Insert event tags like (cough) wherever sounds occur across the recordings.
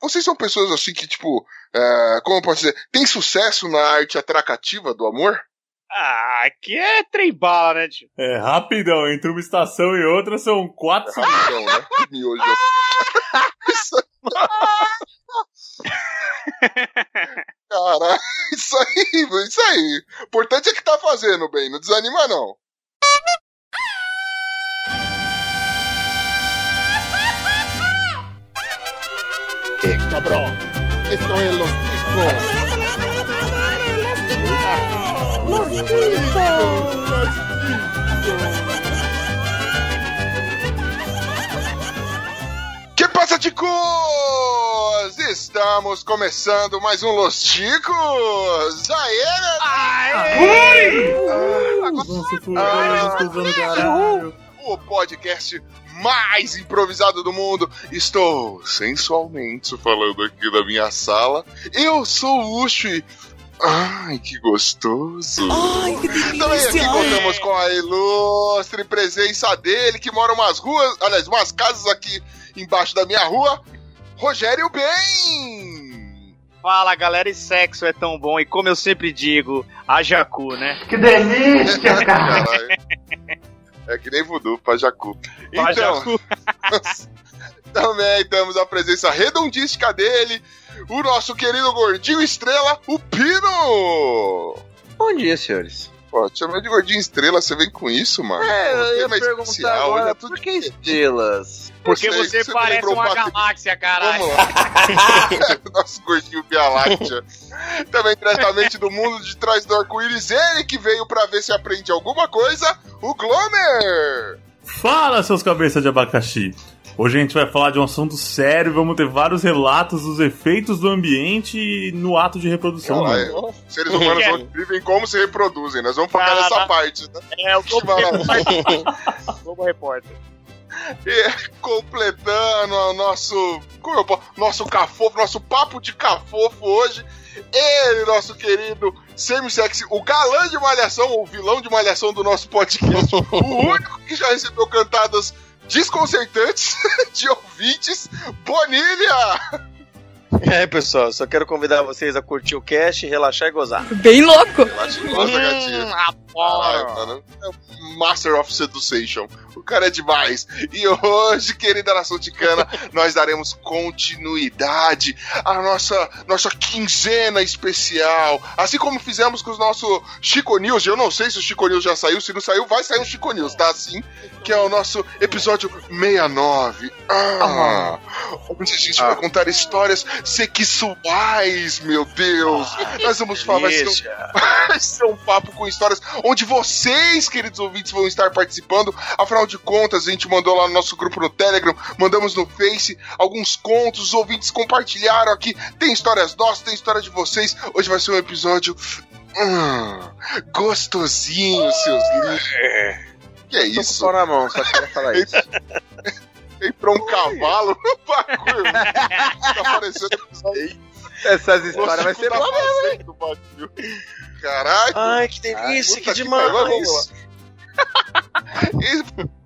vocês são pessoas assim que, tipo, é, como eu posso dizer, tem sucesso na arte atracativa do amor? Ah, aqui é trem bala, né, tio? É, rapidão, entre uma estação e outra são quatro É rapidão, né? Miojo. Isso... (laughs) Caralho, isso aí, isso aí. O importante é que tá fazendo bem, não desanima não. ¡Qué cabrón! Esto es los chicos. Que passa, ticos? Estamos começando mais um Los Ticos. Aê, né? Vão se fuder, estudando caralho. o podcast mais improvisado do mundo. Estou sensualmente falando aqui da minha sala. Eu sou o Uchi. Ai, que gostoso. Ai, que Também aqui delícia! contamos com a ilustre presença dele, que mora umas ruas, aliás, umas casas aqui embaixo da minha rua. Rogério Bem! Fala, galera, e sexo é tão bom. E como eu sempre digo, a Jacu, né? Que delícia, cara! (laughs) (laughs) É que nem voodoo, Pajacu. Então, Jacu. (laughs) Também temos a presença redondística dele, o nosso querido gordinho estrela, o Pino! Bom dia, senhores. Pô, te chamei de gordinho estrela, você vem com isso, mano? É, eu ia perguntar especial, agora, olha tudo por que estrelas? Porque sei, você você parece uma galáxia, caralho. Vamos (laughs) lá. Nosso gordinho Via Láctea. Também diretamente do mundo de trás do arco-íris, ele que veio pra ver se aprende alguma coisa, o Glomer! Fala, seus cabeças de abacaxi. Hoje a gente vai falar de um assunto sério, vamos ter vários relatos dos efeitos do ambiente no ato de reprodução. Olha, mano. Seres humanos não vivem como se reproduzem, nós vamos focar Caraca. nessa parte, né? É, o Que maravilha. Globo Repórter. E completando o nosso. Como eu Nosso cafofo, nosso papo de cafofo hoje. Ele, nosso querido semi-sexy, o galã de malhação, o vilão de malhação do nosso podcast. o único que já recebeu cantadas desconcertantes (laughs) de ouvintes. Bonilha! E aí, pessoal, só quero convidar vocês a curtir o cast, relaxar e gozar. Bem louco! Relaxa, gosta, gatinha. Hum, Caralho, adoro. mano. É Master of Seduction. O cara é demais. E hoje, querida nação ticana, (laughs) nós daremos continuidade à nossa, nossa quinzena especial. Assim como fizemos com o nosso Chico News. Eu não sei se o Chico News já saiu. Se não saiu, vai sair um Chico News, tá? Assim, que é o nosso episódio 69. Ah, onde a gente vai contar histórias sexuais, meu Deus. nós vamos falar. Vai ser um. (laughs) Vai ser um papo com histórias onde vocês, queridos ouvintes, vão estar participando. Afinal de contas, a gente mandou lá no nosso grupo no Telegram, mandamos no Face alguns contos, os ouvintes compartilharam aqui. Tem histórias nossas, tem história de vocês. Hoje vai ser um episódio hum, gostosinho, seus lindos. Que é Tô com o isso? pau na mão, só queria falar isso. (laughs) Pra um cavalo no (laughs) bagulho. tá parecendo episódio Essas histórias vai ser da boa. fazenda do bagulho. Caralho. Ai, que delícia, Puta que que pariu, vamos demais. E- (laughs)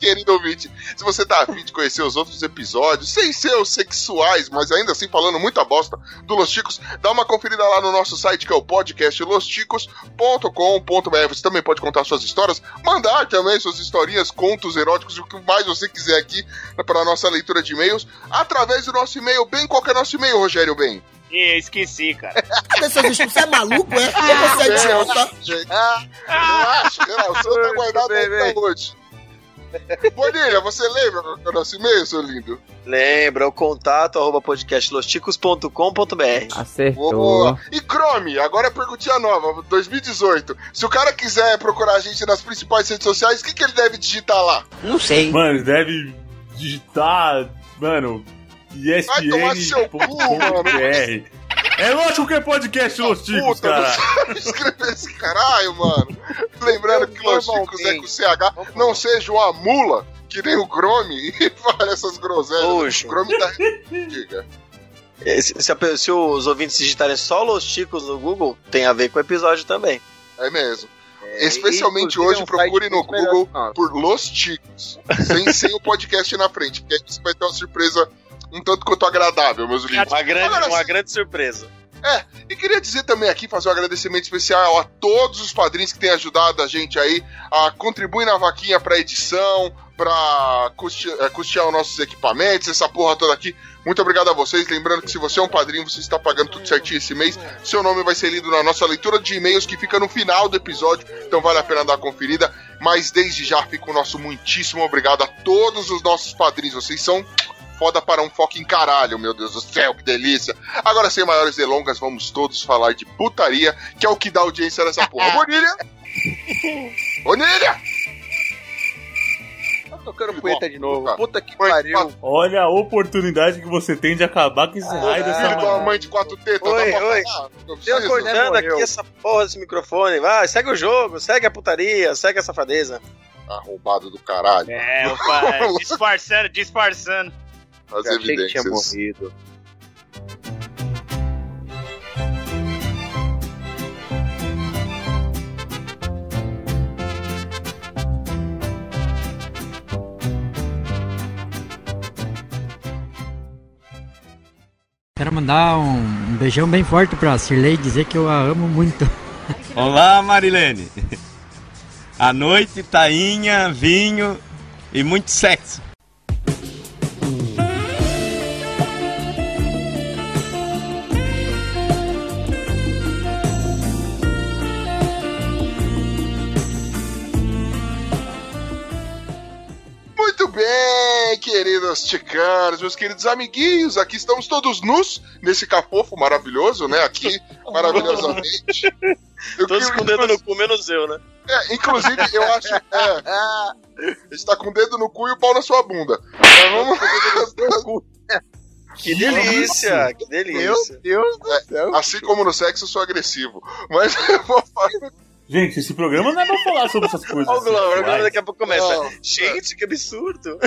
Querido ouvinte, se você tá afim de conhecer os outros episódios, sem ser os sexuais, mas ainda assim falando muita bosta do Los Ticos, dá uma conferida lá no nosso site que é o podcast losticos.com.br. Você também pode contar suas histórias, mandar também suas historinhas, contos eróticos, o que mais você quiser aqui para nossa leitura de e-mails, através do nosso e-mail. Bem, qual que é nosso e-mail, Rogério Bem? Ih, esqueci, cara. (laughs) Cadê seu bicho? Você é maluco, é? Ou você é idiota? Gente, Relaxa, relaxa, o seu tá guardado aí até hoje. Bonilha, você lembra é o nosso e-mail, seu lindo? Lembra, o contato arroba podcastlosticos.com.br. Acertou. Boa. E Chrome, agora é perguntinha nova, 2018. Se o cara quiser procurar a gente nas principais redes sociais, o que, que ele deve digitar lá? Não sei. Mano, ele deve digitar, mano, Vai tomar seu cu, mano. ESPN.br. É lógico que é podcast Los Ticos, Puta, cara. não sabe escrever esse caralho, mano. Lembrando que Los Chicos é com CH, não seja uma mula, que nem o Chrome, (laughs) e fala essas groselhas. Puxa. O Chrome tá... Diga. É, Se, se a se os ouvintes digitarem só Los Ticos no Google, tem a ver com o episódio também. É mesmo. É, Especialmente hoje, é um procure no melhor Google nosso. por Los Ticos. Sem, sem o podcast na frente, porque aí você vai ter uma surpresa um tanto quanto agradável, meus lindos. Uma grande, Agora, uma grande surpresa. E queria dizer também aqui, fazer um agradecimento especial a todos os padrinhos que têm ajudado a gente aí a contribuir na vaquinha pra edição, pra custe- eh, custear os nossos equipamentos, essa porra toda aqui. Muito obrigado a vocês. Lembrando que se você é um padrinho, você está pagando tudo certinho esse mês. Seu nome vai ser lido na nossa leitura de e-mails que fica no final do episódio, então vale a pena dar uma conferida. Mas desde já fica o nosso muitíssimo obrigado a todos os nossos padrinhos. Vocês são foda para um fucking caralho, meu Deus do céu, que delícia. Agora, sem maiores delongas, vamos todos falar de putaria, que é o que dá audiência nessa porra. (laughs) Bonilha! Bonilha! Tá tocando poeta de novo. Puta que Mãe, pariu. Olha a oportunidade que você tem de acabar com esse raio dessa Filho mãe de quatro tetas, Oi, oi. precisa. cortando morreu. aqui essa porra desse microfone. Vai, segue o jogo, segue a putaria, segue a safadeza. Arrombado do caralho. É, opa, (laughs) disfarçando, disfarçando. As Eu achei que tinha morrido. Quero mandar um, um beijão bem forte pra Cirlei e dizer que eu a amo muito. Olá, Marilene. À noite, tainha, vinho e muito sexo. Bem, queridos ticanos, meus queridos amiguinhos, aqui estamos todos nus nesse cafofo maravilhoso, né? Aqui, (laughs) maravilhosamente. Eu Todos com o dedo no cu, menos eu, né? É, inclusive, eu acho. (laughs) É, a gente tá com o dedo no cu e o pau na sua bunda. Mas vamos. Que delícia, que Meu delícia. Deus do céu. Assim como no sexo, eu sou agressivo. Mas eu vou falar. Gente, esse programa não é pra falar sobre essas (laughs) coisas. Olha o Glover, o Glover sexuais. daqui a pouco começa. Não. Gente, que absurdo.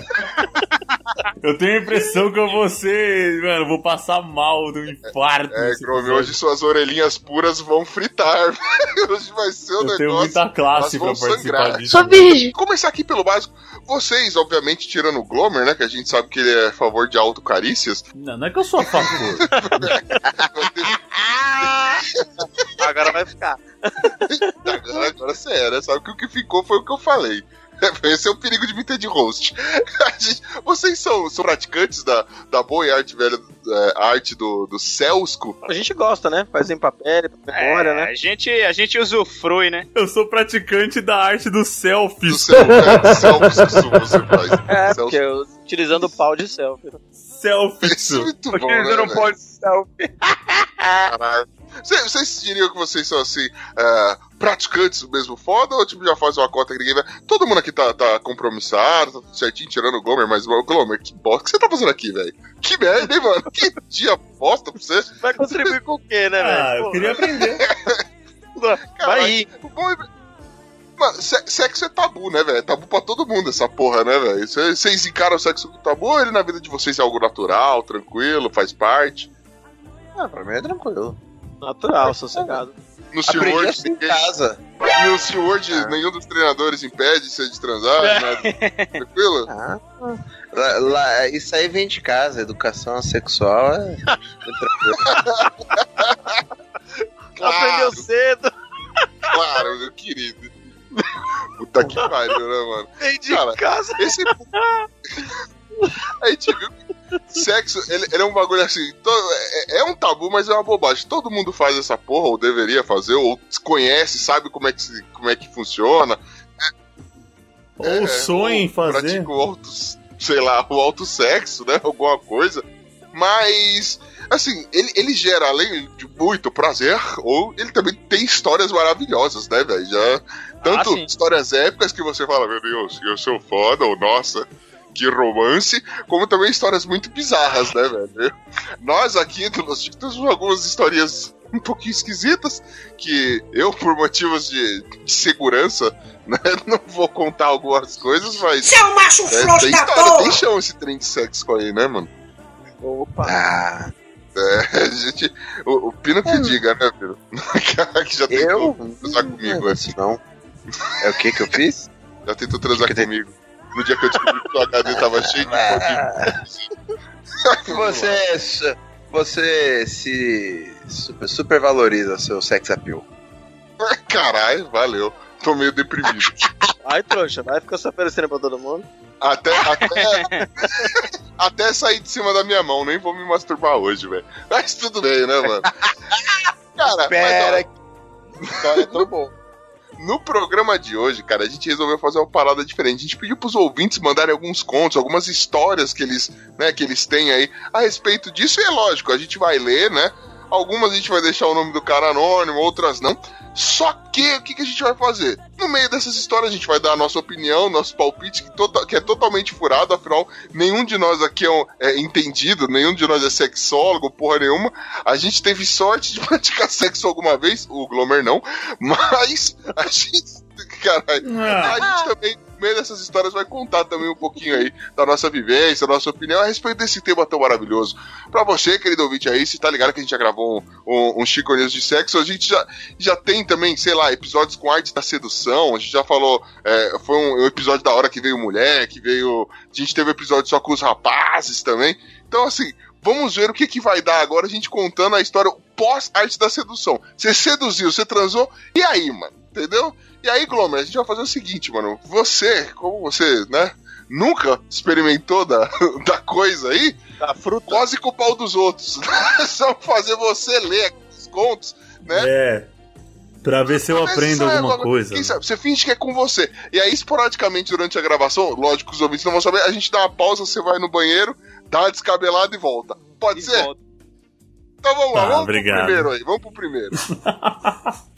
Eu tenho a impressão que eu vou ser. Mano, vou passar mal do infarto. É, episódio. hoje suas orelhinhas puras vão fritar. (laughs) hoje vai ser o Eu negócio. tenho muita classe pra participar sangrar. disso. Sou virgem. Começar aqui pelo básico. Vocês, obviamente, tirando o Glomer, né? Que a gente sabe que ele é a favor de autocarícias. Não, não é que eu sou a favor. (laughs) Agora vai ficar. Agora, agora sério, né? Sabe que o que ficou foi o que eu falei. (laughs) Esse é o perigo de me ter de host. (laughs) Gente- vocês são, são praticantes da, da boa e arte velha é, arte do, do Celsco? A gente gosta, né? Faz em papel, memória, É, né? A gente, a gente usufrui, né? Eu sou praticante da arte do Do selfie. é, Celso que você faz. É, porque eu, utilizando o pau de selfie. Selfie. Isso é muito bom, né, você não velho? pode selfie. Caralho. Cê- Vocês diriam que vocês são assim, é, praticantes do mesmo foda ou tipo, já faz uma cota que ninguém vai. Todo mundo aqui tá, tá compromissado, tá tudo certinho, tirando o Gomer, mas o Glomer, que bosta que você tá fazendo aqui, velho? Que merda, hein, mano? Que dia bosta pra você. Vai contribuir com o quê, né, velho? Ah, eu queria aprender. (laughs) Vai ir. Mano, se- sexo é tabu, né, velho? É tabu pra todo mundo essa porra, né, velho? Cê- Vocês encaram o sexo como tabu ou ele na vida de vocês é algo natural, tranquilo, faz parte? Ah, pra mim é tranquilo. Natural, sossegado. No SeaWorld, em casa. no SeaWorld nenhum dos treinadores impede você de transar, né? Tranquilo? (laughs) Ah, lá- lá- isso aí vem de casa. Educação sexual é. (laughs) Aprendeu cedo. Claro, meu querido. Puta que pariu, né, mano? Vem de Cara, casa. Esse. (laughs) A gente viu que sexo, ele, ele é um bagulho assim. to- é, é um tabu, mas é uma bobagem. Todo mundo faz essa porra, ou deveria fazer, ou conhece, sabe como é que, como é que funciona. Ou sonha em fazer. Pratica o alto, sei lá, o alto sexo, né? (laughs) Alguma coisa. Mas, assim, ele, ele gera, além de muito prazer, ou ele também tem histórias maravilhosas, né, velho? Já. Tanto sim. histórias épicas que você fala, meu Deus, eu sou foda, ou nossa, que romance, como também histórias muito bizarras, né, velho? Nós aqui do Los temos algumas historinhas um pouquinho esquisitas, que eu, por motivos de, de segurança, (laughs) né, não vou contar algumas coisas, mas. Você é um macho É, frouxo tem da história, porra! tem chão esse trem de sexo aí, né, mano? Opa. Ah, É, (laughs) a gente. O, o Pino que diga, né, Pino? (laughs) que já tentou eu? transar comigo, Não, é. não. É o que que eu fiz? Já tentou transar Que que tem? No dia que eu descobri que o HD tava cheio de pouquinho. (laughs) Você, você se super, supervaloriza seu sex appeal. (laughs) Caralho, valeu. Tô meio deprimido. (laughs) Ai, trouxa, vai ficar se oferecendo pra todo mundo. Até, até, até sair de cima da minha mão, nem vou me masturbar hoje, velho. Mas tudo bem, né, mano? Cara, Pera, mas, ó, história é tão bom. No programa de hoje, cara, a gente resolveu fazer uma parada diferente. A gente pediu pros ouvintes mandarem alguns contos, algumas histórias que eles, né, que eles têm aí a respeito disso. E é lógico, a gente vai ler, né? Algumas a gente vai deixar o nome do cara anônimo, outras não. Só que o que, que a gente vai fazer? No meio dessas histórias, a gente vai dar a nossa opinião, nosso palpite, que, tota- que é totalmente furado, afinal, nenhum de nós aqui é, um- é entendido, nenhum de nós é sexólogo, porra nenhuma. A gente teve sorte de (laughs) praticar sexo alguma vez, o Glomer não, mas a gente. Caralho. A gente também, no meio dessas histórias, vai contar também um pouquinho aí da nossa vivência, da nossa opinião a respeito desse tema tão maravilhoso. Pra você, querido ouvinte aí, se tá ligado que a gente já gravou um, um, um Chico News de sexo, a gente já, já tem também, sei lá, episódios com arte da sedução, a gente já falou, é, foi um, um episódio da hora que veio mulher, que veio. A gente teve episódio só com os rapazes também. Então, assim, vamos ver o que, que vai dar agora a gente contando a história pós-arte da sedução. Você seduziu, você transou, e aí, mano? Entendeu? E aí, Glomer, a gente vai fazer o seguinte, mano. Você, como você, né? Nunca experimentou da, (laughs) da coisa aí, Da fruta. quase com o pau dos outros. (laughs) Só fazer você ler aqueles contos, né? É. Pra ver se eu Mas aprendo isso é alguma uma- coisa. Quem sabe? Você finge que é com você. E aí, esporadicamente, durante a gravação, lógico que os ouvintes não vão saber, a gente dá uma pausa, você vai no banheiro, dá uma descabelada e volta. Pode E ser? volta. Então vamos lá, Tá, vamos obrigado. pro primeiro aí, vamos pro primeiro. (laughs)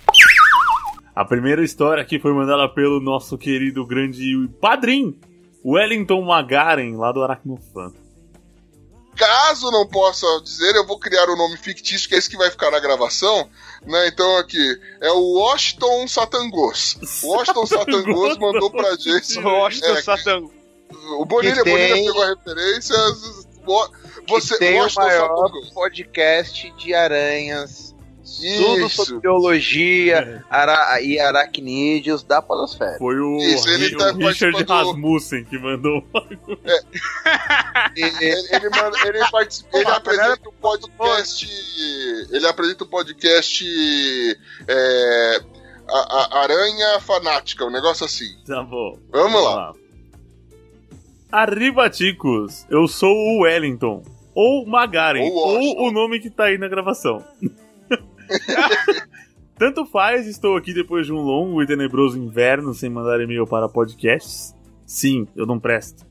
A primeira história aqui foi mandada pelo nosso querido grande padrinho, Wellington Magaren, lá do Aracnofan. Caso não possa dizer, eu vou criar o nome fictício, que é esse que vai ficar na gravação, né? Então aqui, é o Washington Satangos. O Washington (laughs) Satangos mandou pra gente. (laughs) Washington É, Satango. O Bonilha, Que Bonilha tem- pegou a referência. o- Você, que tem o Washington maior Satangos. podcast de aranhas. Tudo sobre biologia ara e aracnídeos da podosfera. Foi o, Isso, ele tá o Richard participando Rasmussen que mandou. Ele, ele, manda- ele participa, ele apresenta o podcast. Ele apresenta o podcast. é, a- a- Aranha Fanática, um negócio assim. Tá bom. Vamos lá. Arriba, ticos! Eu sou o Wellington. Ou Magaren. Ou. Ou o nome que tá aí na gravação. (laughs) Tanto faz, estou aqui depois de um longo e tenebroso inverno sem mandar e-mail para podcasts. Sim, eu não presto.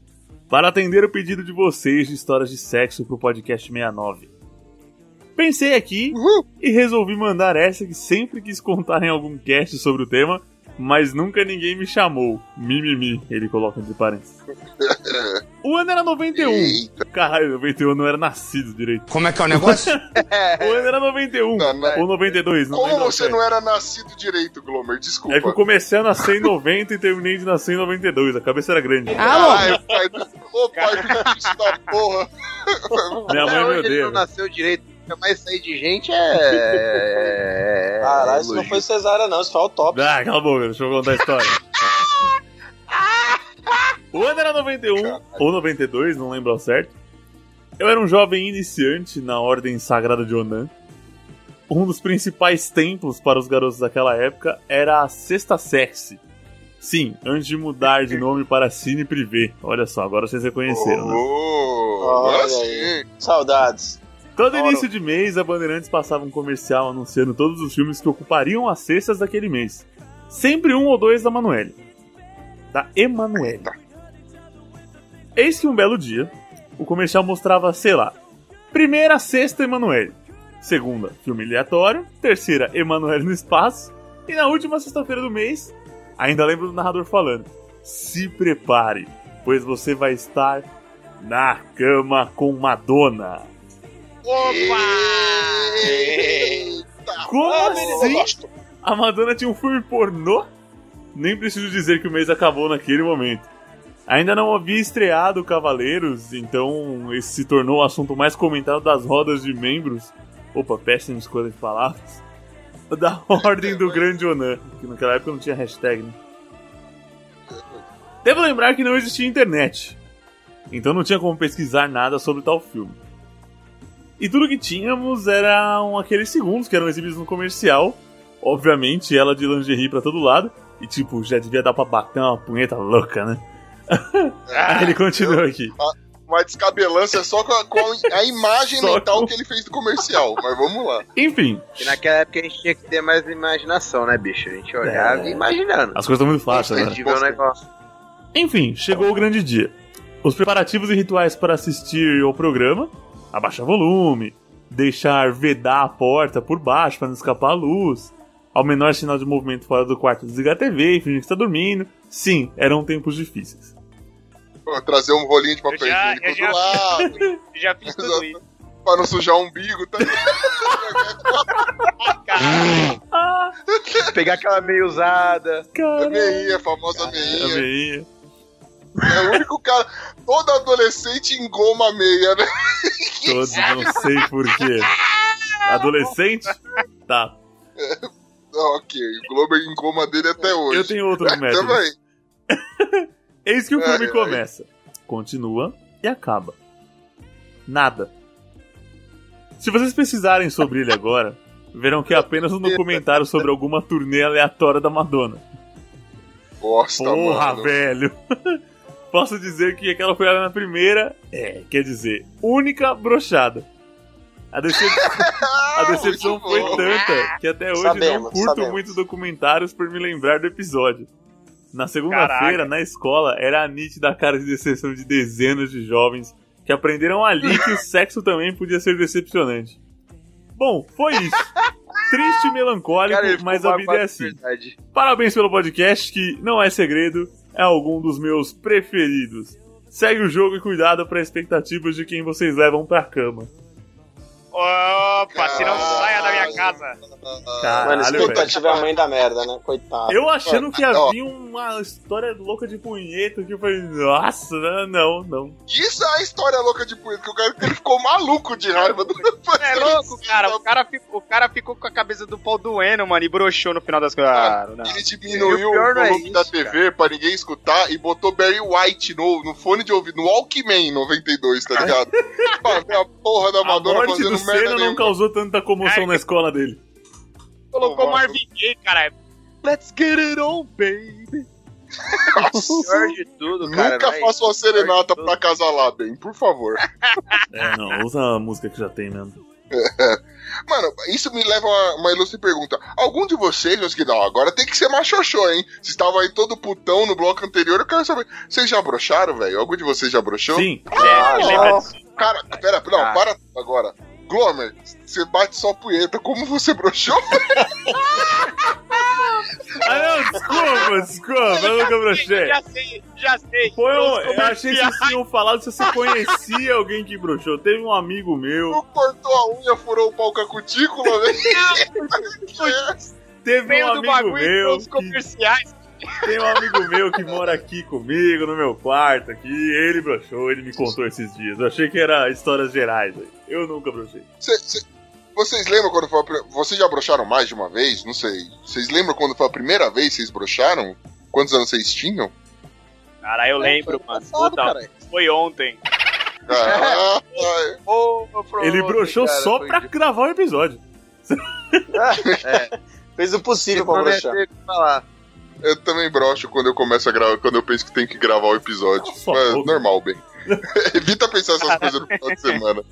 Para atender o pedido de vocês de histórias de sexo pro podcast 69. Pensei aqui Uhul. e resolvi mandar essa que sempre quis contar em algum cast sobre o tema, mas nunca ninguém me chamou. Mimimi, ele coloca entre parênteses. (laughs) O ano era 91. Eita. Caralho, 91 eu não era nascido direito. Como é que é o negócio? (laughs) O ano era 91. Não, não. Ou 92, não Como lembro ao você certo. não era nascido direito, Glomer? Desculpa. É que eu comecei a nascer em 90 e terminei de nascer em 92. A cabeça era grande. Ai, pai do... Ô, pai do da porra. (laughs) Minha mãe me odeia. não nasceu direito. Mas sair de gente é. Caralho, isso não foi cesárea, não, isso foi autópsia. Ah, cala a boca, deixa eu contar a história. O ano era 91 ou 92, não lembro ao certo. Eu era um jovem iniciante na Ordem Sagrada de Onan. Um dos principais templos para os garotos daquela época era a Sexta Sexy. Sim, antes de mudar de nome para Cine Privé. Olha só, agora vocês reconheceram, né? Oh, Olha aí. Saudades. Todo início de mês, a Bandeirantes passava um comercial anunciando todos os filmes que ocupariam as cestas daquele mês. Sempre um ou dois da Manuele. Da Emanuele. Eis que um belo dia, o comercial mostrava, sei lá, primeira, sexta Emanuele. Segunda, filme aleatório. Terceira, Emanuele no espaço. E na última sexta-feira do mês, ainda lembro do narrador falando: Se prepare, pois você vai estar na cama com Madonna. Eita. (laughs) Como Ah, assim? A Madonna tinha um filme pornô? Nem preciso dizer que o mês acabou naquele momento. Ainda não havia estreado Cavaleiros, então esse se tornou o assunto mais comentado das rodas de membros. Opa, péssima escolha de palavras. (laughs) Da Ordem do Grande Onan, que naquela época não tinha hashtag, né? Devo lembrar que não existia internet, então não tinha como pesquisar nada sobre tal filme. E tudo que tínhamos eram aqueles segundos que eram exibidos no comercial. Obviamente, ela de lingerie pra todo lado. E tipo, já devia dar pra bater uma punheta louca, né? Aí ele continua aqui. Uma descabelância só com a, com a imagem (laughs) Só mental com- que ele fez do comercial. Mas vamos lá. Enfim, E naquela época a gente tinha que ter mais imaginação, né, bicho? A gente olhava É. e imaginando. as coisas estão muito fáceis A agora. gente vê um negócio. Enfim, chegou o grande dia. Os preparativos e rituais para assistir ao programa, abaixar volume, deixar vedar a porta por baixo para não escapar a luz, ao menor sinal de movimento fora do quarto desligar a TV e fingir que está dormindo. Sim, eram tempos difíceis. Pô, Trazer um rolinho de papel já- higiênico eu do já- lado. Já fiz tudo isso. pra não sujar o umbigo, tá? (laughs) Pegar aquela meia usada. A Cara, meinha, a famosa a meinha. veinha. É o único cara. Todo adolescente engoma a meia, né? (laughs) Todos, não sei porquê. Adolescente? Tá. Ah, ok, o Glober engoma dele até hoje. Eu tenho outros (laughs) métodos. Também. Eis que o filme Ai, ai. começa, continua e acaba. Nada. Se vocês pesquisarem sobre ele agora, (laughs) verão que é apenas um documentário sobre alguma turnê aleatória da Madonna. Bosta, Porra, mano. velho! (laughs) Posso dizer que aquela foi a minha primeira, é, quer dizer, única brochada. A, decep- (laughs) a decepção foi tanta que até hoje não Sabemos, curto sabemos. muito documentários por me lembrar do episódio. Na segunda-feira, na escola, era a nítida cara de decepção de dezenas de jovens que aprenderam ali que o (laughs) sexo também podia ser decepcionante. Bom, foi isso. Triste e melancólico, Cara, mas a vida é assim. verdade. Parabéns pelo podcast, que não é segredo, é algum dos meus preferidos. Segue o jogo e cuidado para expectativas de quem vocês levam pra cama. Opa, se não Caralho, velho. expectativa é a mãe da merda, né? Coitado. Eu achando que havia uma história louca de punheta que eu falei, nossa, não, não. Isso é a história louca de punheta, que o cara ele ficou maluco de raiva do (laughs) É louco, cara. O cara, ficou, o cara ficou com a cabeça do pau doendo, mano, e broxou no final das coisas. Ah, não. Ele diminuiu E o o é volume da isso, TV pra ninguém escutar e botou Barry White no, no fone de ouvido, no Walkman 92, tá (laughs) ligado? pra ver a porra da A Madonna morte do fazendo merda Senna não causou tanta comoção É, na escola dele. Colocou Marvin Gaye, cara. Let's get it on, baby. Nossa, Pior de tudo, cara. Nunca vai. faça uma serenata pra casalar, bem, por favor. É, não, usa a música que já tem mesmo. (laughs) Mano, isso me leva a uma, uma ilustre pergunta. Algum de vocês, meus que não, agora tem que ser machoxô, hein? Vocês estavam aí todo putão no bloco anterior, eu quero saber. Vocês já broxaram, velho? Algum de vocês já broxou? Sim. É, lembra disso? Cara, pera, não, Ah. para agora. Glomer, você bate só punheta, como você broxou? Ah, não, desculpa, desculpa, eu nunca brochei. Já sei, já sei. Foi um, eu achei que vocês tinham falado se você (laughs) conhecia alguém que broxou. Teve um amigo meu, Não cortou a unha, furou o pau com a cutícula, velho? (laughs) teve Veio um do amigo bagulho meu, que, comerciais. Tem um amigo meu que mora aqui comigo, no meu quarto aqui, ele broxou, ele me contou esses dias. Eu achei que era histórias gerais, velho. eu nunca brochei. Cê- cê- vocês lembram quando foi a Vocês já broxaram mais de uma vez? Não sei. Vocês lembram quando foi a primeira vez que vocês broxaram? Quantos anos vocês tinham? Cara, eu lembro, Foi mano. passado, Puta, cara. foi ontem. Ah, (laughs) Ele broxou cara, só foi pra de- gravar o episódio. (laughs) Fez o possível pra broxar. falar. Eu também broxo quando eu começo a gravar, quando eu penso que tem que gravar o episódio. Só Mas normal, bem. (laughs) Evita pensar essas coisas no final de semana.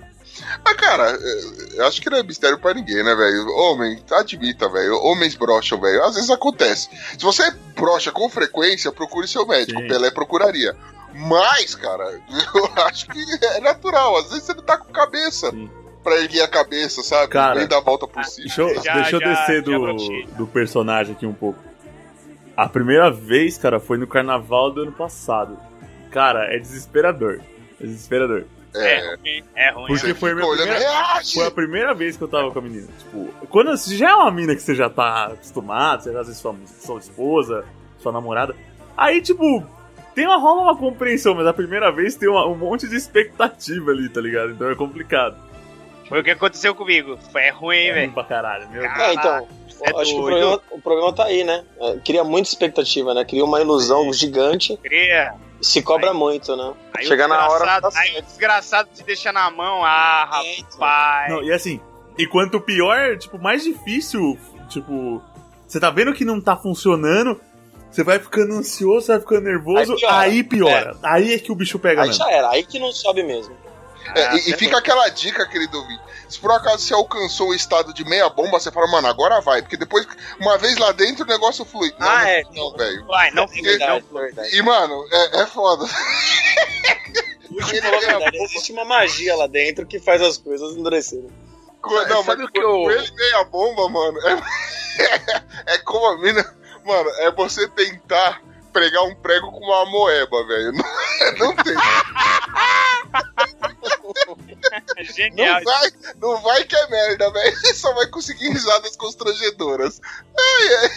Mas, cara, é, eu acho que não é mistério pra ninguém, né, velho? Homem, admita, velho. Homens brocham, velho. Às vezes acontece. Se você brocha com frequência, procure seu médico. Sim. Pelé procuraria. Mas, cara, (laughs) eu acho que é natural. Às vezes você não tá com cabeça Sim. pra erguer a cabeça, sabe? Cara, Nem dar a volta por cima. Deixa eu, Já- deixa eu já- descer já do, do personagem aqui um pouco. A primeira vez, cara, foi no carnaval do ano passado. Cara, é desesperador. É desesperador. É É, ruim, é ruim. Porque você foi a minha primeira- reage! Foi a primeira vez que eu tava com a menina. Tipo, quando se já é uma mina que você já tá acostumado, você às vezes sua, sua esposa, sua namorada. Aí, tipo, tem uma rola uma compreensão, mas a primeira vez tem uma- um monte de expectativa ali, tá ligado? Então é complicado. Foi o que aconteceu comigo. Foi é ruim, É ruim velho. pra caralho, meu Deus. É, então, Você é acho que o programa, o programa tá aí, né? É, cria muita expectativa, né? Cria uma ilusão gigante. Cria. Se cobra muito, né? Aí Chega o na hora. desgraçado- tá Aí o desgraçado te deixa na mão. Ah, rapaz. Não, e assim, e quanto pior, tipo, mais difícil, tipo, você tá vendo que não tá funcionando, você vai ficando ansioso, vai ficando nervoso, Aí piora. aí piora. Aí é que o bicho pega Aí mesmo. já era, aí que não sobe mesmo. É, e, e fica aquela dica, querido ouvinte. Se por acaso você alcançou o estado de meia bomba, você fala, mano, agora vai. Porque depois, uma vez lá dentro, o negócio flui. Não, Ah, não, é. Não, velho. Vai, não É fica. verdade, é verdade. E, mano, é, é foda. O Uchi falou a verdade, existe uma magia lá dentro que faz as coisas endurecerem. Co- Não, mas Sabe o que com eu- ele meia bomba, mano, é, (laughs) é como a mina. Mano, é você tentar pregar um prego com uma moeba, velho. (laughs) Não, não tem. (laughs) Genial. Não vai, não vai que é merda, velho. Você (laughs) só vai conseguir risadas constrangedoras. Ai, ai.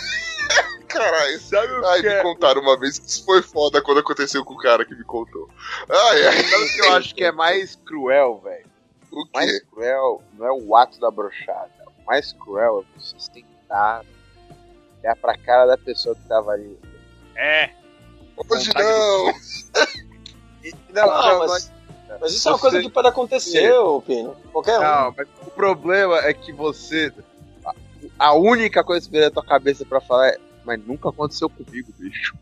(laughs) Caralho. Sabe o Ai, que me é- contaram uma vez que isso foi foda quando aconteceu com o cara que me contou. Ai, ai. Sabe o que eu acho que é mais cruel, velho? O quê? mais cruel não é o ato da brochada. O mais cruel é você tentar olhar pra cara da pessoa que tava ali. É. Hoje não. Não, não, mas, mas isso é uma Você- coisa que pode acontecer, ô Pino. Qualquer um. Não, mas o problema é que você. a- única coisa que vem na tua cabeça pra falar é. Mas nunca aconteceu comigo, bicho.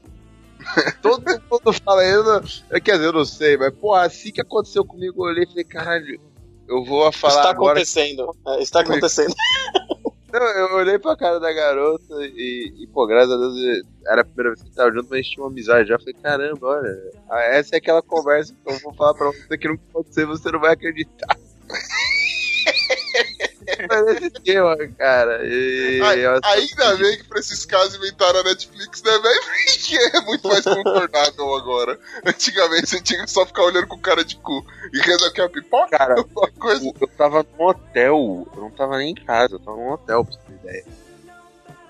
(laughs) Todo mundo fala, eu não, eu, quer dizer, eu não sei, mas porra, assim que aconteceu comigo, eu olhei e falei, caralho, eu vou falar Está agora. acontecendo. É, está acontecendo. (laughs) Não, eu olhei pra cara da garota e, e, pô, graças a Deus, era a primeira vez que tava junto, mas a gente tinha uma amizade já. Eu falei, caramba, olha, essa é aquela conversa que eu vou falar pra você que nunca aconteceu, você não vai acreditar. (laughs) Esse esquema, cara. E, Ai, ainda bem que pra esses casos inventaram a Netflix, né, velho? (laughs) Que é muito mais confortável agora. Antigamente você tinha que só ficar olhando com cara de cu e resolver a pipoca. Cara, (laughs) Uma coisa. eu, eu tava num hotel, eu não tava nem em casa, eu tava num hotel, pra você ter ideia.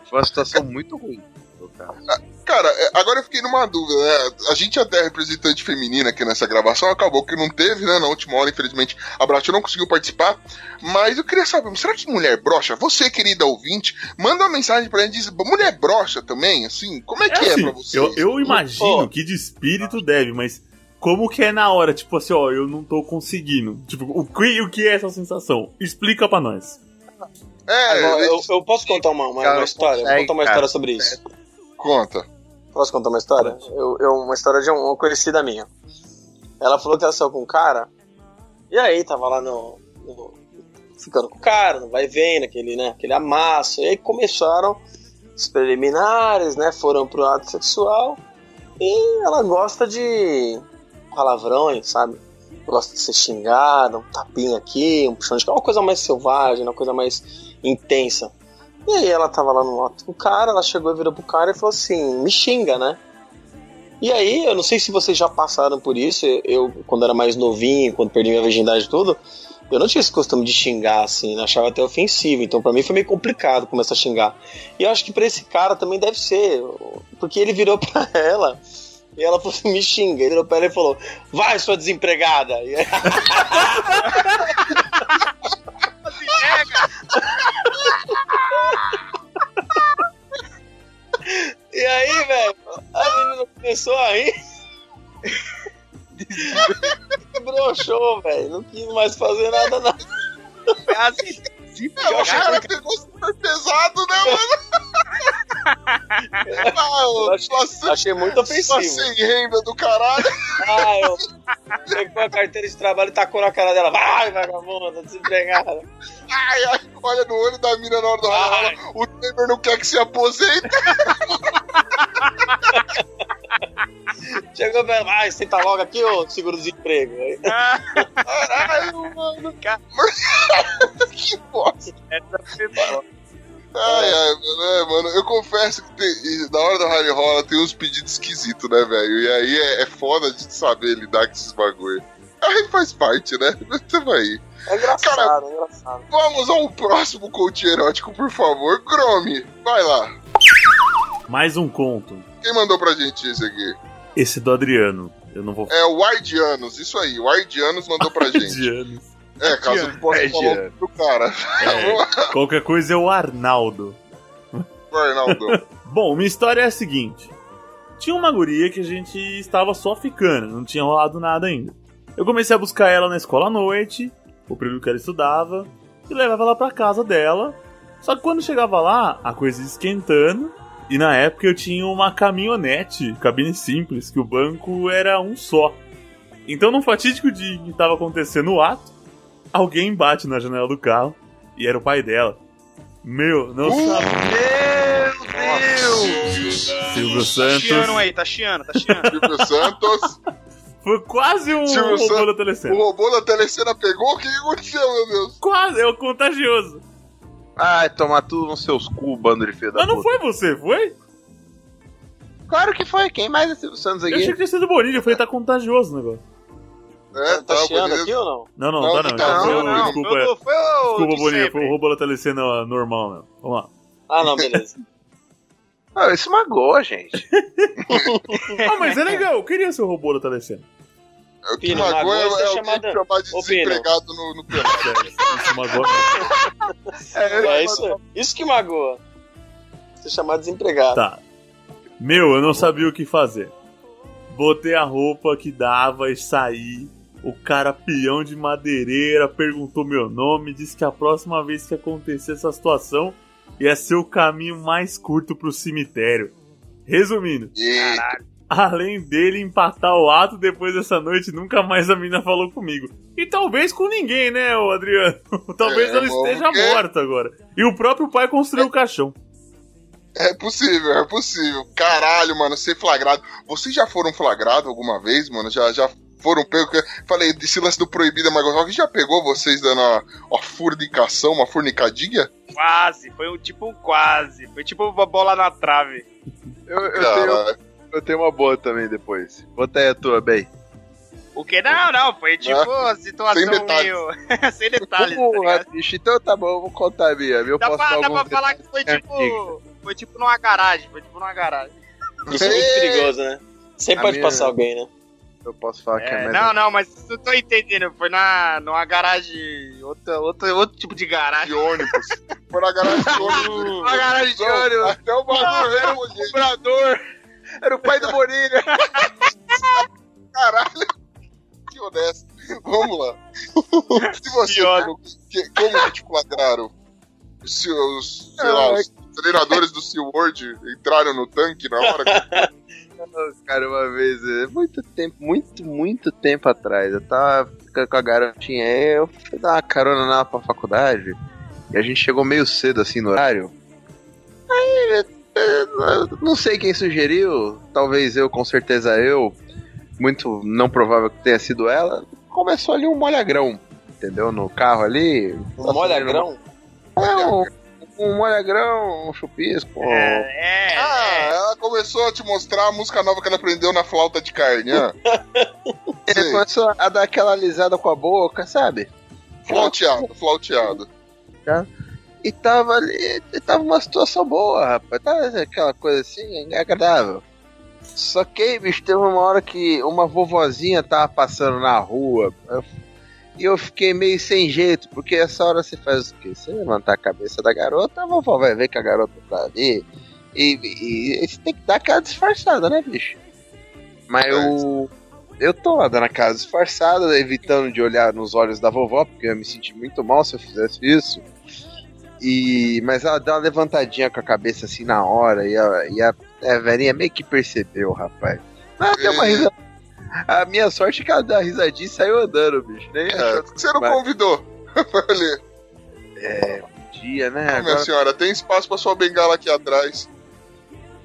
Foi uma situação muito ruim. No caso. Cara, é, agora eu fiquei numa dúvida, né? A gente até é representante feminina aqui nessa gravação, acabou que não teve, né? Na última hora, infelizmente, a Brat não conseguiu participar. Mas eu queria saber, será que mulher brocha? Você, querida ouvinte, manda uma mensagem pra gente diz, mulher brocha também, assim? Como é que é, assim, pra você? eu, eu imagino Pô. que de espírito deve, mas como que é na hora? Tipo assim, ó, eu não tô conseguindo. Tipo, o que, o que é essa sensação? Explica pra nós. É, Agora, eu, eu posso contar uma, uma, Cara, uma história? Vou consegue, contar uma cara. história sobre isso. Conta. Posso contar uma história? Eu, eu- uma história de uma conhecida minha. Ela falou que ela saiu com um cara. E aí, tava lá no. no- ficando com o cara, não vai vendo, aquele, né? Aquele amasso. E aí começaram os preliminares, né? Foram pro ato sexual. E ela gosta de palavrões, sabe? Gosta de ser xingada, um tapinha aqui, um puxão de cara, uma coisa mais selvagem, uma coisa mais intensa. E aí ela tava lá no ato com o cara, ela chegou e virou pro cara e falou assim, me xinga, né? E aí, eu não sei se vocês já passaram por isso, eu, quando era mais novinho, quando perdi minha virgindade e tudo, eu não tinha esse costume de xingar, assim, né? achava até ofensivo, então pra mim foi meio complicado começar a xingar. E eu acho que pra esse cara também deve ser, porque ele virou (laughs) pra ela e ela falou assim, me xinga, ele virou pra ela e falou, vai sua desempregada! E aí, (laughs) (laughs) E aí, velho, a menina começou a rir. Broxou, velho. Não quis mais fazer nada, não. Assim, É, o cara pegou super pesado, né, mano? (laughs) ah, Eu achei, achei muito ofensivo. passei renda do caralho. Ah, eu pegou a carteira de trabalho e tacou na cara dela. Vai, vagabunda, desempregada. Ai, ai, olha no olho da mina na hora do Ai. ralo. O Temer não quer que se aposente. (laughs) Chegou pra vai, senta logo aqui, ô seguro-desemprego. Caralho, mano. (laughs) que bosta. Ai, ai, mano, é, mano, eu confesso que tem, na hora do rally rola tem uns pedidos esquisitos, né, velho? E aí é, é foda de saber lidar com esses bagulho. Aí faz parte, né? (laughs) Tamo aí. É engraçado, é engraçado. Vamos ao próximo coach erótico, por favor. Grome, vai lá. Mais um conto. Quem mandou pra gente esse aqui? Esse do Adriano. Eu não vou É o Ardianos, isso aí. O Ardianos mandou pra (laughs) gente. É, caso eu possa falar Ardianos. pro cara. É, qualquer coisa é o Arnaldo. O Arnaldo. Bom, minha história é a seguinte: Tinha uma guria que a gente estava só ficando, não tinha rolado nada ainda. Eu comecei a buscar ela na escola à noite, o período que ela estudava, e levava ela pra casa dela. Só que quando chegava lá, a coisa ia esquentando, e na época eu tinha uma caminhonete, cabine simples, que o banco era um só. Então, no fatídico dia que estava acontecendo o ato, alguém bate na janela do carro e era o pai dela. Meu, não sabia. Meu Deus! Silvio Tá Santos. chiando aí, tá chiando, tá chiando. Silvio Santos. Foi quase um Silvio robô Santos. da O telecena. robô da telecena pegou? O que aconteceu, meu Deus? Quase, é o contagioso. Ai, tomar tudo nos seus cu, bando de filho da Mas não puta. foi você, foi? Claro que foi. Quem mais é Silvio Santos Eu achei aqui? que tinha sido o Bonilha, eu falei, tá contagioso o negócio. É, Tá chiando beleza. aqui ou não? Não, não, Não, tá não. não, não, foi o- não, desculpa, Foi, é. o- foi o Desculpa, sempre. foi o roubo da telecena normal, meu. Vamos lá. Ah, não, beleza. (laughs) Ah, isso magoa, gente. Ah, mas é legal, eu queria ser o robô da telecena. O que Pino, magoa é, é é chamada- chamar de Ô, Pino. desempregado no, no pelado. (laughs) É, isso magoa mesmo. É isso, isso que magoa. Ser chamado desempregado. Tá. Meu, eu não sabia o que fazer. Botei a roupa que dava e saí. O cara peão de madeireira perguntou meu nome, disse que a próxima vez que acontecer essa situação ia ser o caminho mais curto pro cemitério. Resumindo, E além dele empatar o ato depois dessa noite, nunca mais a mina falou comigo. E talvez com ninguém, né, Adriano? (laughs) talvez É, ela esteja ver. morta agora. E o próprio pai construiu o caixão. é possível, é possível. Caralho, mano, ser flagrado. Vocês já foram flagrados alguma vez, mano? Já, já foram pegos? Falei, desse lance do proibido, mas alguém já pegou vocês dando uma, uma fornicação, uma fornicadinha? Quase, foi um tipo um quase. Foi tipo uma bola na trave. Eu, eu tenho, eu tenho uma boa também depois. Bota aí a tua, bem. O que? Não, não, foi tipo a situação Sem detalhes. meio. (laughs) Sem detalhes. tá Porra, ligado? bicho, então tá bom, eu vou contar a minha. Eu Dá posso pra, falar dá pra falar que foi detalhes tipo. Foi tipo numa garagem. Foi tipo numa garagem. Isso é muito perigoso, né? Sempre A pode minha- passar alguém, né? Eu posso falar que é É, mais. não, não, mas eu tô entendendo. Foi na, numa garagem. Outra, outra, outro tipo de garagem. De ônibus. Foi na garagem de ônibus. Uma garagem de ônibus. Até o bagulho era um jeito. comprador. Era o pai do Bonilha. (laughs) Caralho. Que honesto. Vamos lá. (laughs) Se você que- como te flagraram? Os seus, sei lá, os treinadores do SeaWorld entraram no tanque na hora que (laughs) Cara, uma vez, é, muito tempo, muito, muito tempo atrás, eu tava ficando com a garotinha aí, eu fui dar uma carona lá pra faculdade, e a gente chegou meio cedo assim no horário. Aí, é, eu não sei quem sugeriu, talvez eu, com certeza eu, muito não provável que tenha sido ela, começou ali um molhagrão, entendeu? No carro ali. Um molha-grão? É, um, um molhagrão, um chupisco. É, é. Ah, ela começou a te mostrar a música nova que ela aprendeu na flauta de carne, ó. (laughs) Ele Sei. começou a dar aquela alisada com a boca, sabe? Flauteado, flauteado. E tava ali, e tava uma situação boa, rapaz. Tava aquela coisa assim, agradável. Só que, bicho, teve uma hora que uma vovozinha tava passando na rua. eu- e eu fiquei meio sem jeito, porque essa hora você faz o quê? Você levantar a cabeça da garota, a vovó vai ver que a garota tá ali. E, e- e você tem que dar aquela disfarçada, né, bicho? Mas eu. Eu tô lá dando aquela disfarçada, evitando de olhar nos olhos da vovó, porque eu ia me sentir muito mal se eu fizesse isso. E, mas ela deu uma levantadinha com a cabeça assim na hora, e a, e a, a velhinha meio que percebeu, rapaz. Ela deu uma É. risada. A minha sorte é que ela deu uma risadinha e saiu andando, bicho. Nem É, você não convidou? (laughs) Olha, É, dia, né? minha Agora, senhora, tem espaço pra sua bengala aqui atrás.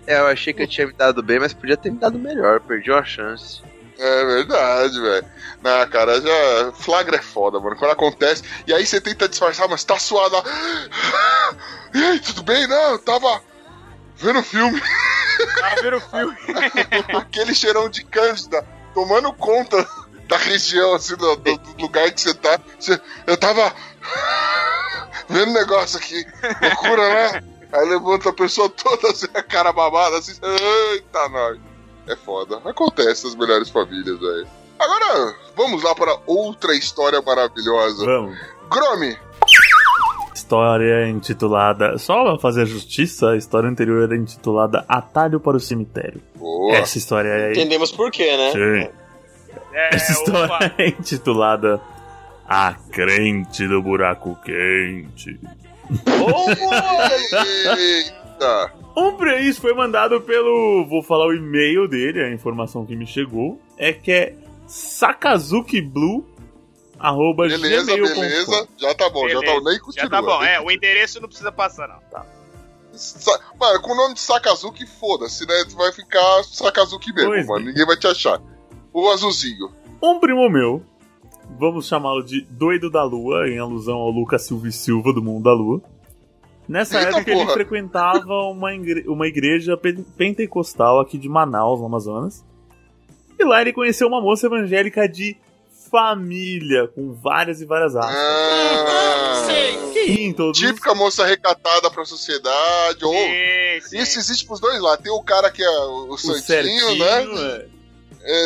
é, eu achei que eu tinha me dado bem, mas podia ter me dado melhor, perdi uma chance. É verdade, velho. Na cara, já. Flagra é foda, mano. Quando acontece. E aí você tenta disfarçar, mas tá suado lá. (gasps) E aí, tudo bem? Não, eu tava vendo filme. Tava vendo o filme. (laughs) Aquele cheirão de cândida tomando conta da região, assim, do, do- do lugar que você tá. Você- eu tava vendo negócio aqui. Loucura, né? Aí levanta a pessoa toda assim, a cara babada, assim. Eita, nós. É foda. Acontece nas melhores famílias, velho. Agora, vamos lá para outra história maravilhosa. Vamos. Gromi, história intitulada. Só pra fazer justiça, a história anterior era intitulada Atalho para o Cemitério. Boa. Essa história é. Entendemos por quê, né? Sim. É, Essa história opa. é intitulada A Crente do Buraco Quente. Eita. Um pra isso foi mandado pelo. Vou falar o e-mail dele, a informação que me chegou. É que é sakazukiblue. Arroba Beleza, gmail.com. beleza. Já tá bom, já tá Beleza. nem Já continua. tá bom, é, o endereço não precisa passar, não. Tá. Sa- Mano, com o nome de Sakazuki, foda-se, né? Tu vai ficar Sakazuki mesmo, Pois mano. é. Ninguém vai te achar. O azulzinho. Um primo meu, vamos chamá-lo de Doido da Lua, em alusão ao Lucas Silva e Silva do Mundo da Lua. Nessa Eita época ele porra. frequentava uma, igre- uma igreja pe- pentecostal aqui de Manaus, no Amazonas. E lá ele conheceu uma moça evangélica de família, com várias e várias aspas. Ah, em todos os- típica moça recatada pra sociedade. Ou... Sim, sim. Isso existe pros dois lados. Tem o cara que é o, o o santinho, certinho, né? é.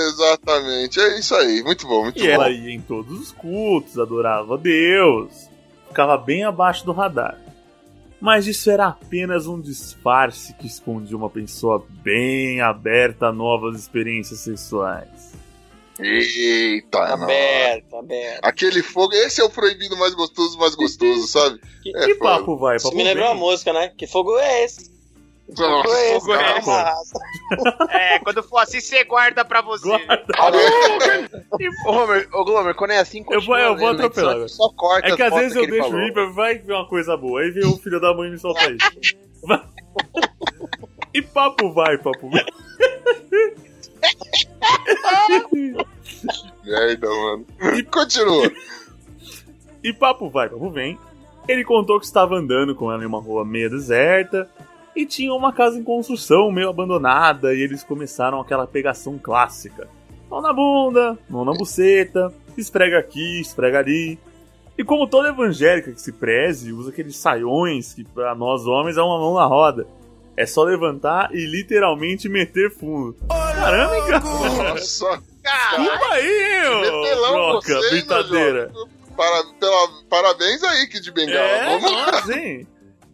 Exatamente. É isso aí. Muito bom, muito E bom. ela ia em todos os cultos, adorava Deus, ficava bem abaixo do radar. Mas isso era apenas um disfarce que escondia uma pessoa bem aberta a novas experiências sexuais. Eita, não. Aberto, aberto. Aquele fogo, esse é o proibido mais gostoso, mais gostoso, sabe? Que, É, que papo vai, Isso papo me lembrou uma música, né? Que fogo é esse? Que fogo Nossa, é esse? fogo é esse. É, quando for assim, você guarda pra você. (laughs) Ô, Homer, ô, Glomer, quando é assim, Eu vou- continua eu vou né? atropelar Só-. Só corta É que às vezes eu deixo falou. ir, vai vem uma coisa boa, aí vem o filho da mãe e me solta isso. (laughs) (laughs) E papo vai, papo vai. (laughs) Merda, mano. E continua. E papo vai, papo vem. Ele contou que estava andando com ela em uma rua meio deserta e tinha uma casa em construção meio abandonada e eles começaram aquela pegação clássica. Mão na bunda, mão na buceta, esfrega aqui, esfrega ali. E como toda evangélica que se preze, usa aqueles saiões que pra nós homens é uma mão na roda. É só levantar e literalmente meter fundo. Caramba, hein, cara? Nossa. Desculpa aí, ô Metelão broca, você, hein, meu brincadeira. Para, pela- parabéns aí, Kid Bengala. É, Vamos lá. hein?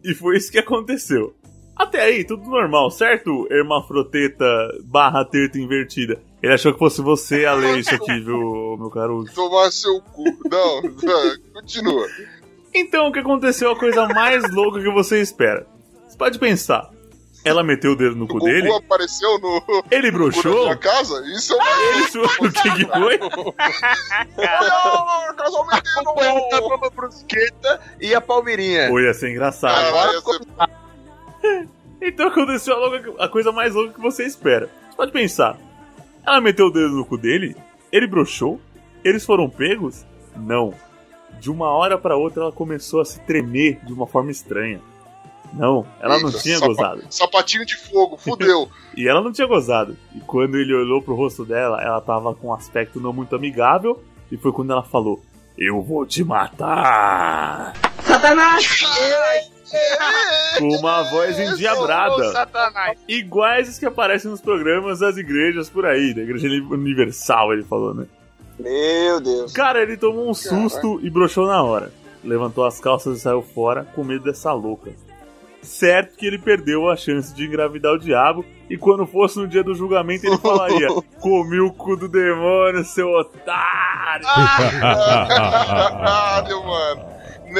E foi isso que aconteceu. Até aí, tudo normal, certo? Hermafroteta barra teta invertida. Ele achou que fosse você a ler isso aqui, viu, meu caro? Tomar seu cu. Não, não, continua. Então, o que aconteceu é a coisa mais louca que você espera. Você pode pensar. Ela meteu o dedo no O cu dele, apareceu no. ele no broxou, da casa? Isso é uma. ele su- o que que foi? (laughs) Olha, casamento! Aponta pra brusqueta e a palmeirinha. Pô, ia ser engraçado. Caralho, ia ser- (laughs) Então aconteceu a, louca- a coisa mais louca que você espera. Você pode pensar. Ela meteu o dedo no cu dele? Ele broxou? Eles foram pegos? Não. De uma hora pra outra ela começou a se tremer de uma forma estranha. Não, ela não tinha sapa- gozado. Sapatinho de fogo, fudeu. (laughs) E ela não tinha gozado. E quando ele olhou pro rosto dela, ela tava com um aspecto não muito amigável. E foi quando ela falou: Eu vou te matar. Com uma voz Ô, endiabrada. Satanás. Iguais as que aparecem nos programas das igrejas por aí, da Igreja Universal, ele falou, né? Meu Deus. Cara, ele tomou um susto e broxou na hora. Levantou as calças e saiu fora com medo dessa louca. Certo que ele perdeu a chance de engravidar o diabo e quando fosse no dia do julgamento ele falaria: (laughs) Comi o cu do demônio, seu otário! Caralho, mano.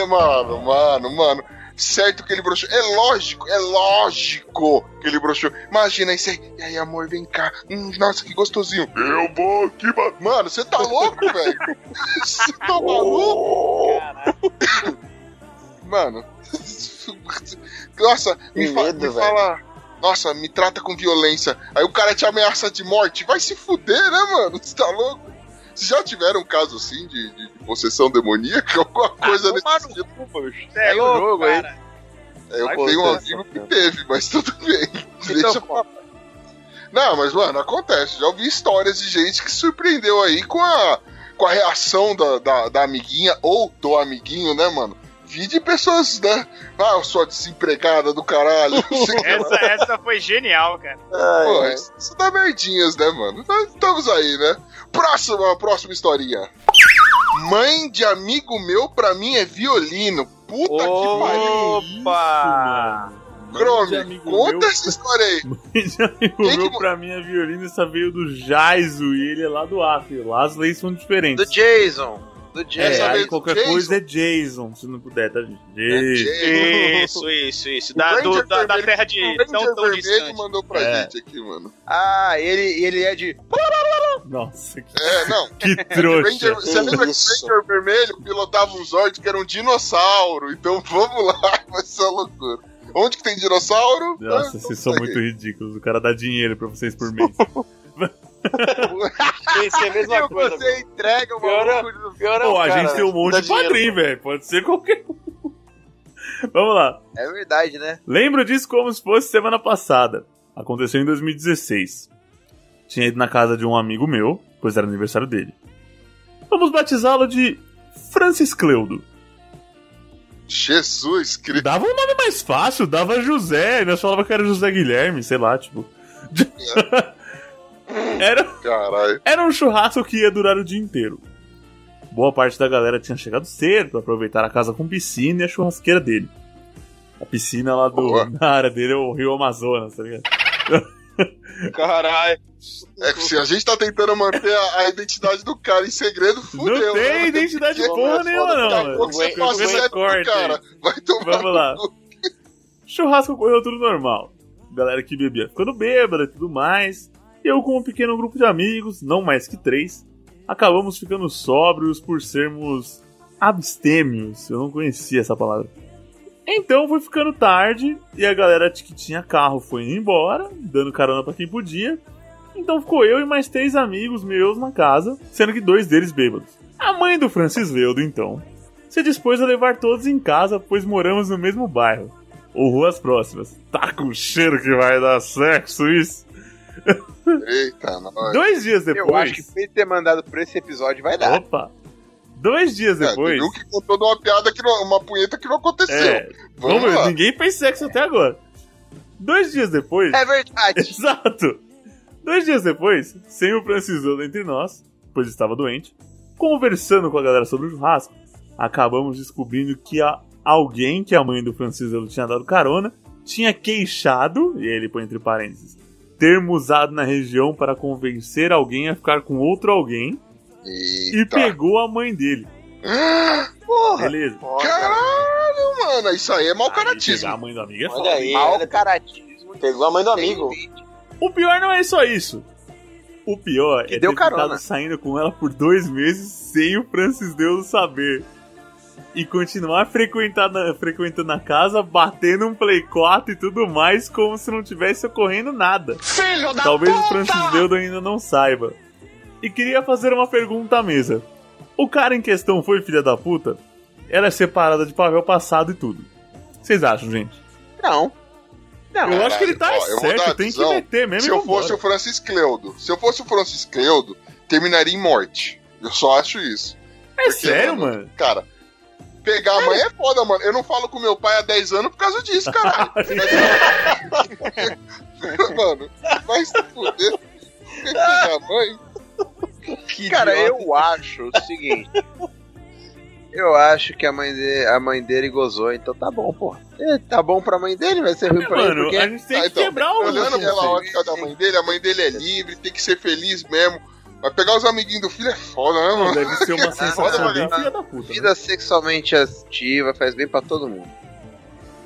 Mano, mano, mano. Certo que ele broxou. É lógico, é lógico que ele broxou. Imagina isso aí. E aí, amor, vem cá. Hum, nossa, que gostosinho. Eu vou mano. Mano, você tá louco, (laughs) velho? Você tá maluco? Mano. (laughs) Nossa, me, fa- medo, me fala. Nossa, me trata com violência. Aí o cara te ameaça de morte. Vai se fuder, né, mano? Você tá louco? Vocês já tiveram um caso assim de, de- de possessão demoníaca? (laughs) Alguma coisa nesse sentido? Cê é o louco, jogo aí. cara. É, Eu Vai tenho um amigo que teve, mas (laughs) tudo bem. Deixa Então, pra lá. Não, mas, mano, acontece. Já ouvi histórias de gente que se surpreendeu aí com a, com a reação da, da, da amiguinha ou do amiguinho, né, mano? Vi de pessoas, né? Ah, eu sou a desempregada do caralho. (laughs) Essa, essa foi genial, cara. Ai, Pô, ai. isso isso dá merdinhas, né, mano? Nós Estamos aí, né? Próxima, próxima historinha. Mãe de amigo meu, pra mim, é violino. Puta que pariu. Opa! Chrome, amigo conta meu. essa história aí. Esse amigo Quem meu, que- pra mim, a violinista veio do Jaiso e ele é lá do Acre. Lá as leis são diferentes. Do Jason. Do É, Jason. Essa aí qualquer Jason. coisa é Jason, se não puder, tá, gente? Jason. Isso, isso, isso. O Da, do- da, da terra o de Ranger tão, tão Vermelho distante. mandou pra É. gente aqui, mano. Ah, ele, ele é de. Nossa, que, É, não. (laughs) que trouxa. Ranger, você lembra que o Ranger Vermelho pilotava um Zord que era um dinossauro? Então (laughs) vamos lá, vai ser uma loucura. Onde que tem dinossauro? Nossa, Ah, vocês são muito ridículos. O cara dá dinheiro pra vocês por mês. (laughs) (laughs) É a mesma E coisa. você entrega o Pior é- maluco. Pior é Pô, o a cara, gente tem um monte de padrinho, velho. Pode ser qualquer um. (laughs) Vamos lá. É verdade, né? Lembro disso como se fosse semana passada. Aconteceu em 2016. Tinha ido na casa de um amigo meu, pois era aniversário dele. Vamos batizá-lo de Francis Cleudo. Jesus Cristo. Dava um nome mais fácil, dava José, nós falava que era José Guilherme, sei lá, tipo. (laughs) era, Caralho. era um churrasco que ia durar o dia inteiro. Boa parte da galera tinha chegado cedo pra aproveitar a casa com piscina e a churrasqueira dele. A piscina lá do, Boa. na área dele é o Rio Amazonas, tá ligado? (laughs) Caralho. É que se a gente tá tentando manter a, a identidade do cara em segredo, fudeu. não tem né? identidade porra nenhuma, foda, daqui a não. pouco você passa certo cara. Vai tomar Vamos lá. Churrasco correu tudo normal. Galera que bebia ficando bêbada e tudo mais. Eu, com um pequeno grupo de amigos, não mais que três, acabamos ficando sóbrios por sermos abstêmios. Eu não conhecia essa palavra. Então foi ficando tarde e a galera que tinha carro foi indo embora, dando carona pra quem podia. Então ficou eu e mais três amigos meus na casa, sendo que dois deles bêbados. A mãe do Francis Leudo, então, se dispôs a levar todos em casa, pois moramos no mesmo bairro. Ou ruas próximas. Tá com cheiro que vai dar sexo isso? Eita, nós. Dois dias depois. Eu acho que pra ter mandado por esse episódio vai dar. Opa! Dois dias É, depois. teve um que contou de uma piada que não, uma punheta que não aconteceu. É, Vamos vamos, ninguém fez sexo até agora. Dois dias depois. É verdade. (laughs) Exato! Dois dias depois, sem o Francisano entre nós, pois estava doente, conversando com a galera sobre o churrasco, acabamos descobrindo que a alguém que a mãe do Francisano tinha dado carona tinha queixado, e ele põe entre parênteses, termo usado na região para convencer alguém a ficar com outro alguém e Eita. pegou a mãe dele. (gasps) Porra. Beleza. Caralho, mano. Isso aí é mau Aí pegar a caratismo. mãe do amigo é Olha foda. aí, Mal caratismo. pegou a mãe do amigo. O pior não é só isso. O pior Que é deu ter carona. ficado saindo com ela por dois meses sem o Francis Deus saber. E continuar frequentando, frequentando a casa, batendo um Play 4 e tudo mais, como se não tivesse ocorrendo nada. Filho da Talvez o puta! Francis Deus ainda não saiba. E queria fazer uma pergunta à mesa. O cara em questão foi filha da puta? Ela é separada de papel passado e tudo. Vocês acham, gente? Não. Não. eu acho que ele tá ó, certo, tem que meter mesmo. Se eu fosse o Francis Cleudo, se eu fosse o Francis Cleudo, terminaria em morte. Eu só acho isso. É Porque, sério, mano? Cara, pegar a mãe é foda, mano. Eu não falo com meu pai há 10 anos por causa disso, caralho. (laughs) (laughs) mano, vai se fuder. Pegar a mãe. Cara, idiota. eu acho o seguinte. Eu acho que a mãe, dele, a mãe dele gozou, então tá bom, pô. É, tá bom pra mãe dele, vai ser ruim pra ele, Mano, porque... a gente tem Ah, que então, quebrar o. Olhando pela conceito. ótica da mãe dele, a mãe dele é livre, tem que ser feliz mesmo. Mas pegar os amiguinhos do filho é foda, né, Não, mano? deve ser uma (laughs) sensação bem filha da puta. né? Vida sexualmente ativa faz bem pra todo mundo.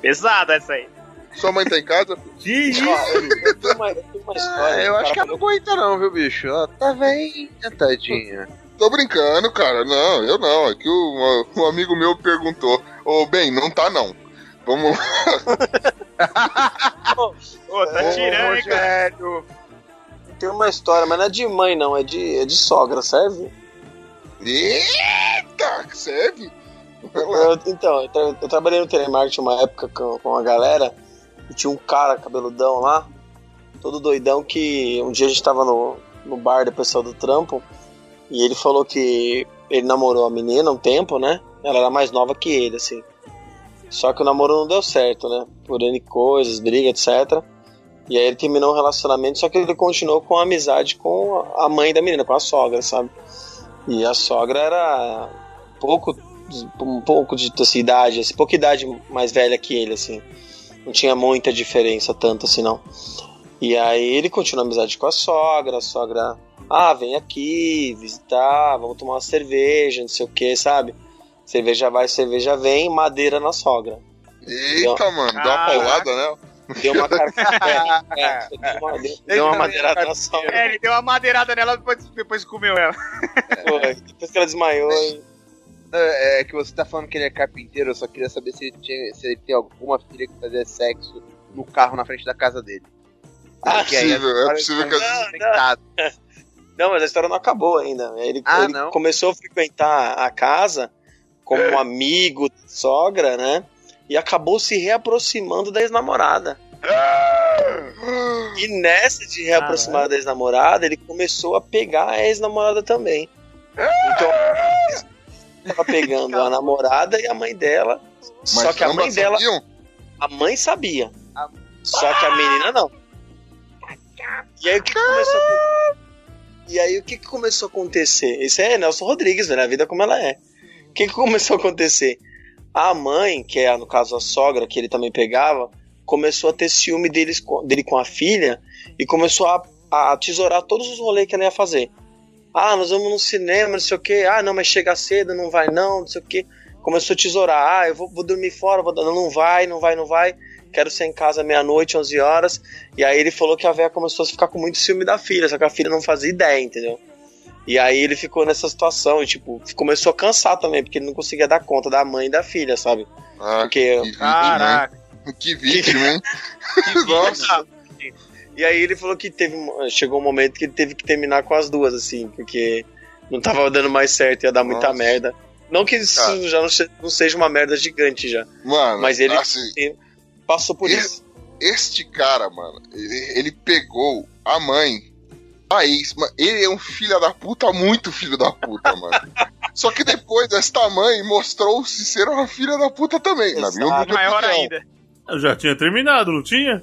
Pesada essa aí. Sua mãe tá em casa? (laughs) Que isso? Eu tenho uma, eu tenho uma história. Ah, eu acho que ela não aguenta não, viu, bicho? Ela tá bem tadinha. Tô brincando, cara. Não, eu não. É que o- um amigo meu perguntou. Ô, bem, não tá não. Vamos. (laughs) Ô, tá tirando, hein, cara? Tem uma história, mas não é de mãe, não, é de, é de sogra, serve? Eita, serve? Eu- então, eu, tra- eu trabalhei no telemarketing uma época com, com a galera e tinha um cara cabeludão lá, todo doidão, que um dia a gente tava no, no bar do pessoal do trampo e ele falou que ele namorou a menina um tempo, né? Ela era mais nova que ele, assim. Só que o namoro não deu certo, né? Por N coisas, briga, etc. E aí ele terminou o relacionamento, só que ele continuou com a amizade com a mãe da menina, com a sogra, sabe? E a sogra era pouco um pouco de assim, idade, assim, pouca idade mais velha que ele, assim. Não tinha muita diferença tanto assim, não. E aí ele continua a amizade com a sogra, a sogra, ah, vem aqui visitar, vamos tomar uma cerveja, não sei o que, sabe? Cerveja vai, cerveja vem, madeira na sogra. Eita, Deu- mano, deu uma paulada, né? Deu uma car- (laughs) é, é, deu uma, deu, deu uma madeirada na sogra. É, ele deu uma madeirada nela depois, depois comeu ela. Foi. Depois que ela desmaiou. e- É, é que você tá falando que ele é carpinteiro, eu só queria saber se ele, tinha, se ele tem alguma filha que fazia sexo no carro na frente da casa dele. Ah, Porque possível, é possível que as- inventadas. Não, mas a história não acabou ainda. Ele, Ah, ele não? começou a frequentar a casa como um amigo da sogra, né? E acabou se reaproximando da ex-namorada. E nessa de reaproximar da ex-namorada, ele começou a pegar a ex-namorada também. Então, ele tava pegando a namorada e a mãe dela. só Mas que a mãe dela. sabiam? A mãe sabia. Só que a menina não. E aí o que, que começou a... E aí o que, que começou a acontecer? Isso é Nelson Rodrigues, velho, a vida como ela é. O que, que começou a acontecer? A mãe, que é no caso a sogra, que ele também pegava, começou a ter ciúme deles, dele com a filha e começou a, a tesourar todos os rolês que ela ia fazer. Ah, nós vamos no cinema, não sei o que. Ah, não, mas chega cedo, não vai não, não sei o que. Começou a tesourar. Ah, eu vou, vou dormir fora, vou, não vai, não vai, não vai. Quero ser em casa meia-noite, 11 horas. E aí ele falou que a véia começou a ficar com muito ciúme da filha, só que a filha não fazia ideia, entendeu? E aí ele ficou nessa situação e, tipo, começou a cansar também, porque ele não conseguia dar conta da mãe e da filha, sabe? Ah, Porque que vítima, hein? Que vítima, hein? (laughs) Nossa. E aí ele falou que teve chegou um momento que ele teve que terminar com as duas, assim, porque não tava dando mais certo, ia dar muita Nossa. merda. Não que isso Cara. já não, se- não seja uma merda gigante já, Mano, mas ele assim, passou por Esse- isso. este cara, mano, ele, ele pegou a mãe, a ex, mano, ele é um filho da puta, muito filho da puta, mano. (laughs) Só que depois, esta mãe mostrou-se ser uma filha da puta também, na minha Maior opinião. ainda. Eu já tinha terminado, não tinha?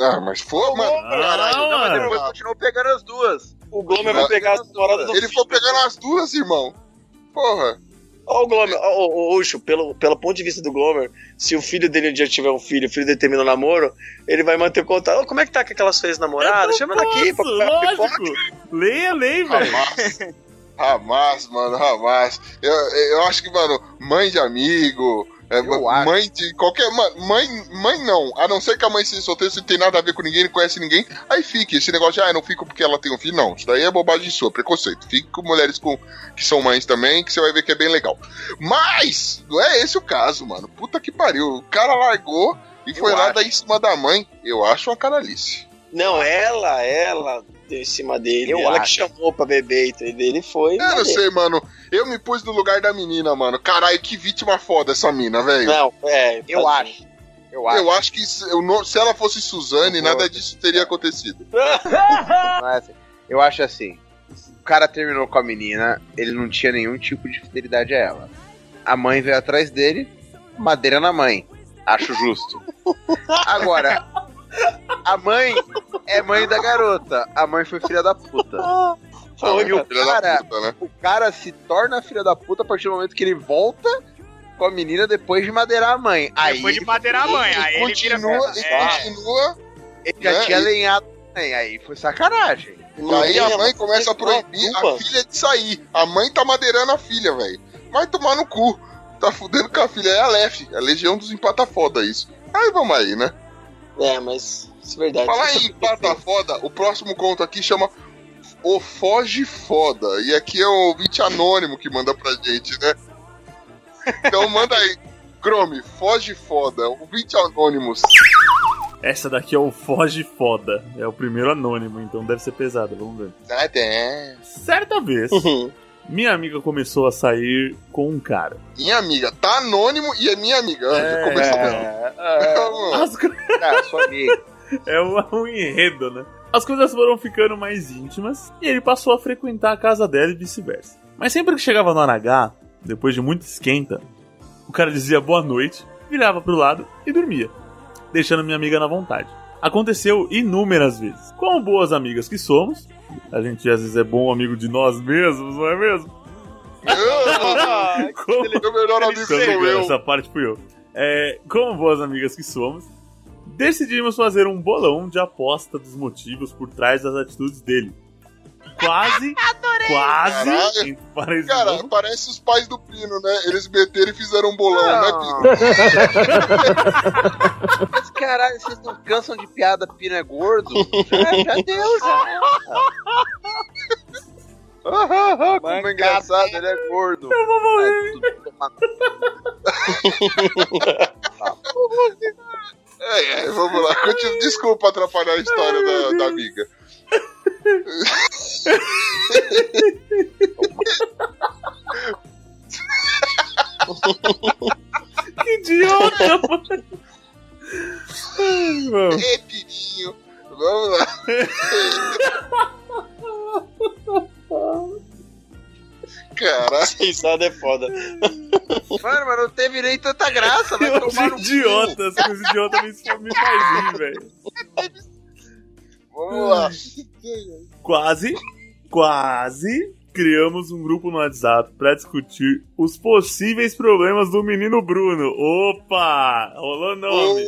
Ah, mas foi, mano. caralho, Não, mas mano. depois continuou pegando as duas. O Glomer vai pegar as do Ele foi pegando as duas, irmão. Porra. Ó o Glomer, ó, ó, Ucho, pelo, pelo ponto de vista do Glomer, se o filho dele um dia tiver um filho, o filho dele termina o namoro, ele vai manter contato. Ô, como é que tá com aquelas suas namoradas? Chama ela aqui lógico. Leia, leia, velho. Hamas. Hamas, mano, Hamas. Eu, eu acho que, mano, mãe de amigo, é, Eu acho. mãe de qualquer. Mãe, mãe não. A não ser que a mãe seja solteira, se não tem nada a ver com ninguém, não conhece ninguém. Aí fique. Esse negócio de, ah, eu não fico porque ela tem um filho. Não, isso daí é bobagem sua, preconceito. Fique com mulheres com, que são mães também, que você vai ver que é bem legal. Mas, não é esse o caso, mano. Puta que pariu. O cara largou e foi lá acho. dar em cima da mãe. Eu acho uma canalice. Não, ela, ela deu em cima dele. Eu ela acho. que chamou pra beber, entendeu? Ele foi. Eu não sei, mano. Eu me pus no lugar da menina, mano. Caralho, que vítima foda essa mina, velho. Não, é. Eu acho. Eu acho. Eu acho que se, eu não- se ela fosse Suzane, nada disso teria acontecido. (laughs) É assim. Eu acho assim. O cara terminou com a menina, ele não tinha nenhum tipo de fidelidade a ela. A mãe veio atrás dele, madeira na mãe. Acho justo. (laughs) Agora, a mãe é mãe da garota. A mãe foi filha da puta. Foi, E o da cara, puta, né? o cara se torna filha da puta a partir do momento que ele volta com a menina depois de madeirar a mãe. Aí Depois de madeirar a mãe. Aí Ele ele vira. continua, ele É. continua. ele já né, tinha lenhado a mãe. Aí foi sacanagem. E aí a mãe começa a é proibir a filha de sair. A mãe tá madeirando a filha, velho. Vai tomar no cu. Tá fudendo com a filha. É a Lef, a Legião dos Empata Foda, isso. Aí vamos aí, né? É, mas. Isso é verdade. Falar em Empata (laughs) Foda, o próximo conto aqui chama O Foge Foda. E aqui é o ouvinte anônimo que manda pra gente, né? Então manda aí. Chrome, Foge Foda. Ouvinte anônimos. Essa daqui é o Foge Foda. É o primeiro anônimo, então deve ser pesada. Vamos ver. Até. Certa vez, Uhum. minha amiga começou a sair com um cara. Minha amiga, tá anônimo e é minha amiga. Ah, já começou. É, é, As co- é. É um, um enredo, né? As coisas foram ficando mais íntimas e ele passou a frequentar a casa dela e vice-versa. Mas sempre que chegava no RH, depois de muito esquenta, o cara dizia boa noite, virava pro lado e dormia, deixando minha amiga na vontade. Aconteceu inúmeras vezes. Como boas amigas que somos, a gente às vezes é bom amigo de nós mesmos, não é mesmo? (laughs) Como... Meu melhor amigo sou eu. essa parte fui eu. É, como boas amigas que somos, decidimos fazer um bolão de aposta dos motivos por trás das atitudes dele. Quase, (laughs) quase, Caralho. entre parênteses, Cara, parece os pais do Pino, né? Eles meteram e fizeram um bolão, né, Pino? Mas (laughs) caralho, vocês não cansam de piada Pino é gordo? Já, já deu, já. Como é engraçado, ele é gordo. Eu vou morrer. (laughs) É, é, vamos lá. Continua. Desculpa atrapalhar a história da, da amiga. (laughs) Que idiota, mano. (laughs) Ai. Ei, Pininho. Vamos lá. (laughs) Caralho. (laughs) Risada é foda. (laughs) Mano, mas não teve nem tanta graça, vai Eu tomar no cu. idiota, essa coisa idiota me, me faz rir, velho. Vamos lá. Quase, quase criamos um grupo no WhatsApp pra discutir os possíveis problemas do menino Bruno. Opa! Rolou nome.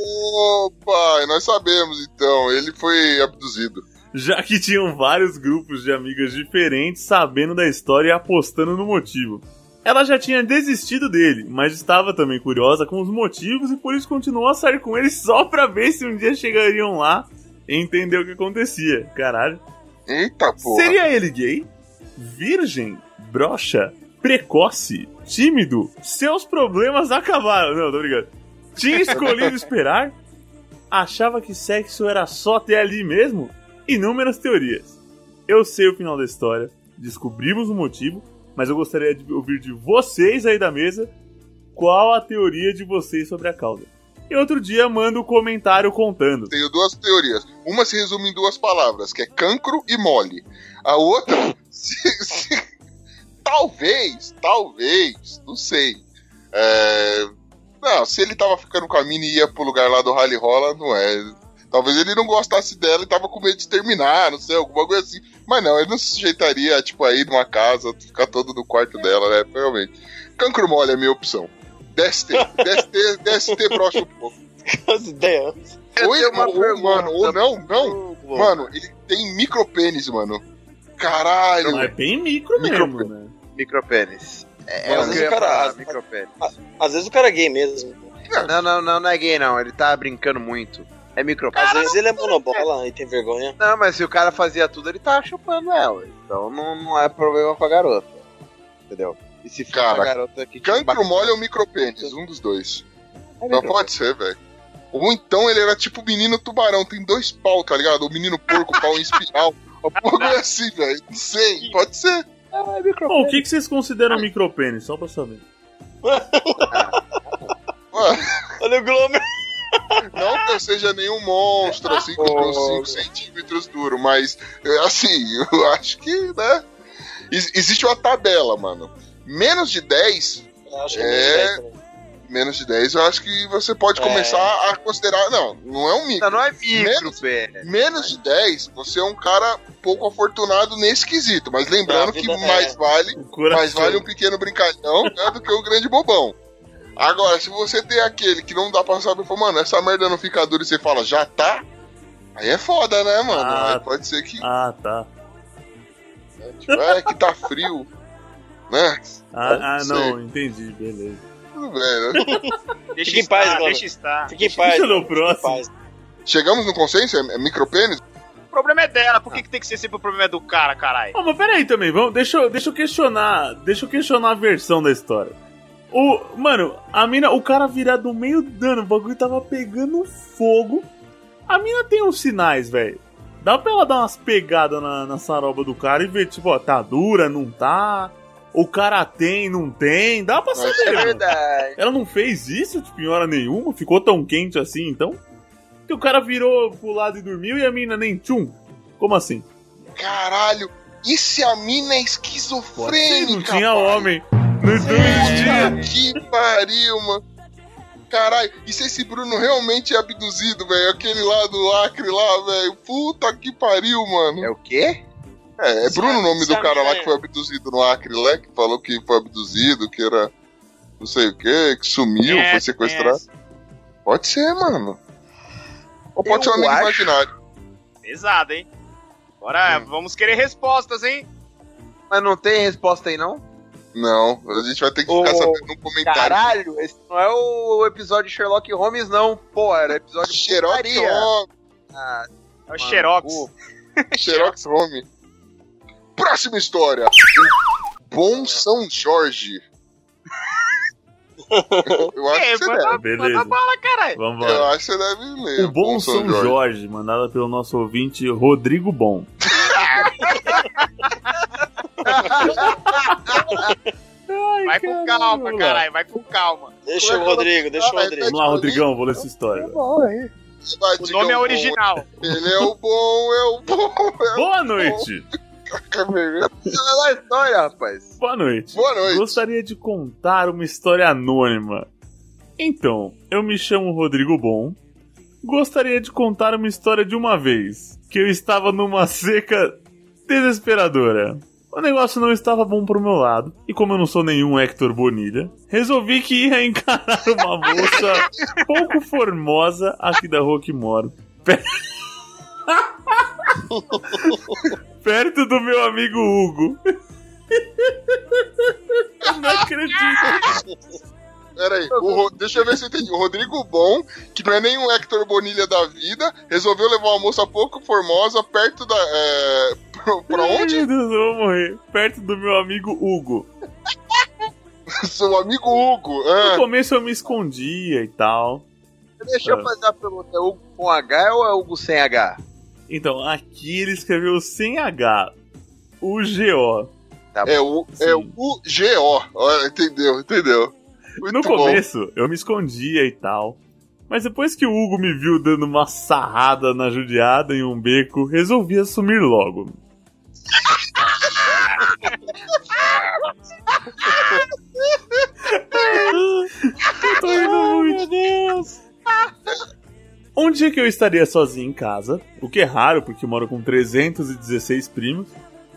Opa, nós sabemos então. Ele foi abduzido. Já que tinham vários grupos de amigas diferentes sabendo da história e apostando no motivo. Ela já tinha desistido dele, mas estava também curiosa com os motivos e por isso continuou a sair com ele só pra ver se um dia chegariam lá e entender o que acontecia. Caralho. Eita porra. Seria ele gay? Virgem? Broxa? Precoce? Tímido? Seus problemas acabaram. Não, tô brincando. Tinha escolhido (laughs) esperar? Achava que sexo era só ter ali mesmo? Inúmeras teorias. Eu sei o final da história, descobrimos o motivo, mas eu gostaria de ouvir de vocês aí da mesa qual a teoria de vocês sobre a causa. E outro dia manda um comentário contando. Tenho duas teorias. Uma se resume em duas palavras, que é cancro e mole. A outra, (laughs) se- se- talvez, talvez, não sei. É, Não, se ele tava ficando com a mina e ia pro lugar lá do Rally Rola, não é. Talvez ele não gostasse dela e tava com medo de terminar, não sei, alguma coisa assim. Mas não, ele não se sujeitaria, tipo, a ir numa casa, ficar todo no quarto dela, né? Realmente. Cancro mole é a minha opção. DST, DST, DST próximo pouco. As ideias. Oi, tenho uma ou, mano, ou não, não. Mano, ele tem micropênis, mano. Caralho. É bem micro mesmo, Micro- né? Micropênis. É, Mas é o às vezes o cara- micropênis. Às vezes o cara é gay mesmo. Não, não, não, não é gay não, ele tá brincando muito. É micropênis. Às vezes ele é monobola e tem vergonha. Não, mas se o cara fazia tudo, ele tá chupando ela. Então não, não é problema com a garota. Entendeu? E se for Cara, a garota que Cancro mole ou micropênis? Um dos dois. É Não pode ser, velho. Ou então ele era tipo o menino tubarão, tem dois pau, tá ligado? O menino porco, pau em espiral. (laughs) Alguma coisa assim, velho. Não sei, pode ser. Bom, o que, que vocês consideram micropênis? Só pra saber. Mano, Olha o Glomer. Não que eu seja nenhum monstro, assim, com 5 centímetros duro, mas, é, assim, (laughs) eu acho que, né? Ex- Existe uma tabela, mano. Menos de 10, Eu acho que É. é. menos de 10, eu acho que você pode É. começar a considerar. Não, não é um micro. Não, não é Menos- micropênis. Menos de 10, você é um cara pouco afortunado nesse quesito. Mas lembrando que mais é. vale mais vale um pequeno brincalhão né, do que um grande bobão. Agora, se você tem aquele que não dá pra saber, fala, mano, essa merda não fica dura e você fala, já tá? Aí é foda, né, mano? Ah. Aí pode ser que, Ah, tá. tipo, é que tá frio, né? Ah, ah, Sei. não, entendi, beleza. Tudo bem, né? (laughs) Deixa Fica em paz, mano. deixa estar. Fica em paz. Deixa no próximo. Chegamos no consenso? É, é micropênis? O problema é dela, por que, que tem que ser sempre o problema é do cara, caralho? Ah, mas peraí também, vamos, deixa, eu- deixa eu questionar. Deixa eu questionar a versão da história. O. Mano, a mina, o cara virado meio dano, o bagulho tava pegando fogo. A mina tem uns sinais, velho. Dá pra ela dar umas pegadas na, na saroba do cara e ver, tipo, ó, tá dura, não tá. O cara tem, não tem. Dá pra saber, É verdade. Ela não fez isso, tipo, em hora nenhuma? Ficou tão quente assim, então? Que o cara virou pro lado e dormiu e a mina nem tchum? Como assim? Caralho, e se a mina é esquizofrênica? não tinha homem. Não existia. Puta que pariu, mano. Caralho, e se esse Bruno realmente é abduzido, velho? Aquele lá do Acre lá, velho. Puta que pariu, mano. É o quê? É, é Bruno o nome do cara lá mina que é- foi abduzido no Acre, né? Que falou que foi abduzido, que era. não sei o que, que sumiu, É, foi sequestrado. Pode ser, mano. Ou pode Eu ser um amigo acho- imaginário. Pesado, hein? Agora vamos querer respostas, hein? Mas não tem resposta aí, não? Não, a gente vai ter que ficar sabendo no comentário. Caralho, esse não é o episódio de Sherlock Holmes, não. Pô, era episódio de Xerox putaria. Home. Ah, É o Xerox. pô. Xerox Home. Próxima história. O Bom São Jorge. (laughs) Eu acho É, que você manda, deve. Beleza. manda bala, caralho. Eu Vambora. acho que você deve ler. O Bom São Jorge, mandada pelo nosso ouvinte Rodrigo Bom. (laughs) Vai com calma, caralho. Vai com calma. Deixa o Rodrigo, deixa o Rodrigo. Vamos lá, Rodrigão, vou ler essa história. O nome é original. Ele é o bom, é o bom. É Boa noite! o. Olha a história, rapaz. Boa noite. Boa noite. Gostaria de contar uma história anônima. Então, eu me chamo Rodrigo Bom. Gostaria de contar uma história de uma vez que eu estava numa seca desesperadora. O negócio não estava bom pro meu lado, e como eu não sou nenhum Hector Bonilha, resolvi que ia encarar uma moça (laughs) pouco formosa aqui da rua que moro. Pe- (laughs) Perto do meu amigo Hugo. (laughs) Eu não acredito. Pera aí, o Ro- deixa eu ver se eu entendi. O Rodrigo Bom, que não é nenhum Hector Bonilha da vida, resolveu levar uma moça pouco formosa perto da. É, pra, pra onde? Meu Deus, eu vou morrer. Perto do meu amigo Hugo. (laughs) Seu amigo Hugo. No Ah, começo eu me escondia e tal. Deixa eu fazer a pergunta. É Hugo com H ou é Hugo sem H? Então, aqui ele escreveu sem H. O G-O. Tá é o, é Sim. o UGO. Olha, entendeu, entendeu. Muito No bom. começo eu me escondia e tal. Mas depois que o Hugo me viu dando uma sarrada na judiada em um beco, resolvi assumir logo. eu tô rindo muito. Meu Deus. Um dia que eu estaria sozinho em casa, o que é raro porque eu moro com 316 primos.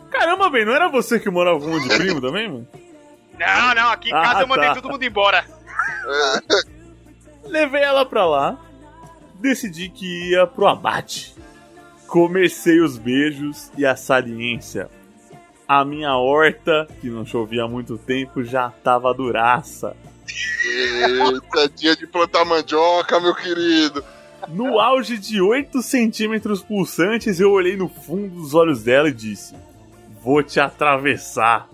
Caramba, bem, não era você que morava com um de primo também, mano? Não, não, aqui em Ah, casa eu mandei tá. todo mundo embora. (laughs) Levei ela pra lá, decidi que ia pro abate. Comecei os beijos e a saliência. A minha horta, que não chovia há muito tempo, já tava duraça. Eita, dia de plantar mandioca, meu querido. No auge de 8 centímetros pulsantes, eu olhei no fundo dos olhos dela e disse: Vou te atravessar.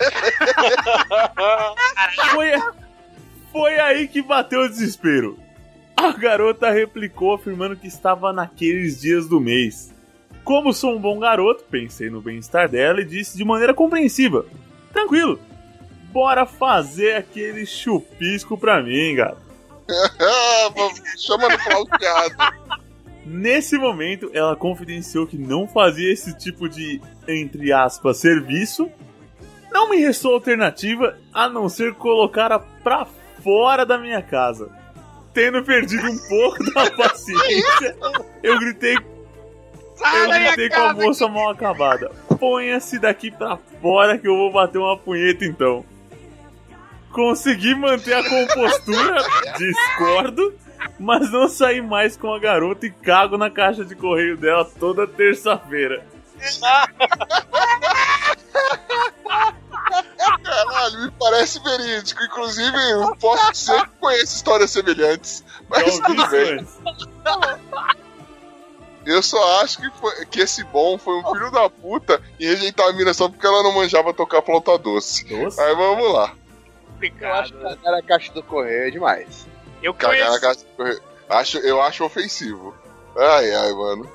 (laughs) foi, foi aí que bateu o desespero. A garota replicou, afirmando que estava naqueles dias do mês. Como sou um bom garoto, pensei no bem-estar dela e disse de maneira compreensiva: Tranquilo, bora fazer aquele chupisco pra mim, gato. (laughs) Chama no flauteado. Nesse momento, ela confidenciou que não fazia esse tipo de, entre aspas, serviço. Não me restou alternativa a não ser colocá-la pra fora da minha casa. Tendo perdido um pouco da (laughs) paciência, eu gritei. Eu gritei com a moça mal acabada. Ponha-se daqui pra fora que eu vou bater uma punheta então. Consegui manter a compostura, (laughs) discordo, mas não saí mais com a garota e cago na caixa de correio dela toda terça-feira. (laughs) Caralho, me parece verídico. Inclusive, eu posso dizer que conheço histórias semelhantes. Mas tudo bem. Eu só acho que, foi- que esse bom foi um filho da puta e rejeitar a mina só porque ela não manjava tocar flauta doce. Doce? Aí vamos lá. Eu acho que cagar na caixa do correio é demais. Eu Cagar na conheço. caixa de correio. Acho, eu acho ofensivo. Ai, ai, mano.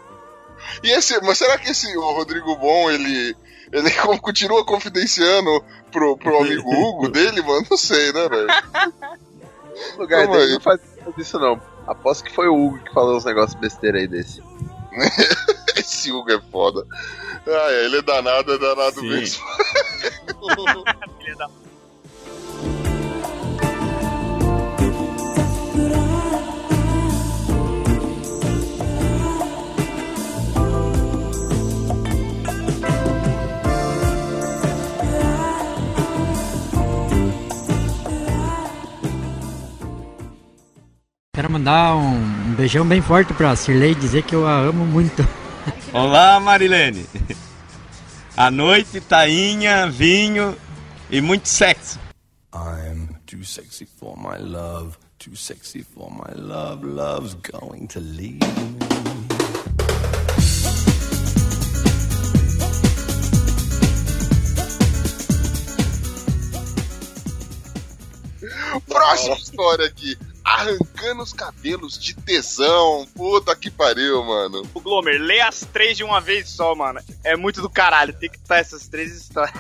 E esse, mas será que esse o Rodrigo Bom, ele, ele continua confidenciando pro, pro amigo Hugo (laughs) dele, mano? Não sei, né, velho? No lugar Calma dele aí. não faz isso, não. Aposto que foi o Hugo que falou uns negócios besteira aí desse. (laughs) Esse Hugo é foda. Ai, ele é danado, é danado Sim. mesmo. (laughs) Filha da- beijão bem forte pra Cirlei dizer que eu a amo muito. Olá, Marilene. À noite, tainha, vinho e muito sexo. I'm too sexy for my love, too sexy for my love, love's going to leave me. Próxima história aqui. Arrancando os cabelos de tesão. Puta que pariu, mano. O Glomer, lê as três de uma vez só, mano. É muito do caralho. Tem que estar essas três histórias.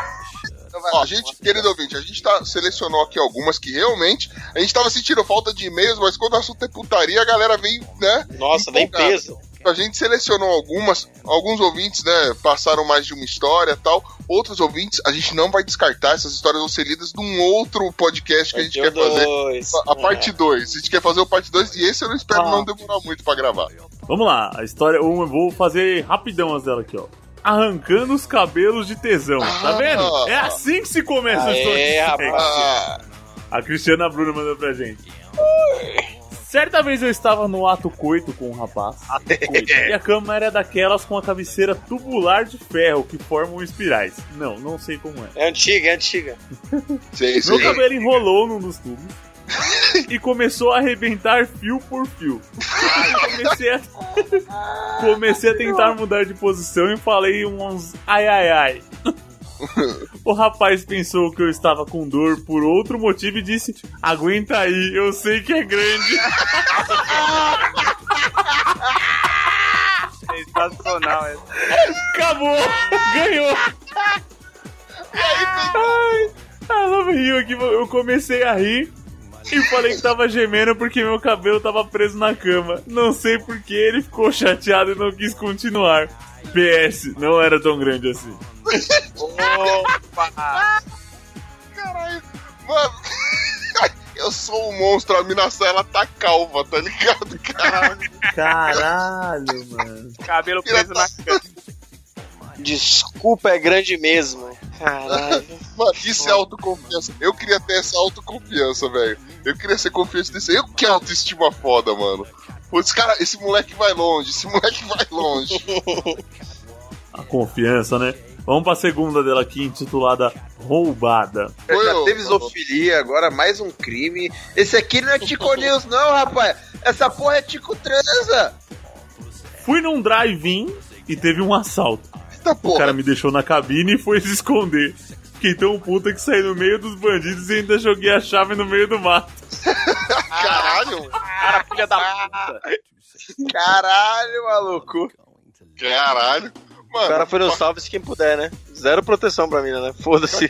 Ó, a gente, querido ouvinte, a gente tá, selecionou aqui algumas que realmente a gente tava sentindo falta de e-mails, mas quando o assunto é putaria, a galera vem, né? Nossa, vem empolgada. peso. A gente selecionou algumas, alguns ouvintes, né, passaram mais de uma história tal. Outros ouvintes, a gente não vai descartar, essas histórias vão ser lidas num outro podcast que a gente quer fazer. A, a parte 2. A gente quer fazer o parte 2 e esse eu não espero Ah. não demorar muito pra gravar. Vamos lá, a história. Eu vou fazer rapidão as dela aqui, ó. Arrancando os cabelos de tesão. Tá Ah. vendo? É assim que se começa a história. De sexo. Ah, A Cristiana Bruna mandou pra gente. Certa vez eu estava no ato coito com um rapaz. (laughs) e a cama era daquelas com a cabeceira tubular de ferro que formam espirais. Não, não sei como é. É antiga, é antiga. (laughs) sei, Meu sei. cabelo enrolou num dos tubos (laughs) e começou a arrebentar fio por fio. Comecei a, comecei a tentar mudar de posição e falei uns ai ai ai. (laughs) O rapaz pensou que eu estava com dor por outro motivo e disse: Aguenta aí, eu sei que é grande. (laughs) Sensacional essa. Acabou! Ganhou! Ai, ela riu aqui, eu comecei a rir e falei que tava gemendo porque meu cabelo tava preso na cama. Não sei porque ele ficou chateado e não quis continuar. PS, não era tão grande assim. Opa! Caralho, mano. (laughs) Eu sou um monstro, a mina ela tá calva, tá ligado, cara? Caralho, mano. Cabelo preso na cama. Desculpa, é grande mesmo. Caralho. Mano, isso é autoconfiança. Eu queria ter essa autoconfiança, velho. Eu queria ser confiante desse. Eu que autoestima foda, mano. Putz, cara, esse moleque vai longe, esse moleque vai longe. (laughs) A confiança, né? Vamos pra segunda dela aqui, intitulada Roubada. Foi, Já teve zoofilia, agora mais um crime. Esse aqui não é Tico (laughs) News, não, rapaz. Essa porra é Tico Transa. Fui num drive-in e teve um assalto. Eita O cara me deixou na cabine e foi se esconder. Fiquei tão puta que saí no meio dos bandidos e ainda joguei a chave no meio do mato. (laughs) Caralho, Cara, filha da puta. Caralho, maluco. caralho. Mano, O cara foi no salve-se quem puder, né? Zero proteção pra mim, né? Foda-se.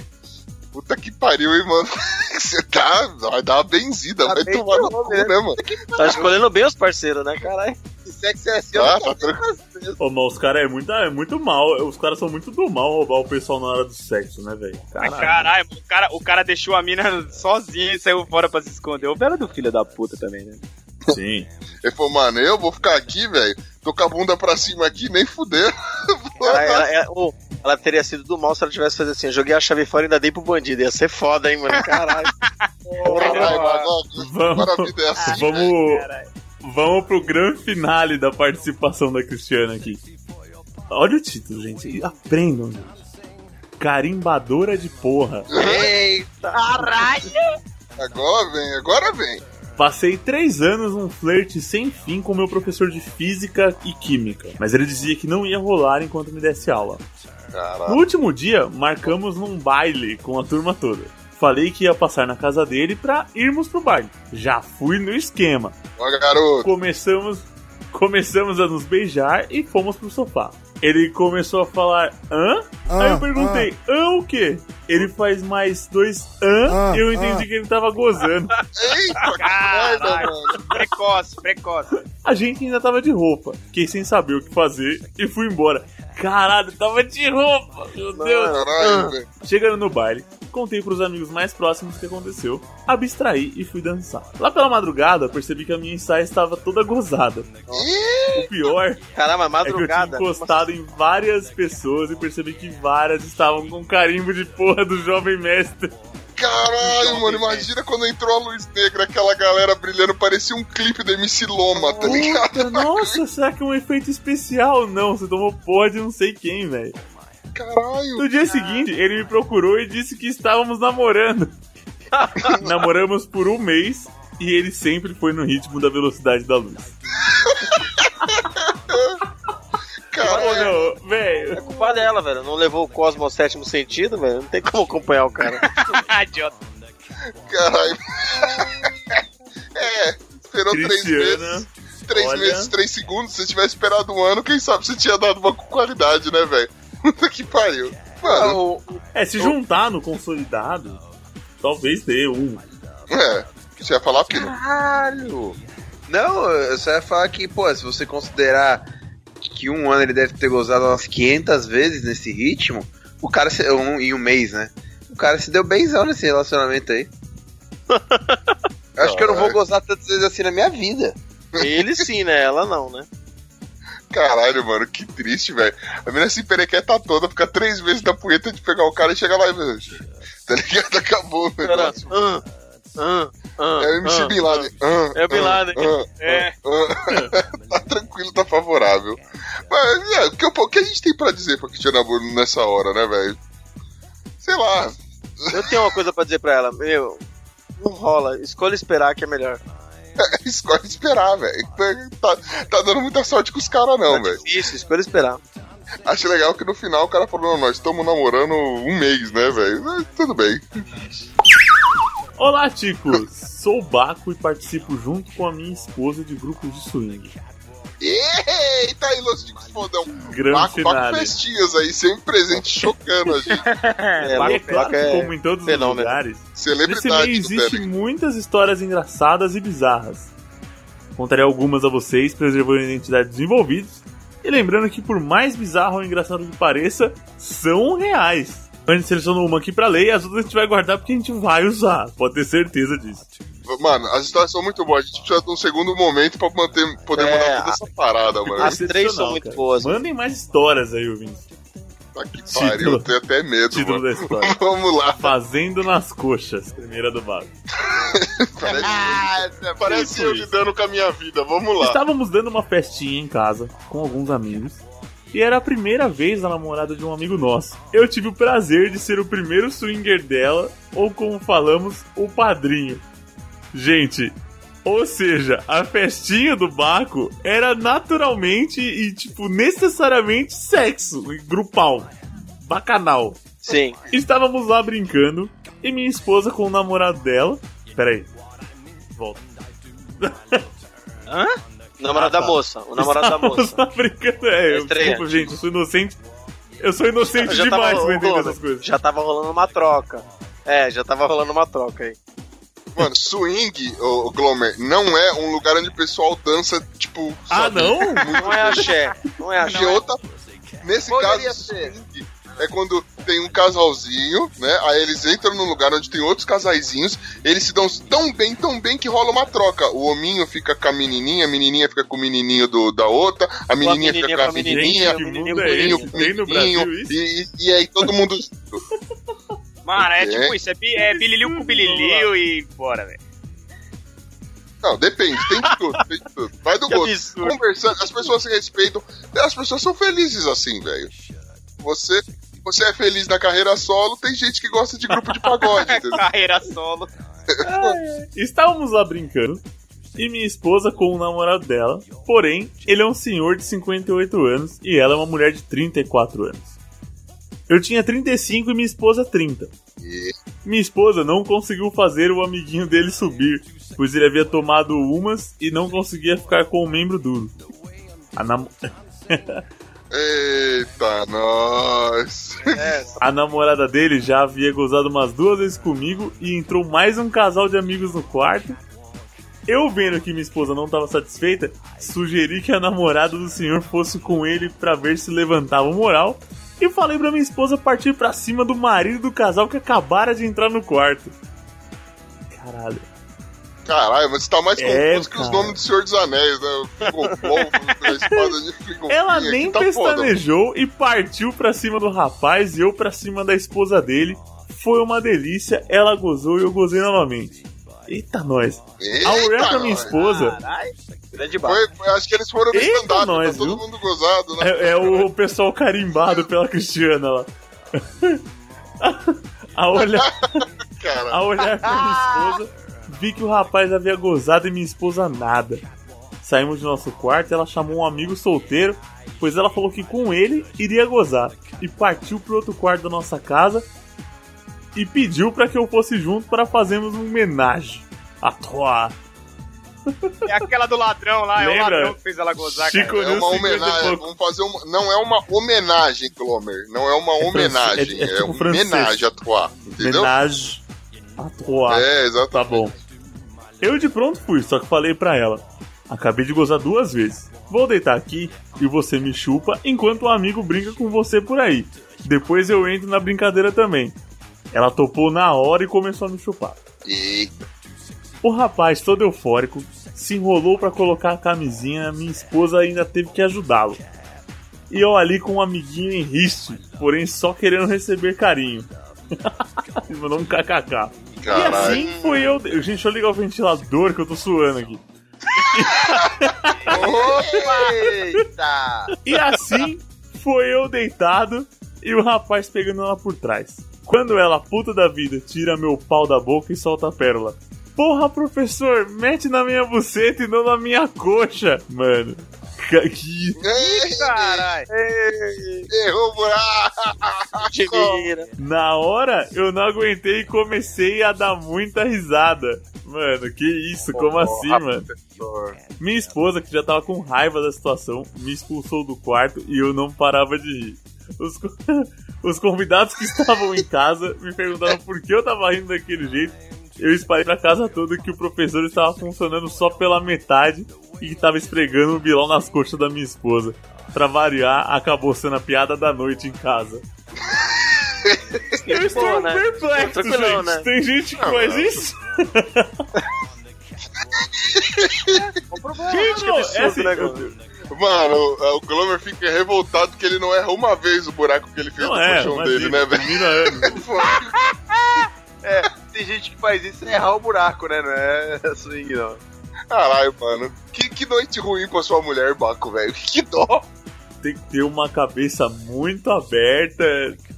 puta que pariu, hein, mano. (laughs) Você tá. Vai dar uma benzida, vai bem tomar no cu, né? né, mano? Tá escolhendo bem os parceiros, né, caralho? Sexo é assim, Ah, eu tá tranquilo. Ô, mas os caras é muito, é muito mal. Os caras são muito do mal roubar o pessoal na hora do sexo, né, velho? Ai, Caralho, o cara, o cara deixou a mina sozinha e saiu fora pra se esconder. O belo do filho da puta também, né? Sim. Ele falou, mano, eu vou ficar aqui, velho. Tô com a bunda pra cima aqui, nem fuder. (laughs) Ela, ela- ela- ô, ela teria sido do mal se ela tivesse feito assim. eu Joguei a chave fora e ainda dei pro bandido. Ia ser foda, hein, mano? Caralho. (laughs) Caralho, mano, Vamos- agora a vida é assim. Vamos, vamos pro grande finale da participação da Cristiana aqui. Olha o título, gente. Aprendam, gente. Carimbadora de porra. Eita. Agora vem, agora vem. Passei três anos num flerte sem fim com meu professor de física e química, mas ele dizia que não ia rolar enquanto me desse aula. No Caralho. último dia, marcamos num baile com a turma toda. Falei que ia passar na casa dele pra irmos pro baile. Já fui no esquema. Ó, garoto. Começamos, começamos a nos beijar e fomos pro sofá. Ele começou a falar hã? Aí eu perguntei, hã o quê? Ele faz mais dois hã e eu entendi que ele tava gozando. Eita, Caralho. mano. Precoce, precoce. A gente ainda tava de roupa. Fiquei sem saber o que fazer e fui embora. Caralho, tava de roupa! Meu Deus! Caralho, velho. Chegando no baile, contei pros amigos mais próximos o que aconteceu, abstraí e fui dançar. Lá pela madrugada, percebi que a minha ensaia estava toda gozada. O pior Caramba, é que eu tinha madrugada. encostado em várias pessoas e percebi que várias estavam com carimbo de porra do jovem mestre. Caralho, mano, imagina quando entrou a luz negra, aquela galera brilhando, parecia um clipe do MC Loma, tá ligado? (laughs) Nossa, será que é um efeito especial? Não, você tomou porra de não sei quem, velho. Caralho. No dia seguinte, ele me procurou e disse que estávamos namorando. (laughs) Namoramos por um mês e ele sempre foi no ritmo da velocidade da luz. (laughs) Caralho. Não, velho. É culpa dela, velho. Não levou o Cosmo ao sétimo sentido, velho. Não tem como acompanhar o cara. (laughs) Idiota. Caralho. é, esperou três Cristiana, meses. Três olha- meses, três segundos. Se você tivesse esperado um ano, quem sabe você tinha dado uma qualidade, né, velho? Puta que pariu. Mano, É, se juntar no consolidado, talvez dê um. é. Você ia falar, Pino? Caralho! Não, eu só ia falar que, pô, se você considerar que um ano ele deve ter gozado umas 500 vezes nesse ritmo, o cara, se, um, em um mês, né? O cara se deu benzão nesse relacionamento aí. (laughs) Eu acho que eu não vou gozar tantas vezes assim na minha vida. Ele sim, né? Ela não, né? Caralho, mano, que triste, velho. A menina se perequeta toda, fica três vezes na punheta de pegar o cara e chega lá e. Tá ligado? Acabou o Cara, negócio. Ah, ah, ah, É o MC ah, Bin Laden. É o Bin Laden. É. (laughs) tá tranquilo, tá favorável. Mas, é, o que, o que a gente tem pra dizer pra Cristiana Bruno nessa hora, né, velho? Sei lá. Eu tenho uma coisa pra dizer pra ela, meu. Não rola, escolha esperar que é melhor. Escolhe esperar, velho. Tá, tá dando muita sorte com os caras, não, velho. Isso, escolha esperar. Acho legal que no final o cara falou: não, nós estamos namorando um mês, né, velho? Tudo bem. Olá, ticos! Sou o Baco e participo junto com a minha esposa de grupos de swing. Eita aí, Los Dicos Fodão. Grande Baco, Baco. Festinhas aí, sempre presente, chocando a gente. (laughs) É, Baco- é claro é como em todos fenômeno. os lugares, nesse Celebridade meio do existem muitas histórias engraçadas e bizarras. Contarei algumas a vocês, preservando a identidade dos envolvidos. E lembrando que, por mais bizarro ou engraçado que pareça, são reais. A gente selecionou uma aqui pra ler e as outras a gente vai guardar porque a gente vai usar. Pode ter certeza disso. Mano, as histórias são muito boas. A gente precisa de um segundo momento pra manter, poder É, mandar toda essa parada, mano. As três são muito cara. boas. Mandem mais histórias aí, ouvintes. Tá que pariu, eu tenho até medo, Título mano. da história. (laughs) Vamos lá. Fazendo nas coxas. Primeira do Baco. (laughs) Parece, parece Tipo eu isso. lidando com a minha vida. Vamos lá. Estávamos dando uma festinha em casa com alguns amigos. E era a primeira vez da namorada de um amigo nosso. Eu tive o prazer de ser o primeiro swinger dela, ou como falamos, o padrinho. Gente, ou seja, a festinha do Baco era naturalmente e, tipo, necessariamente sexo, grupal, bacanal. Sim. Estávamos lá brincando e minha esposa com o namorado dela. Peraí. Volta. (laughs) Hã? Namorado Ah, da tá. moça. O namorado da Estávamos (laughs) moça. lá brincando. É, eu, Estreante. desculpa, gente, eu sou inocente. Eu sou inocente Já demais tava pra entender essas coisas. Já tava rolando uma troca. É, já tava rolando uma troca aí. Mano, swing, o, o Glomer, não é um lugar onde o pessoal dança, tipo. Ah, sabe, não? muito Não é axé. Não é E axé. outra, nesse Poderia caso, ser. swing é quando tem um casalzinho, né? Aí eles entram num lugar onde tem outros casaizinhos, eles se dão tão bem, tão bem que rola uma troca. O hominho fica com a menininha, a menininha fica com o menininho do, da outra, a menininha, menininha fica com a menininha, menininha, que o mundo menininho é esse? com o Tem no menininho, Brasil isso? e, e aí todo mundo... Mano, é É. tipo isso, é, é bililiu com bililiu e bora, velho. Não, depende, tem de tudo, tem de tudo. Vai do Que gosto. absurdo. Conversando, as pessoas se respeitam, as pessoas são felizes assim, velho. Você, você é feliz na carreira solo, tem gente que gosta de grupo de pagode, entendeu? (laughs) Carreira solo. Estávamos lá brincando e minha esposa com o namorado dela. Porém, ele é um senhor de 58 anos e ela é uma mulher de 34 anos. Eu tinha 35 e minha esposa 30. E- Minha esposa não conseguiu fazer o amiguinho dele subir, pois ele havia tomado umas e não conseguia ficar com o membro duro. A, nam- (laughs) Eita, nós. É, (laughs) a namorada dele já havia gozado umas duas vezes comigo e entrou mais um casal de amigos no quarto. Eu vendo que minha esposa não estava satisfeita, sugeri que a namorada do senhor fosse com ele pra ver se levantava o moral e falei pra minha esposa partir pra cima do marido do casal que acabara de entrar no quarto. Caralho. Caralho, mas você tá mais É, confuso que os cara. nomes do Senhor dos Anéis, né? Frigobol, (laughs) a espada de Frigobol. Ela nem tá foda. pestanejou e partiu pra cima do rapaz e eu pra cima da esposa dele, Foi uma delícia, ela gozou e eu gozei novamente. Eita, nós. Eita, A olhar pra minha esposa Grande Foi, foi- acho que eles foram no stand-up, nós, tá todo viu? mundo gozado, né? é, é o pessoal carimbado pela Cristiana lá. (laughs) A olhar, (laughs) Cara, a olhar pra minha esposa, vi que o rapaz havia gozado e minha esposa nada. Saímos de nosso quarto e ela chamou um amigo solteiro, pois ela falou que com ele iria gozar. E partiu pro outro quarto da nossa casa e pediu para que eu fosse junto para fazermos um homenagem. A toa. É aquela do ladrão lá, é o Lembra? ladrão que fez ela gozar, Chico cara. é uma 50 homenagem. Vamos fazer uma. Não é uma homenagem, Glomer. Não é uma homenagem. é- é É, tipo uma homenagem a toi. Entendeu? Homenagem. A toa. É, exato. Tá bom. Eu de pronto fui, só que falei pra ela. Acabei de gozar duas vezes. Vou deitar aqui e você me chupa enquanto um amigo brinca com você por aí. Depois eu entro na brincadeira também. Ela topou na hora e começou a me chupar. O rapaz, todo eufórico, se enrolou pra colocar a camisinha, minha esposa ainda teve que ajudá-lo. E eu ali com um amiguinho em risco, porém só querendo receber carinho. Mandou um kkk. E Caralho. assim fui eu. Gente, deixa eu ligar o ventilador que eu tô suando aqui. Eita! E assim foi eu deitado e o rapaz pegando ela por trás. Quando ela, puta da vida, tira meu pau da boca e solta a pérola. Porra, professor, mete na minha buceta e não na minha coxa. Mano, ca- que. Ei, Caralho. Errou o buraco. Na hora eu não aguentei e comecei a dar muita risada. Mano, que isso? Como assim, mano? Minha esposa, que já tava com raiva da situação, me expulsou do quarto e eu não parava de rir. Os, co- (laughs) os convidados que estavam em casa me perguntaram por que eu tava rindo daquele jeito. Eu espalhei pra casa toda que o professor estava funcionando só pela metade e que tava esfregando o bilão nas coxas da minha esposa. Pra variar, acabou sendo a piada da noite em casa. Eu estou boa, né? perplexo, gente. né? Tem gente que Não, faz não. isso? (laughs) problema. Gente, não, é assim, né, eu-? Mano, o, Glomer fica revoltado que ele não erra uma vez o buraco que ele fez Não no é, colchão dele, né, velho? (laughs) (laughs) É, tem gente que faz isso sem errar o buraco, né? Não é swing, não. Caralho, mano. Que, que noite ruim pra sua mulher, Baco, velho. (laughs) Que dó. Tem que ter uma cabeça muito aberta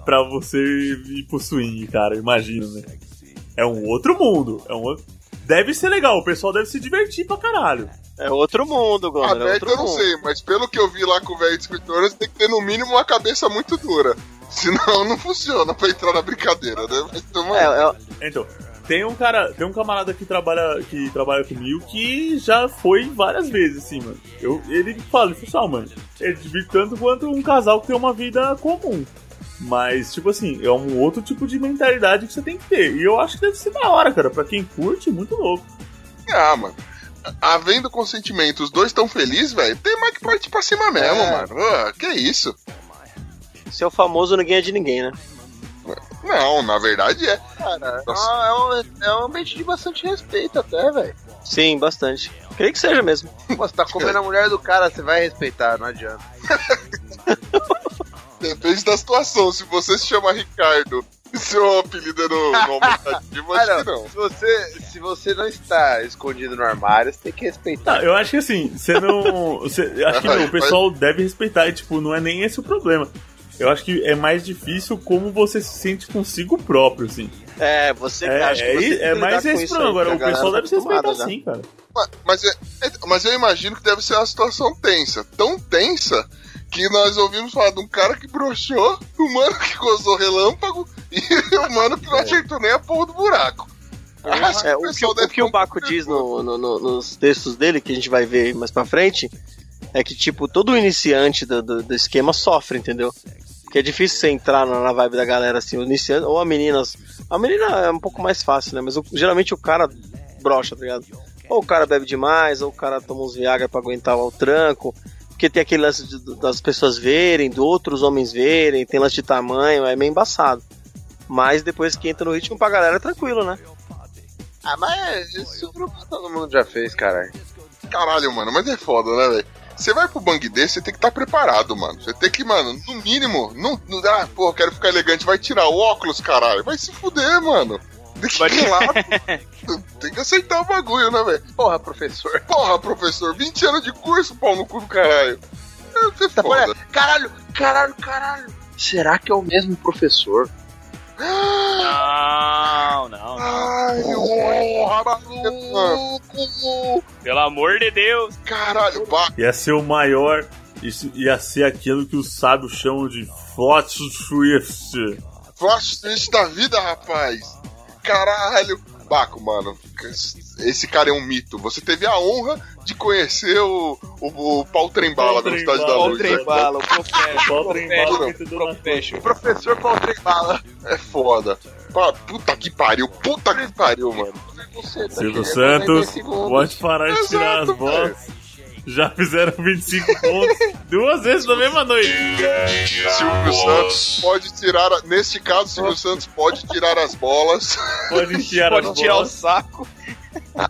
pra você ir pro swing, cara. Imagina, né? É um outro mundo. É um outro... Deve ser legal, o pessoal deve se divertir pra caralho. É outro mundo. É Aberto outro eu não mundo. sei, mas pelo que eu vi lá com o velho você tem que ter no mínimo uma cabeça muito dura. (laughs) Senão não funciona pra entrar na brincadeira, né? Mas, aí. É, é, Então, tem um cara, tem um camarada que trabalha, que trabalha comigo que já foi várias vezes, assim, mano. Eu, ele fala, "Ah, mano, ele divirte tanto quanto um casal que tem uma vida comum. Mas, tipo assim, é um outro tipo de mentalidade que você tem que ter. E eu acho que deve ser da hora, cara. Pra quem curte, muito louco. Ah, mano. Havendo consentimento, os dois estão felizes, velho. Tem mais que partir pra cima mesmo, É. mano. Ah, que isso? seu famoso ninguém é de ninguém, né? Não, na verdade é. Cara, Nossa. é um, é um ambiente de bastante respeito até, velho. Sim, bastante. Creio que seja mesmo. Pô, Você tá comendo a mulher do cara, você vai respeitar, não adianta. (laughs) Depende da situação. Se você se chama Ricardo seu apelido é no, no aumentativo, Ah, acho não. que não. Se você, se você não está escondido no armário, você tem que respeitar. Tá, eu acho que assim, você não. Você, acho que não, o pessoal deve respeitar e, tipo, não é nem esse o problema. Eu acho que é mais difícil como você se sente consigo próprio, assim. É, você É, acha que é, você é que mais esse isso problema. Agora, o pessoal galera deve se tá respeitar já. sim, cara. Mas, mas, é- mas eu imagino que deve ser uma situação tensa. Tão tensa que nós ouvimos falar de um cara que broxou, o mano que gozou relâmpago e (laughs) o mano que não acertou nem a porra do buraco. Acho É, o o, que, o que o Baco diz no- no- no- nos textos dele, que a gente vai ver mais pra frente, é que, tipo, todo iniciante do, do- do esquema sofre, entendeu? Porque é difícil você entrar na, na vibe da galera, assim, o iniciante, ou a menina. A menina é um pouco mais fácil, né? Mas o- geralmente o cara brocha, tá ligado? Ou o cara bebe demais, ou o cara toma uns Viagra pra aguentar o tranco. Porque tem aquele lance de- das pessoas verem, de outros homens verem, tem lance de tamanho, é meio embaçado. Mas depois que entra no ritmo pra galera é tranquilo, né? Ah, mas isso todo mundo já fez, caralho. Caralho, mano, mas é foda, né, velho? Você vai pro bang desse, você tem que estar preparado, mano. Você tem que, mano, no mínimo, não, não ah, pô, quero ficar elegante, vai tirar o óculos, caralho. Vai se fuder, mano. Tem que lá, tem que aceitar o bagulho, né, velho? Porra, professor. Porra, professor, 20 anos de curso, pau no cu do caralho. É, é Tá, foda. caralho, caralho, caralho. Será que é o mesmo professor? Não, não. Ai, porra, maluco! Pelo amor de Deus. Caralho, pá. Ia ser o maior. Isso ia ser aquilo que os sábios chamam de Flot Swift. Flash twist da vida, rapaz. Caralho. Baco, mano. Esse cara é um mito. Você teve a honra de conhecer o, o, o Paul Trembala, Velocidade da Paul Luz. né? Trembala, o professor. Paul Trembala, Professor, na professor. Professor Paul Trembala. É foda. Puta que pariu. Puta que pariu, mano. Silvio Santos, pode parar de tirar as bolas. Já fizeram 25 pontos duas vezes na mesma noite. Silvio Santos pode tirar. a- Neste caso, Silvio Santos pode tirar as bolas. Pode tirar as Pode tirar o saco.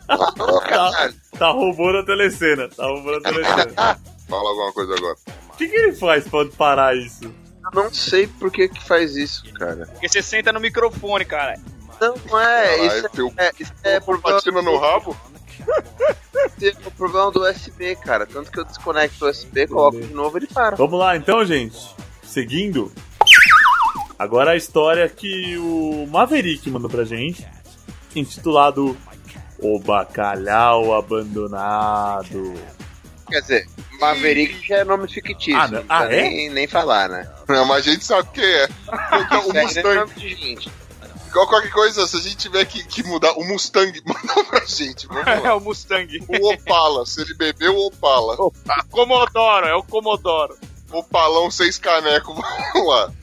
Tá, tá roubando a telecena. Tá roubando a telecena. (laughs) Fala alguma coisa agora. O que, que ele faz pra parar isso? Eu não sei por que que faz isso, cara. Porque você senta no microfone, cara. Não, não é. Caralho, Isso teu é, isso é problema, Patina no rabo? é o problema do USB, cara. Tanto que eu desconecto o USB, coloco de novo ele para. Vamos lá então, gente. Seguindo. Agora a história que o Maverick mandou pra gente. Intitulado O Bacalhau Abandonado. Quer dizer, Maverick já é nome fictício. Ah, não. Ah, é? nem, nem falar, né? Não, mas a gente sabe o que é. Então, o é Mustang. Igual qualquer coisa, se a gente tiver que, que mudar, o Mustang (laughs) manda pra gente. Vamos (laughs) É o Mustang. O Opala, se ele bebeu o Opala. Comodoro, é o Comodoro. Opalão, seis canecos, (laughs) vamos lá.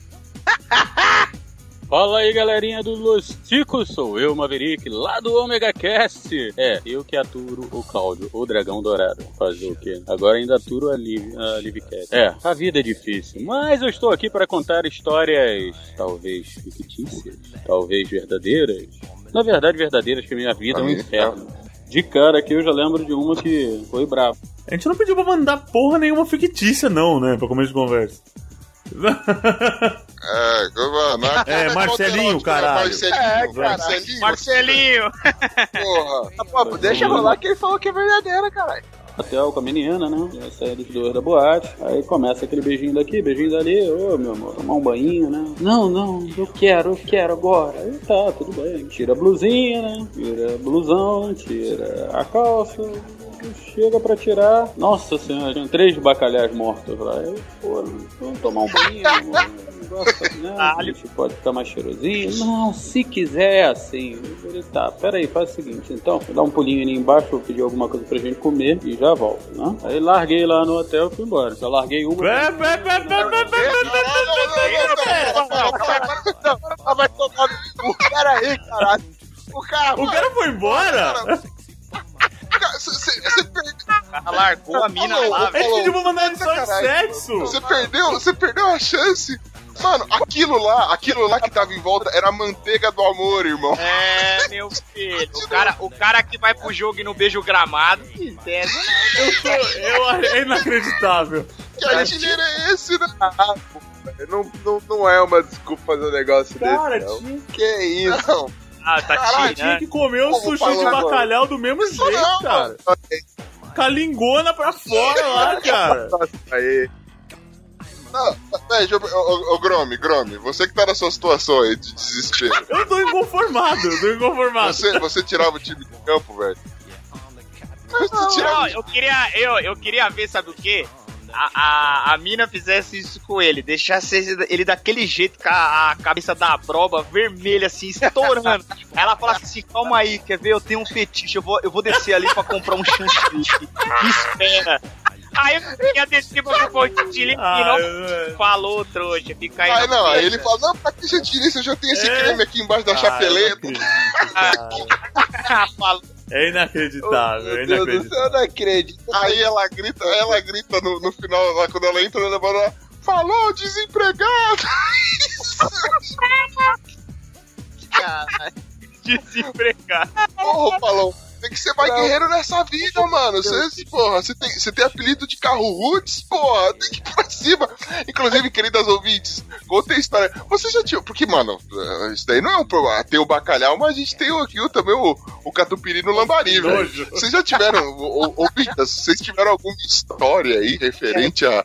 Fala aí, galerinha do Los Ticos, sou eu, Maverick, lá do Omega Cast. É, eu que aturo o Cláudio, o dragão dourado. Fazer o quê? Agora ainda aturo a Liv, a Livcast. É, a vida é difícil, mas eu estou aqui para contar histórias, talvez fictícias, talvez verdadeiras. Na verdade, verdadeiras, que a minha vida é um inferno. De cara aqui eu já lembro de uma que foi brava. A gente não pediu pra mandar porra nenhuma fictícia, não, né? Pra começo de conversa. É. É, Marcelinho, caralho. Marcelinho, É, caralho. Marcelinho. Marcelinho. Porra. Ah, pô, deixa rolar que ele falou que é verdadeira, caralho. hotel com a menina, né? Já saíram os dois da boate. Aí começa aquele beijinho daqui, beijinho dali. Ô, meu amor, tomar um banho, né? Não, não, eu quero, eu quero agora. Aí tá, tudo bem. Tira a blusinha, né? Tira blusão, tira a calça. Chega pra tirar. Nossa senhora, tinha três bacalhau mortos lá. Aí, pô, vamos tomar um banho, um negócio, né? A gente pode ficar mais cheirosinho. Não, se quiser, assim. Eu tá, peraí, faz o seguinte, então, dá um pulinho ali embaixo, vou pedir alguma coisa pra gente comer e já volto, né? Aí larguei lá no hotel e fui embora. Só larguei uma. Vai tomar no cu. Pera aí, caralho. O cara, O cara foi embora? Você perdeu. Ela largou a mina lá, A gente velho. pra mandar só de sexo. Você perdeu, você perdeu a chance. Mano, aquilo lá, aquilo lá que tava em volta era a manteiga do amor, irmão. É, meu (laughs) filho. O cara, o cara que vai pro jogo e não beija o gramado. né? Eu tô, eu, é inacreditável. Que artilheiro é esse, né? não, não, não é uma desculpa fazer um negócio Cara, desse, não. Que isso? Não. Ah, tá cara, tinha tirando. que comer Como sushi de agora? bacalhau do mesmo jeito, Não, cara. Calingona pra fora lá, cara. Aí. Não, velho, ô, ô, Gromi, Gromi, você que tá na sua situação aí de desespero. Eu tô inconformado, eu tô inconformado. Você, você tirava o time do campo, velho? Não, eu queria, eu, eu queria ver, sabe o quê? A, a, a mina fizesse isso com ele, deixasse ele- ele daquele jeito, com a, a cabeça da broba vermelha, assim, estourando. Aí (laughs) ela falasse assim: calma aí, quer ver? Eu tenho um fetiche, eu vou, eu vou descer ali pra comprar um. Me espera. Aí eu ia descer pra comprar um e Ah, não falou, trouxa, fica aí. Não, aí ele fala, não, pra que gentilícia, eu já tenho esse É. creme aqui embaixo da (laughs) Ah, chapeleta. cara. Falou. É inacreditável, é Meu Deus do inacreditável. céu, eu não acredito. Aí ela grita, ela grita no, no final, lá, quando ela entra na ela falou desempregado! (laughs) Desempregado. Porra, falou, Tem que ser mais guerreiro nessa vida, mano. Você, porra, você tem, você tem apelido de carro roots, porra, tem que ir pra cima. Inclusive, queridas ouvintes, contei a história. Você já tinha. Porque, mano, eh, isso daí não é um problema. Tem o bacalhau, mas a gente tem aqui o- também o, o catupiry no lambari, velho. nojo. Vocês já tiveram, ouvintas, vocês tiveram alguma história aí referente a,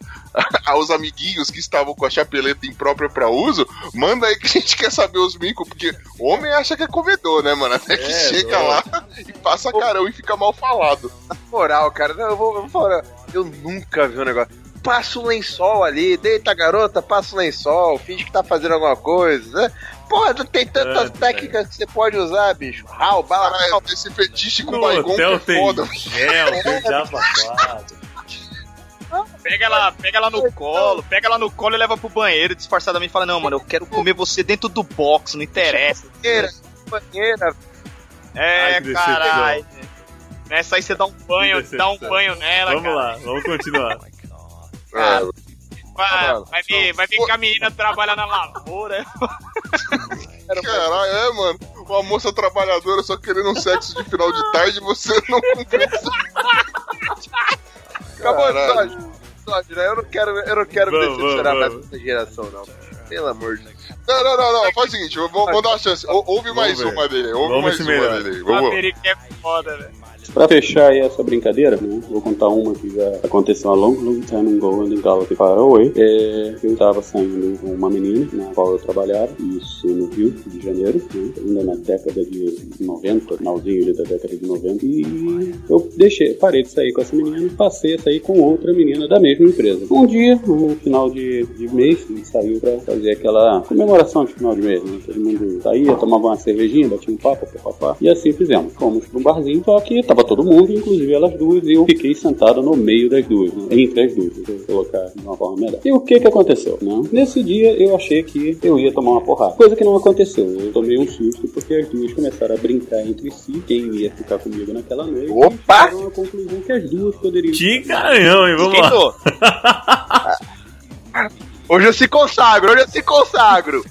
aos amiguinhos que estavam com a chapeleta imprópria pra uso? Manda aí que a gente quer saber os micos, porque o homem acha que é comedor, né, mano? Até que É, chega não. lá e passa carão e fica mal falado. Na moral, cara, não, eu vou, eu vou falar. Eu nunca vi um negócio. Passa o lençol ali, deita a garota, passa o lençol, finge que tá fazendo alguma coisa, né? Porra, tem tantas É, técnicas que você pode usar, bicho. Rau, bala, Caralho, esse fetiche com baigon é tem foda. gel, tem japa quatro. Pega ela, pega ela no colo, pega ela no colo e leva pro banheiro disfarçadamente e fala: Não, mano, eu quero comer você dentro do box, não interessa. banheira, banheira. É, caralho. Nessa aí você dá um banho, dá um banho nela, Vamos cara. lá, vamos continuar. (laughs) É, Vai, vai, vai ver que a menina trabalha na lavoura. Caralho, é, mano. Uma moça trabalhadora só querendo um sexo de final de tarde e você não cumpre isso. Acabou. Episódio, né? Eu não quero, eu não quero Vamos, decepcionar vamos, mais vamos. essa geração, não. Pelo amor de Deus. Não, não, não, não. Faz o seguinte, vou, vou dar uma chance. Ou- Ouve mais uma dele. Ouve Vamos mais uma melhor. dele. Vamos. é foda, velho. Pra fechar aí essa brincadeira, né, vou contar uma que já aconteceu há long, long time ago in Galaxy Far Away. É, eu tava saindo com uma menina na qual eu trabalhava, isso no Rio de Janeiro, né, ainda na década de 90, finalzinho da década de 90. E eu deixei, parei de sair com essa menina passei a sair com outra menina da mesma empresa. Um dia, no final de, de mês, a gente saiu pra fazer aquela comemoração de final de mês, né? Todo mundo saía, tomava uma cervejinha, batia um papo, papapá. E assim fizemos. Fomos pra um barzinho, só que tava todo mundo, inclusive elas duas, e eu fiquei sentado no meio das duas, né? entre as duas, vou colocar de uma forma melhor. E o que que aconteceu? Né? Nesse dia eu achei que eu ia tomar uma porrada, coisa que não aconteceu. Eu tomei um susto porque as duas começaram a brincar entre si, quem ia ficar comigo naquela noite. Opa! E à conclusão que as duas poderiam. Que garanhão, hein? Vamos lá. (laughs) Hoje eu se consagro, hoje eu se consagro.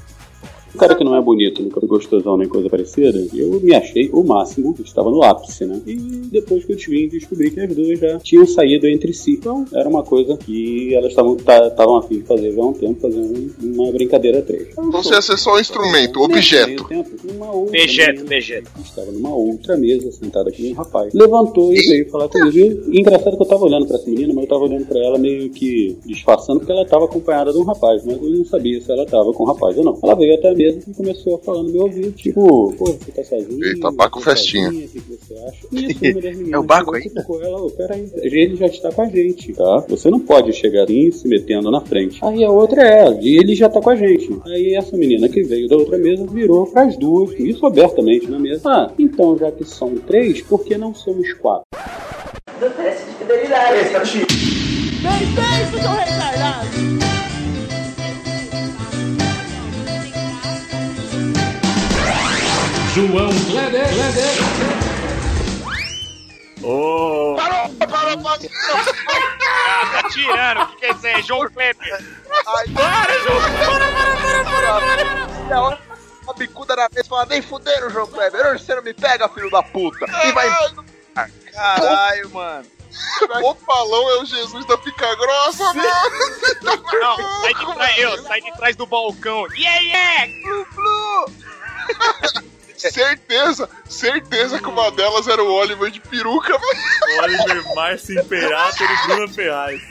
Um cara que não é bonito, nunca foi gostosão nem coisa parecida, eu me achei o máximo, estava no ápice, né? E depois que eu vim descobri que as duas já tinham saído entre si. Então era uma coisa que elas estavam tá- estavam afim de fazer já há um tempo, fazendo uma brincadeira a três. Então você é só um instrumento, objeto. Dejeto, dejeto. Estava numa outra mesa, sentada aqui um rapaz. Levantou e veio falar comigo. E engraçado que eu tava olhando pra essa menina, mas eu tava olhando pra ela meio que disfarçando, porque ela tava acompanhada de um rapaz, mas eu não sabia se ela tava com o rapaz ou não. Ela veio até a mesa e começou a falar no meu ouvido, tipo, pô, você tá sozinho? Eita, Baco Você tá festinha. sozinha? O que que você acha? E assim, das (laughs) meninas É o Baco cutucou ela, ô, peraí, ele já está com a gente, tá? Você não pode chegar assim se metendo na frente. Aí a outra é ela, e ele já tá com a gente. Aí essa menina que veio da outra mesa virou pras duas, isso abertamente na mesa. Ah, então já que são três, por que não somos quatro? Do teste de fidelidade. Bem feito, seu retardado. João Kleber. Ô, Parou, parou, parou. Ah, tá tirando. O que, que é isso aí? João Kleber. Ai, para, João! Para, para, para, para! E uma bicuda na mesa e fala, nem fuderam, João Kleber, hoje você não me pega, filho da puta! E vai Caralho, mano. O palão é o Jesus da pica grossa, mano. Não, sai de trás, eu, sai de trás do balcão. Yeah, yeah! Glu, glu. (laughs) Certeza, certeza que uma delas era o Oliver de peruca, mano. Oliver Márcio Imperator e Bruno Ferraz.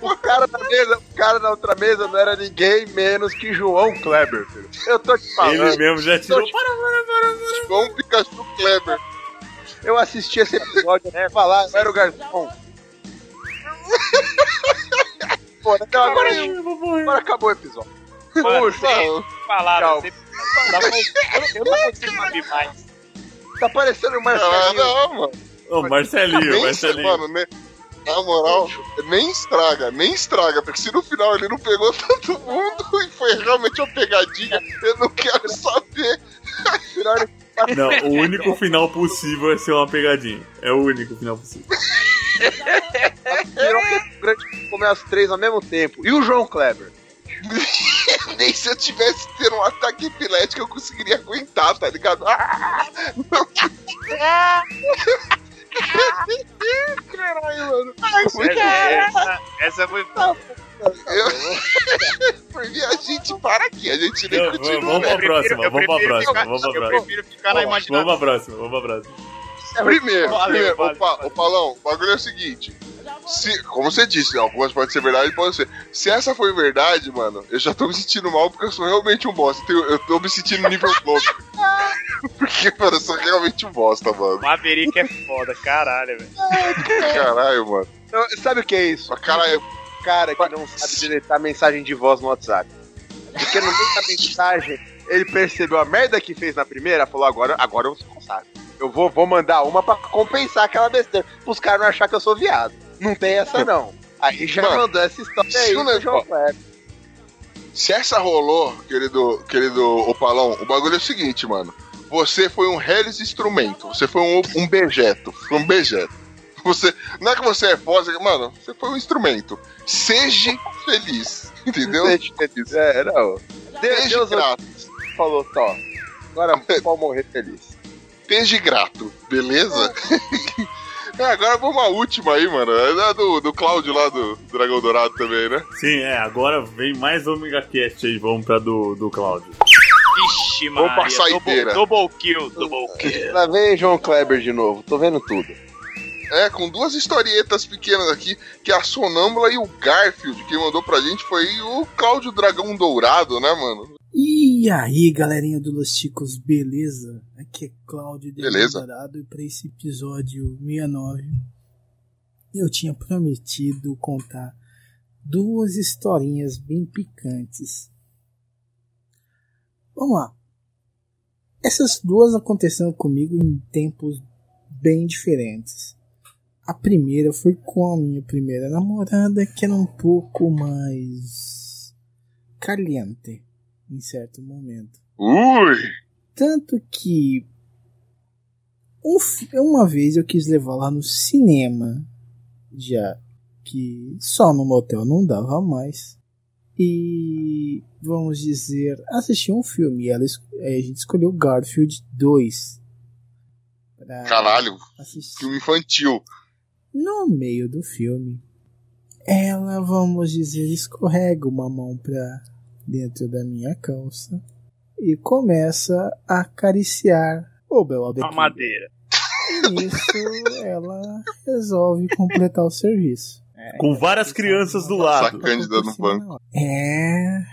O cara na mesa, o cara na outra mesa não era ninguém menos que João Kleber, filho. Eu tô te falando. Ele mesmo já tirou. Te- João Pikachu Kleber. Eu assisti esse episódio, né? Falar, era o garçom. Pô, então agora, agora acabou o episódio. Mano, sem palavras, Tchau. sem palavras. Eu, não consigo ouvir mais. tá parecendo o Ah, Marcelinho. não, mano. Ô, Marcelinho, Marcelinho. mano, ne- na moral, nem estraga, nem estraga, porque se no final ele não pegou (laughs) todo mundo e foi realmente uma pegadinha, eu não quero saber. Ele Não, o único final possível é ser uma pegadinha. É o único final possível. grande comer as três ao mesmo tempo. E o João Kleber? (laughs) nem se eu tivesse tendo um ataque epilético eu conseguiria aguentar, tá ligado? Ah! (laughs) Caralho, mano. Essa, essa foi. Eu... (laughs) Porque a gente para aqui, a gente nem continua. vamos pra né? próxima, vamos pra próxima, vamos pra eu próxima. prefiro ficar na imaginação. Vamos pra próxima, vamos pra próxima. Primeiro, Valeu, primeiro valeu, opa, ô Paulão, o bagulho é o seguinte. Se, como você disse, algumas podem ser verdade, pode ser. Se essa foi verdade, mano, eu já tô me sentindo mal porque eu sou realmente um bosta. Eu, eu tô me sentindo nível louco. (laughs) porque, mano, eu sou realmente um bosta, mano. Maverick é foda, caralho, velho. Caralho, mano. Então, sabe o que é isso? Caralho, cara que não sabe deletar mensagem de voz no WhatsApp. Porque no meio da mensagem, ele percebeu a merda que fez na primeira, falou, agora, agora eu sou sabe. Eu vou, vou mandar uma pra compensar aquela besteira. Pros caras não achar que eu sou viado. Não tem essa, não. Aí já Mano, mandou essa história se aí o João Kleber. se essa rolou, querido, querido Opalão, o bagulho é o seguinte, mano. Você foi um Hellis instrumento. Você foi um, um bejeto. Foi um bejeto. Você, não é que você é foda, mano, você foi um instrumento. Seja feliz. (laughs) Entendeu? Seja feliz. É, não. Seja Deus grato. falou, Tó. Agora (laughs) pode morrer feliz. Esteja grato, beleza? (laughs) É, agora vamos à última aí, mano. É do, do Cláudio lá do Dragão Dourado também, né? Sim, é, agora vem mais Omega Cast aí, vamos pra do, do Cláudio. Vixe, Vamos mano. pra saideira. Double, double kill, double kill. Lá vem João Kleber de novo, tô vendo tudo. É, com duas historietas pequenas aqui, que é a Sonâmbula e o Garfield. Quem mandou pra gente foi o Cláudio Dragão Dourado, né, mano? E aí, galerinha do Los Chicos, beleza? Aqui é Cláudio Beleza. Dourado e para esse episódio 69 eu tinha prometido contar duas historinhas bem picantes. Vamos lá. Essas duas aconteceram comigo em tempos bem diferentes. A primeira foi com a minha primeira namorada, que era um pouco mais caliente em certo momento. Ui! Tanto que um uma vez eu quis levar lá no cinema, já que só no motel não dava mais. E vamos dizer, assistir um filme. E ela, a gente escolheu Garfield 2. pra Caralho, assistir. filme infantil. No meio do filme, ela, vamos dizer, escorrega uma mão pra dentro da minha calça e começa a acariciar o Bel A madeira. E nisso ela resolve completar o serviço. Com várias crianças do lado. Cândida no banco. É.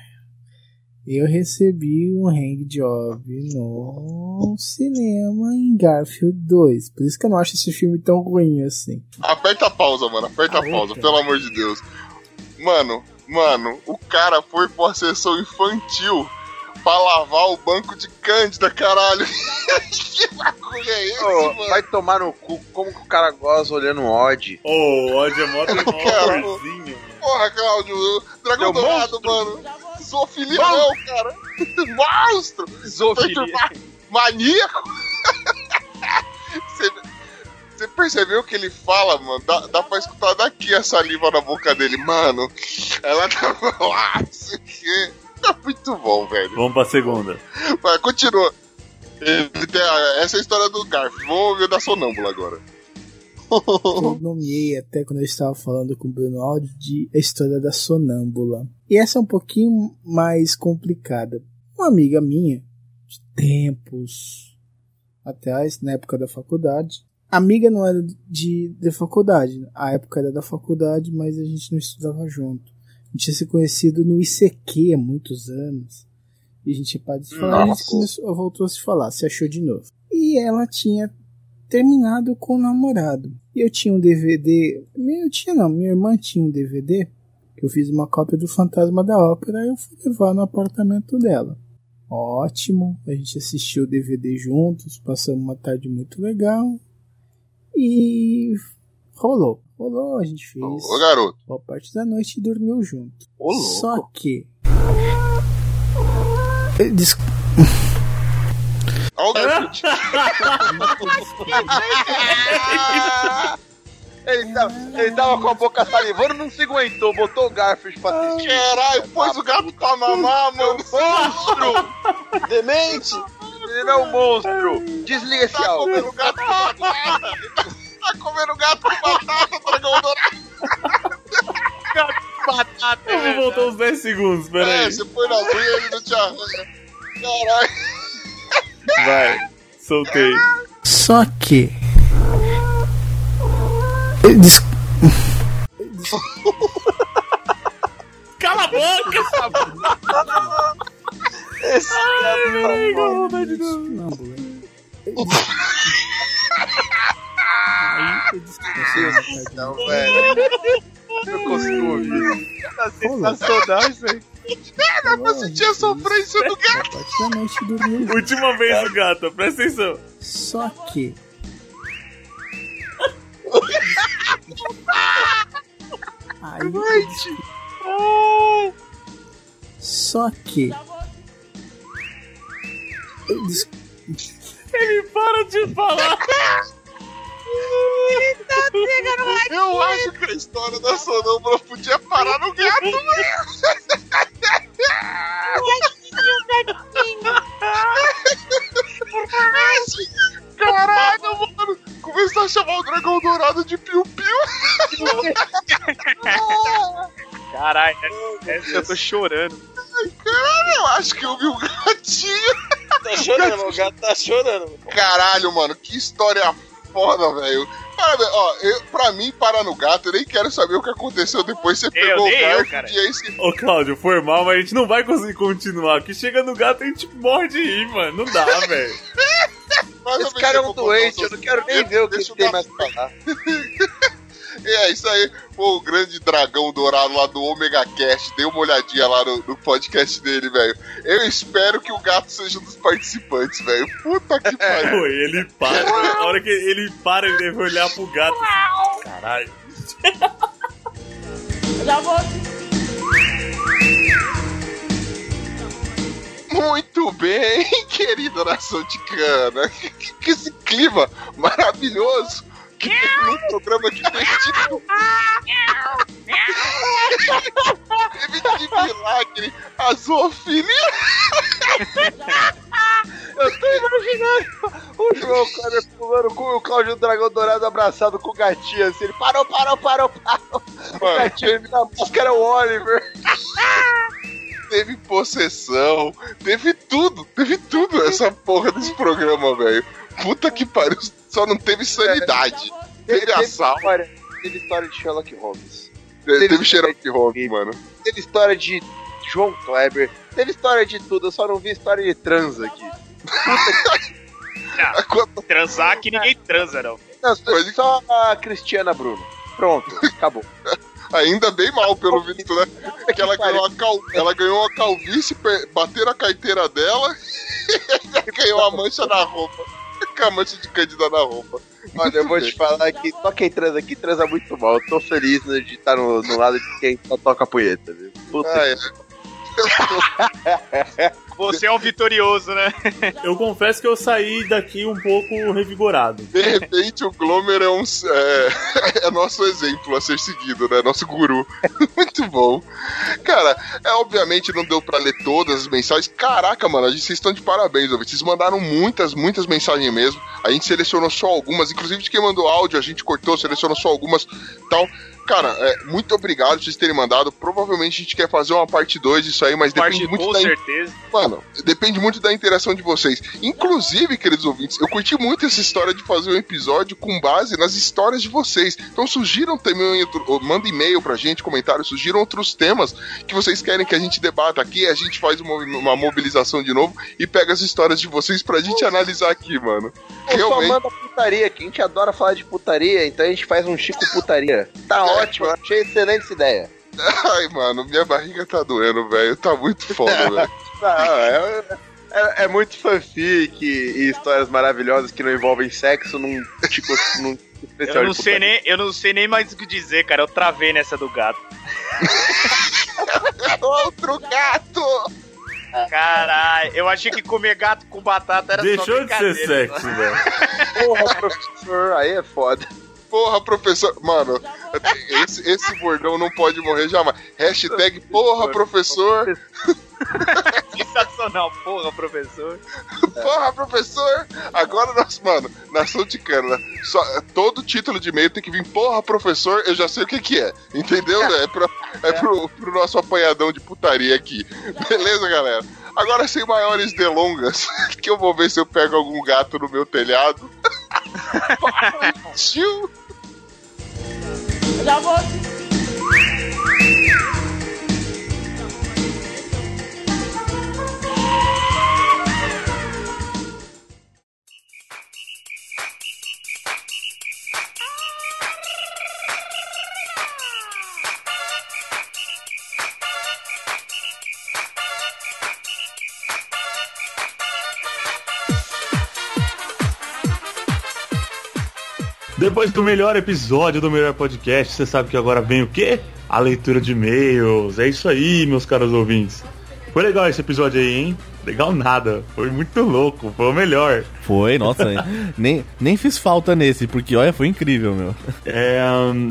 Eu recebi um hang job no cinema em Garfield 2. Por isso que eu não acho esse filme tão ruim assim. Aperta a pausa, mano. Aperta a pausa, pelo amor de Deus. Mano, mano, o cara foi pra uma sessão infantil pra lavar o banco de Cândida, caralho. (laughs) que bagulho é esse, Ô, mano? vai tomar no cu, como que o cara goza olhando um odd? Ô, o ódio é mó. (laughs) Porra, Cláudio, Dragão Dourado, mano. Zoofilia não, cara. (laughs) Monstro. Zoofilia. Maníaco. (laughs) Você- Você percebeu que ele fala, mano? Dá, dá pra escutar daqui a saliva na boca dele. Mano, ela tava (laughs) lá, não sei o quê. Tá muito bom, velho. Vamos pra segunda. Vai, continua. Essa é a história do Garf. Vamos ouvir da sonâmbula agora. Eu nomeei até quando eu estava falando com o Bruno Aldi de a história da sonâmbula. E essa é um pouquinho mais complicada. Uma amiga minha, de tempos atrás, na época da faculdade, amiga não era de, de faculdade, a época era da faculdade, mas a gente não estudava junto. A gente tinha se conhecido no ICQ há muitos anos. E a gente tinha parado de se falar, a gente voltou a se falar, se achou de novo. E ela tinha terminado com o namorado. E eu tinha um DVD. Eu tinha não, minha irmã tinha um DVD. Que eu fiz uma cópia do Fantasma da Ópera e eu fui levar no apartamento dela. Ótimo, a gente assistiu o DVD juntos, passamos uma tarde muito legal. E rolou. Rolou, a gente fez. Ô, garoto. Boa parte da noite e dormiu junto. Ô, louco. Só que. Des- Olha o Garfield. (laughs) (laughs) (laughs) Ele tava, ele tava com a boca salivando, não se aguentou, botou o garfo pra assistir. Caralho, pôs o gato pra mamar, mano. Monstro! Demente! Ele não é um monstro! Desliga esse Tá áudio. comendo gato com batata. Tá comendo gato com batata, dragão dourado. Batata, Eu vou voltar uns 10 segundos, É, peraí. você põe na unha e ele não te arranha. Caralho. Vai, soltei. Só que. Des- Cala a boca! Esse Ai, vontade de novo. Não, velho. Eu consigo ouvir. Tá sensacional isso aí. Dá pra sentir a sofrência do gato. Dormiu. Última vez o gato, presta atenção. Só que. Aí descobri- Só que. Des- Ele para de falar. Eu acho que a história da sonâmbula podia parar no gato, velho. (laughs) Caralho, mano. Começar a chamar o dragão dourado de piu-piu. (laughs) Caralho, essa eu tô chorando. Caralho, eu acho que eu vi um gatinho. Tá chorando, o gato tá chorando. Caralho, mano, que história foda, velho. Parabéns, ó, eu, pra mim, parar no gato, eu nem quero saber o que aconteceu depois. Você pegou o nem eu, cara. e aí você. Ô, Cláudio, foi mal, mas a gente não vai conseguir continuar. Que chega no gato e a gente morre de rir, mano. Não dá, (laughs) velho. Esse cara é um doente, eu não quero nem ver o que ele tem gato mais pra falar. (laughs) É, isso aí, Pô, o grande dragão dourado lá do Omega Cast. Dei uma olhadinha lá no, no podcast dele, velho. Eu espero que o gato seja um dos participantes, velho. Puta que (laughs) pariu. Pô, ele para. A hora que ele para, ele deve olhar pro gato. assim, Caralho. Já vou. Muito bem, (laughs) querida nação ticana. Que, que, que esse clima maravilhoso. Que num programa que tem tipo. Teve de milagre a zoofilia. Eu tô imaginando o João Kleber pulando com o Cláudio Dragão Dourado abraçado com o gatinho assim. Ele parou, parou, parou, parou. O Mano. gatinho ele na máscara é o Oliver. Teve possessão, teve tudo, teve tudo essa porra desse programa, velho. Puta que pariu, só não teve sanidade. Teve assalto, história, teve história de Sherlock Holmes. teve Sherlock Holmes, mano. Teve história de João Kleber. Teve história de tudo, eu só não vi história de trans aqui. Não, transar que ninguém transa, não. Não, só a Cristiana Bruno. Pronto, acabou. Ainda bem mal, pelo visto, né? Que ela ganhou, a cal... ela ganhou a calvície, bateram a carteira dela (laughs) e ganhou a mancha na roupa. Com a mancha de cândida na roupa. Olha, eu vou te falar que só quem transa aqui transa muito mal. Eu tô feliz né, de estar no, no lado de quem só toca punheta, viu? Puta Ah, é. (laughs) Você é um vitorioso, né? (laughs) Eu confesso que eu saí daqui um pouco revigorado. De repente o Glomer é um. É, (laughs) é nosso exemplo a ser seguido, né? Nosso guru. (laughs) Muito bom. Cara, é, obviamente não deu pra ler todas as mensagens. Caraca, mano, a gente, vocês estão de parabéns, ouvintes. Vocês mandaram muitas, muitas mensagens mesmo. A gente selecionou só algumas. Inclusive de quem mandou áudio, a gente cortou, selecionou só algumas tal. Cara, é, muito obrigado por vocês terem mandado. Provavelmente a gente quer fazer uma parte 2 disso aí, mas Parte depende muito com da. certeza. Mano, depende muito da interação de vocês. Inclusive, queridos ouvintes, eu curti muito essa história de fazer um episódio com base nas histórias de vocês. Então sugiram também, manda e-mail pra gente, comentários, sugiram outros temas que vocês querem que a gente debata aqui. A gente faz uma, uma mobilização de novo e pega as histórias de vocês pra gente analisar aqui, mano. Pô, só manda putaria, que a gente adora falar de putaria, então a gente faz um Chico Putaria. Tá É. ótimo, eu achei excelente essa ideia. (laughs) Ai, mano, minha barriga tá doendo, velho. Tá muito foda, (laughs) velho. É, é- é muito fanfic e histórias maravilhosas que não envolvem sexo num Chico num especial Eu não de sei nem, eu não sei nem mais o que dizer, cara. Eu travei nessa do gato. (laughs) Outro gato! Caralho, eu achei que comer gato com batata era só Deixou de ser sexo, velho. Porra, professor, aí é foda. Porra, professor. Mano, esse, esse bordão não pode morrer jamais. Hashtag porra, professor. (laughs) Sensacional, porra, professor. (laughs) Porra, professor! Agora nós, mano, nação ticana, só, todo título de e-mail tem que vir, porra, professor, eu já sei o que que é. Entendeu? É, pra, é pro, pro nosso apanhadão de putaria aqui. Beleza, galera? Agora, sem maiores delongas, (laughs) que eu vou ver se eu pego algum gato no meu telhado. (laughs) Partiu! Já vou. Depois do melhor episódio do melhor podcast, você sabe que agora vem o quê? A leitura de e-mails. É isso aí, meus caros ouvintes. Foi legal esse episódio aí, hein? Legal nada. Foi muito louco. Foi o melhor. Foi, nossa. (laughs) nem, nem fiz falta nesse, porque olha, foi incrível, meu. É,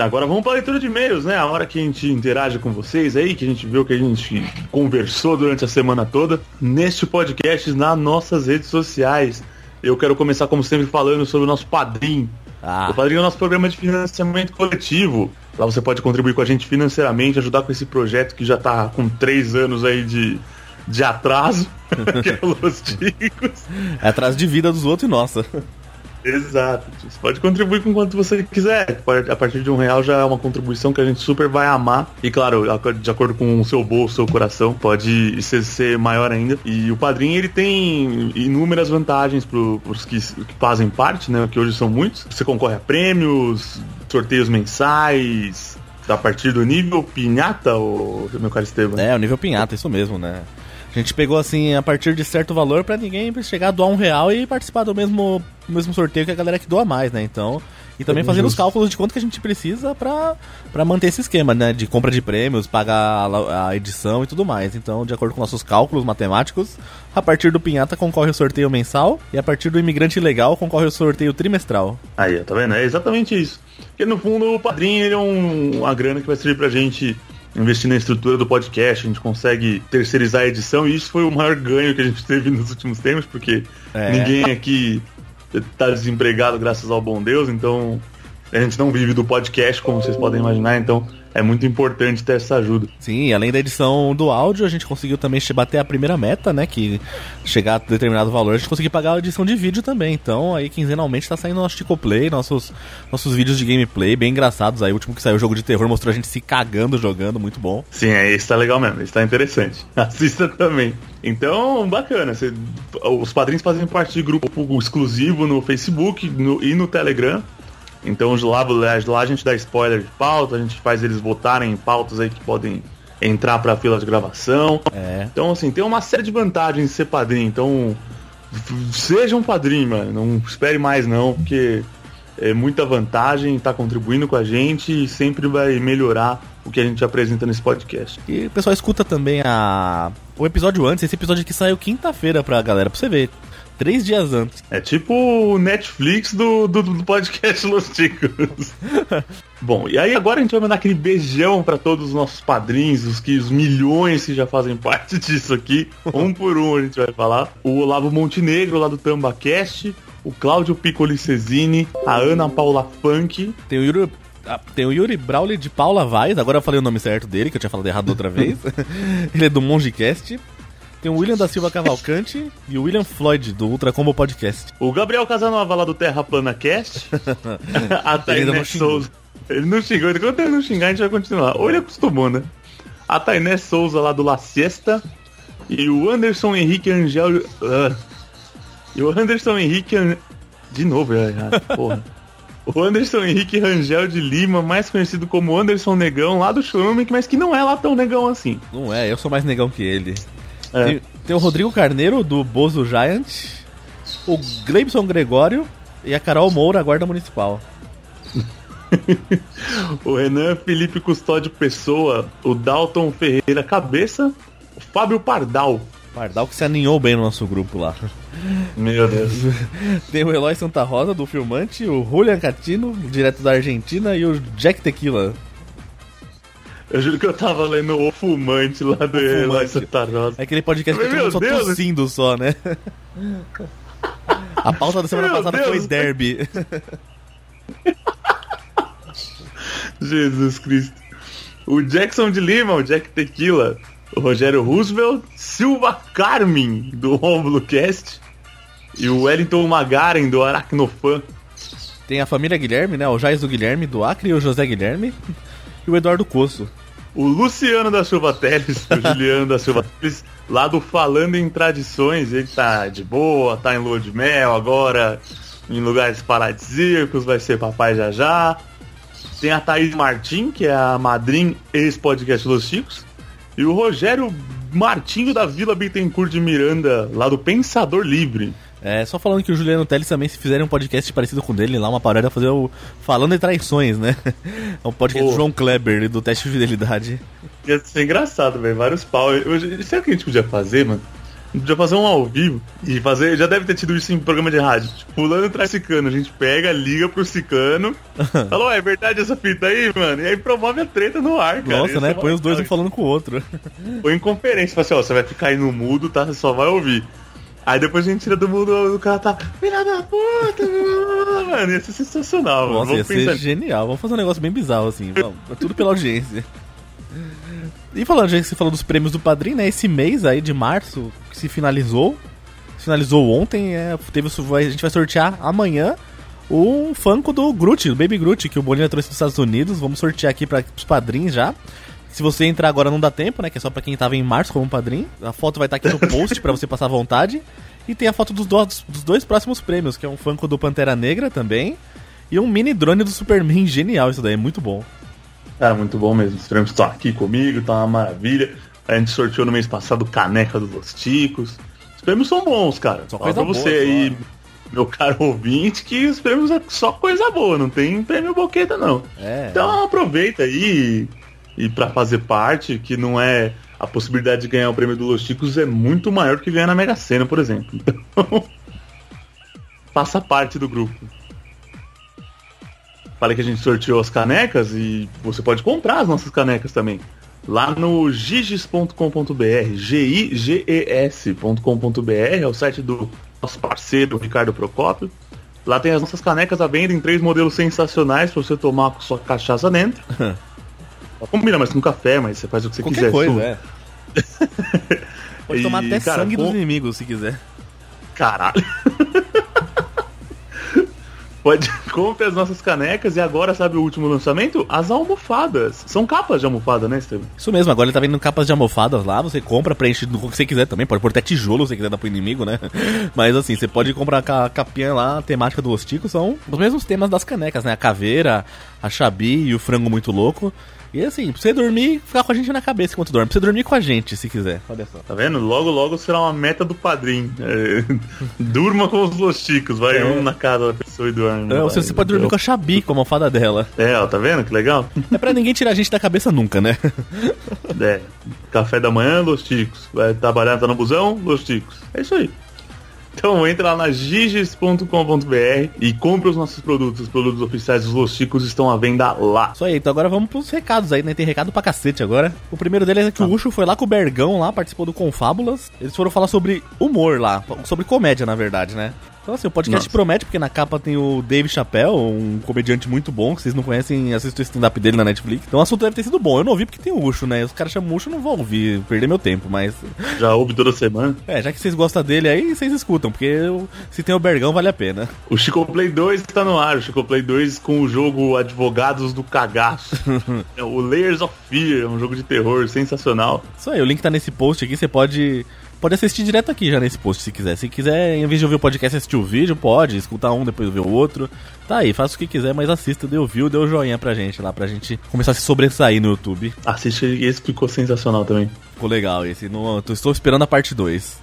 agora vamos para a leitura de e-mails, né? A hora que a gente interage com vocês aí, que a gente viu que a gente conversou durante a semana toda, neste podcast, nas nossas redes sociais. Eu quero começar, como sempre, falando sobre o nosso padrinho. Ah. O Padrinho é o nosso programa de financiamento coletivo. Lá você pode contribuir com a gente financeiramente, ajudar com esse projeto que já tá com três anos aí de, de atraso, (laughs) (laughs) que é Los Ticos. É atrás de vida dos outros e nossa. Exato. Você pode contribuir com quanto você quiser. A partir de um real já é uma contribuição que a gente super vai amar. E claro, de acordo com o seu bolso, seu coração, pode ser, ser maior ainda. E o padrinho ele tem inúmeras vantagens para os que, que fazem parte, né? Que hoje são muitos. Você concorre a prêmios, sorteios mensais. A partir do nível pinhata, meu caro Estevam? É, o nível pinhata, isso mesmo, né? A gente pegou assim a partir de certo valor para ninguém chegar a doar um real e participar do mesmo, mesmo sorteio que a galera que doa mais, né? Então. E também É fazendo os cálculos de quanto que a gente precisa pra, pra manter esse esquema, né? De compra de prêmios, pagar a, a edição e tudo mais. Então, de acordo com nossos cálculos matemáticos, a partir do Pinhata concorre o sorteio mensal e a partir do Imigrante Legal concorre o sorteio trimestral. Aí, tá vendo? É exatamente isso. Porque no fundo o padrinho ele é um- uma grana que vai servir pra gente investir na estrutura do podcast, a gente consegue terceirizar a edição e isso foi o maior ganho que a gente teve (laughs) nos últimos tempos, porque É. ninguém aqui tá desempregado graças ao bom Deus, então a gente não vive do podcast, como vocês podem imaginar, então é muito importante ter essa ajuda. Sim, além da edição do áudio, a gente conseguiu também bater a primeira meta, né? Que chegar a determinado valor, a gente conseguiu pagar a edição de vídeo também. Então, aí quinzenalmente tá saindo nosso Tico Play, nossos, nossos vídeos de gameplay bem engraçados. Aí o último que saiu, o jogo de terror, mostrou a gente se cagando jogando, muito bom. Sim, é, esse tá legal mesmo, esse tá interessante. (laughs) Assista também. Então, bacana. os padrinhos fazem parte de grupo exclusivo no Facebook no- e no Telegram. Então lá, lá a gente dá spoiler de pauta, a gente faz eles votarem em pautas aí que podem entrar pra fila de gravação. É. Então, assim, tem uma série de vantagens ser padrinho. Então, seja um padrinho, mano. Não espere mais não, porque é muita vantagem, tá contribuindo com a gente e sempre vai melhorar o que a gente apresenta nesse podcast. E o pessoal escuta também a o episódio antes. Esse episódio aqui saiu quinta-feira pra galera, pra você ver. Três dias antes. É tipo o Netflix do, do, do podcast Los Ticos. (laughs) Bom, e aí agora a gente vai mandar aquele beijão pra todos os nossos padrinhos, os, que, os milhões que já fazem (laughs) parte disso aqui. Um por um a gente vai falar. O Olavo Montenegro, lá do Tambacast. O Cláudio Piccoli Cesini. A Ana Paula Funk. Tem o Yuri. ah, Tem o Yuri Brawley de Paula Vaz, agora eu falei o nome certo dele, que eu tinha falado errado outra vez. (laughs) Ele é do Mongecast. Tem o William da Silva Cavalcante e o William Floyd, do Ultra Combo Podcast. O Gabriel Casanova lá do Terra Plana Cast. (laughs) a Tainé. Souza. Ele não xingou, enquanto ele não xingar, a gente vai continuar. Ou ele acostumou, né? A Tainé Souza lá do La Siesta. E o Anderson Henrique Angel. ah. E o Anderson Henrique. An- De novo, é errado, porra. O Anderson Henrique Rangel de Lima, mais conhecido como Anderson Negão, lá do Churume, mas que não é lá tão negão assim. Não é, eu sou mais negão que ele. É. Tem, tem o Rodrigo Carneiro, do Bozo Giant. O Gleibson Gregório e a Carol Moura, guarda municipal. (laughs) o Renan Felipe Custódio Pessoa, o Dalton Ferreira Cabeça, o Fábio Pardal. Pardal que se aninhou bem no nosso grupo lá. Meu Deus. (laughs) Tem o Eloy Santa Rosa do Filmante, o Julian Catino, direto da Argentina, e o Jack Tequila. Eu juro que eu tava lendo o fumante lá do Eloy Santa Rosa. É aquele podcast que todo mundo só Deus. tossindo só, né? A pauta da semana Meu passada Deus. foi derby. (laughs) Jesus Cristo. O Jackson de Lima, o Jack Tequila, o Rogério Roosevelt, Silva Carmen, do Romulo Cast, e o Wellington Magaren, do Aracnofan. Tem a família Guilherme, né? O Jais do Guilherme, do Acre, e o José Guilherme, e o Eduardo Coço. O Luciano da Silva Teles, o (laughs) Juliano da Silva Teles, lá do Falando em Tradições, ele tá de boa, tá em lua de mel agora, em lugares paradisíacos, vai ser papai já já. Tem a Thaís Martim, que é a madrinha ex-podcast Los Chicos. E o Rogério Martinho da Vila Bittencourt de Miranda, lá do Pensador Livre. É, só falando que o Juliano Teles também, se fizerem um podcast parecido com o dele, lá uma paródia fazer o Falando em Traições, né? (laughs) É um podcast Pô. do João Kleber, do teste de fidelidade. Ia ser engraçado, velho. Vários pau. Eu, sabe o que a gente podia fazer, mano? A gente podia fazer um ao vivo e fazer. Já deve ter tido isso em programa de rádio. Tipo, fulano traz cicano. A gente pega, liga pro cicano. (laughs) Falou, é verdade essa fita aí, mano? E aí promove a treta no ar, cara. Nossa, né? Põe os dois um falando com o outro. Põe em conferência. Fala assim, ó, você vai ficar aí no mudo, tá? Você só vai ouvir. Aí depois a gente tira do mudo, o cara tá. Filha da puta, mano. Ia ser sensacional, mano. Nossa, ia Vamos ser genial. Vamos fazer um negócio bem bizarro, assim. Vamos. É tudo pela audiência. E falando, já que você falou dos prêmios do Padrim, né? Esse mês aí de março que se finalizou. Se finalizou ontem, é, teve, a gente vai sortear amanhã um Funko do Groot, do Baby Groot, que o Bolinha trouxe dos Estados Unidos. Vamos sortear aqui para os padrinhos já. Se você entrar agora não dá tempo, né? Que é só pra quem tava em março como padrinho. A foto vai estar aqui no (laughs) post pra você passar à vontade. E tem a foto dos, dois- dos dois próximos prêmios, que é um Funko do Pantera Negra também. E um mini drone do Superman genial, isso daí é muito bom. Cara, muito bom mesmo. Os prêmios estão aqui comigo, tá uma maravilha. A gente sorteou no mês passado caneca dos Los Ticos. Os prêmios são bons, cara. Só coisa pra boa, você aí, meu caro ouvinte, que os prêmios é só coisa boa, não tem prêmio boqueta, não. É. Então aproveita aí e, para fazer parte, que não é. A possibilidade de ganhar o prêmio do Los Ticos é muito maior que ganhar na Mega Sena, por exemplo. Então, (laughs) faça parte do grupo. Falei que a gente sorteou as canecas e você pode comprar as nossas canecas também. Lá no giges.com.br, G-I-G-E-S.com.br, é o site do nosso parceiro Ricardo Procópio. Lá tem as nossas canecas à venda em três modelos sensacionais para você tomar com sua cachaça dentro. (laughs) Combina mais com café, mas você faz o que você Qualquer quiser. coisa, é. Pode (laughs) E, tomar até cara, sangue com- dos inimigos, se quiser. Caralho. (laughs) Pode compre as nossas canecas e agora sabe o último lançamento? As almofadas. São capas de almofada, né, Estevam? Isso mesmo, agora ele tá vendo capas de almofadas lá, você compra, preenche do que você quiser também, pode pôr até tijolo se você quiser dar pro inimigo, né? (laughs) Mas assim, você pode comprar a capinha lá, a temática do Ostico, são os mesmos temas das canecas, né? A caveira, a chabi e o frango muito louco. E assim, pra você dormir ficar com a gente na cabeça enquanto dorme. Pra você dormir com a gente, se quiser. Olha só. Tá vendo? Logo, logo será uma meta do padrinho. É, (laughs) durma com os losticos, vai É. um na casa da pessoa e dorme. É, você, você pode dormir com a chabi, com a almofada dela. É, ó, tá vendo que legal? (laughs) É pra ninguém tirar a gente da cabeça nunca, né? É, café da manhã, losticos. Vai trabalhar, tá no busão, losticos. É isso aí. Então entra lá na giges.com.br e compre os nossos produtos. Os produtos oficiais dos Los Chicos estão à venda lá. Isso aí, então agora vamos pros recados aí, né? Tem recado pra cacete agora. O primeiro deles é que o Ucho foi lá com o Bergão lá, participou do Confábulas. Eles foram falar sobre humor lá, sobre comédia, na verdade, né? Então assim, o podcast Nossa. promete, porque na capa tem o Dave Chappelle, um comediante muito bom, que vocês não conhecem, assistam o stand-up dele na Netflix. Então o assunto deve ter sido bom. Eu não ouvi porque tem o Ucho, né? Os caras chamam Ucho, não vou ouvir, perder meu tempo, mas... (laughs) Já ouve toda semana. É, já que vocês gostam dele aí, vocês escutam, porque eu- se tem o Bergão, vale a pena. O Chico Play 2 está no ar. O Chico Play 2 com o jogo Advogados do Cagaço. (laughs) É o Layers of Fear, um jogo de terror sensacional. Isso aí, o link tá nesse post aqui, você pode pode assistir direto aqui já nesse post se quiser. Se quiser, em vez de ouvir o podcast, assistir o vídeo, pode, escutar um, depois ver o outro. Tá aí, faça o que quiser, mas assista, dê o view, dê o joinha pra gente lá, pra gente começar a se sobressair no YouTube. Assiste, esse ficou sensacional também. Ficou legal esse, não, tô, estou esperando a parte 2.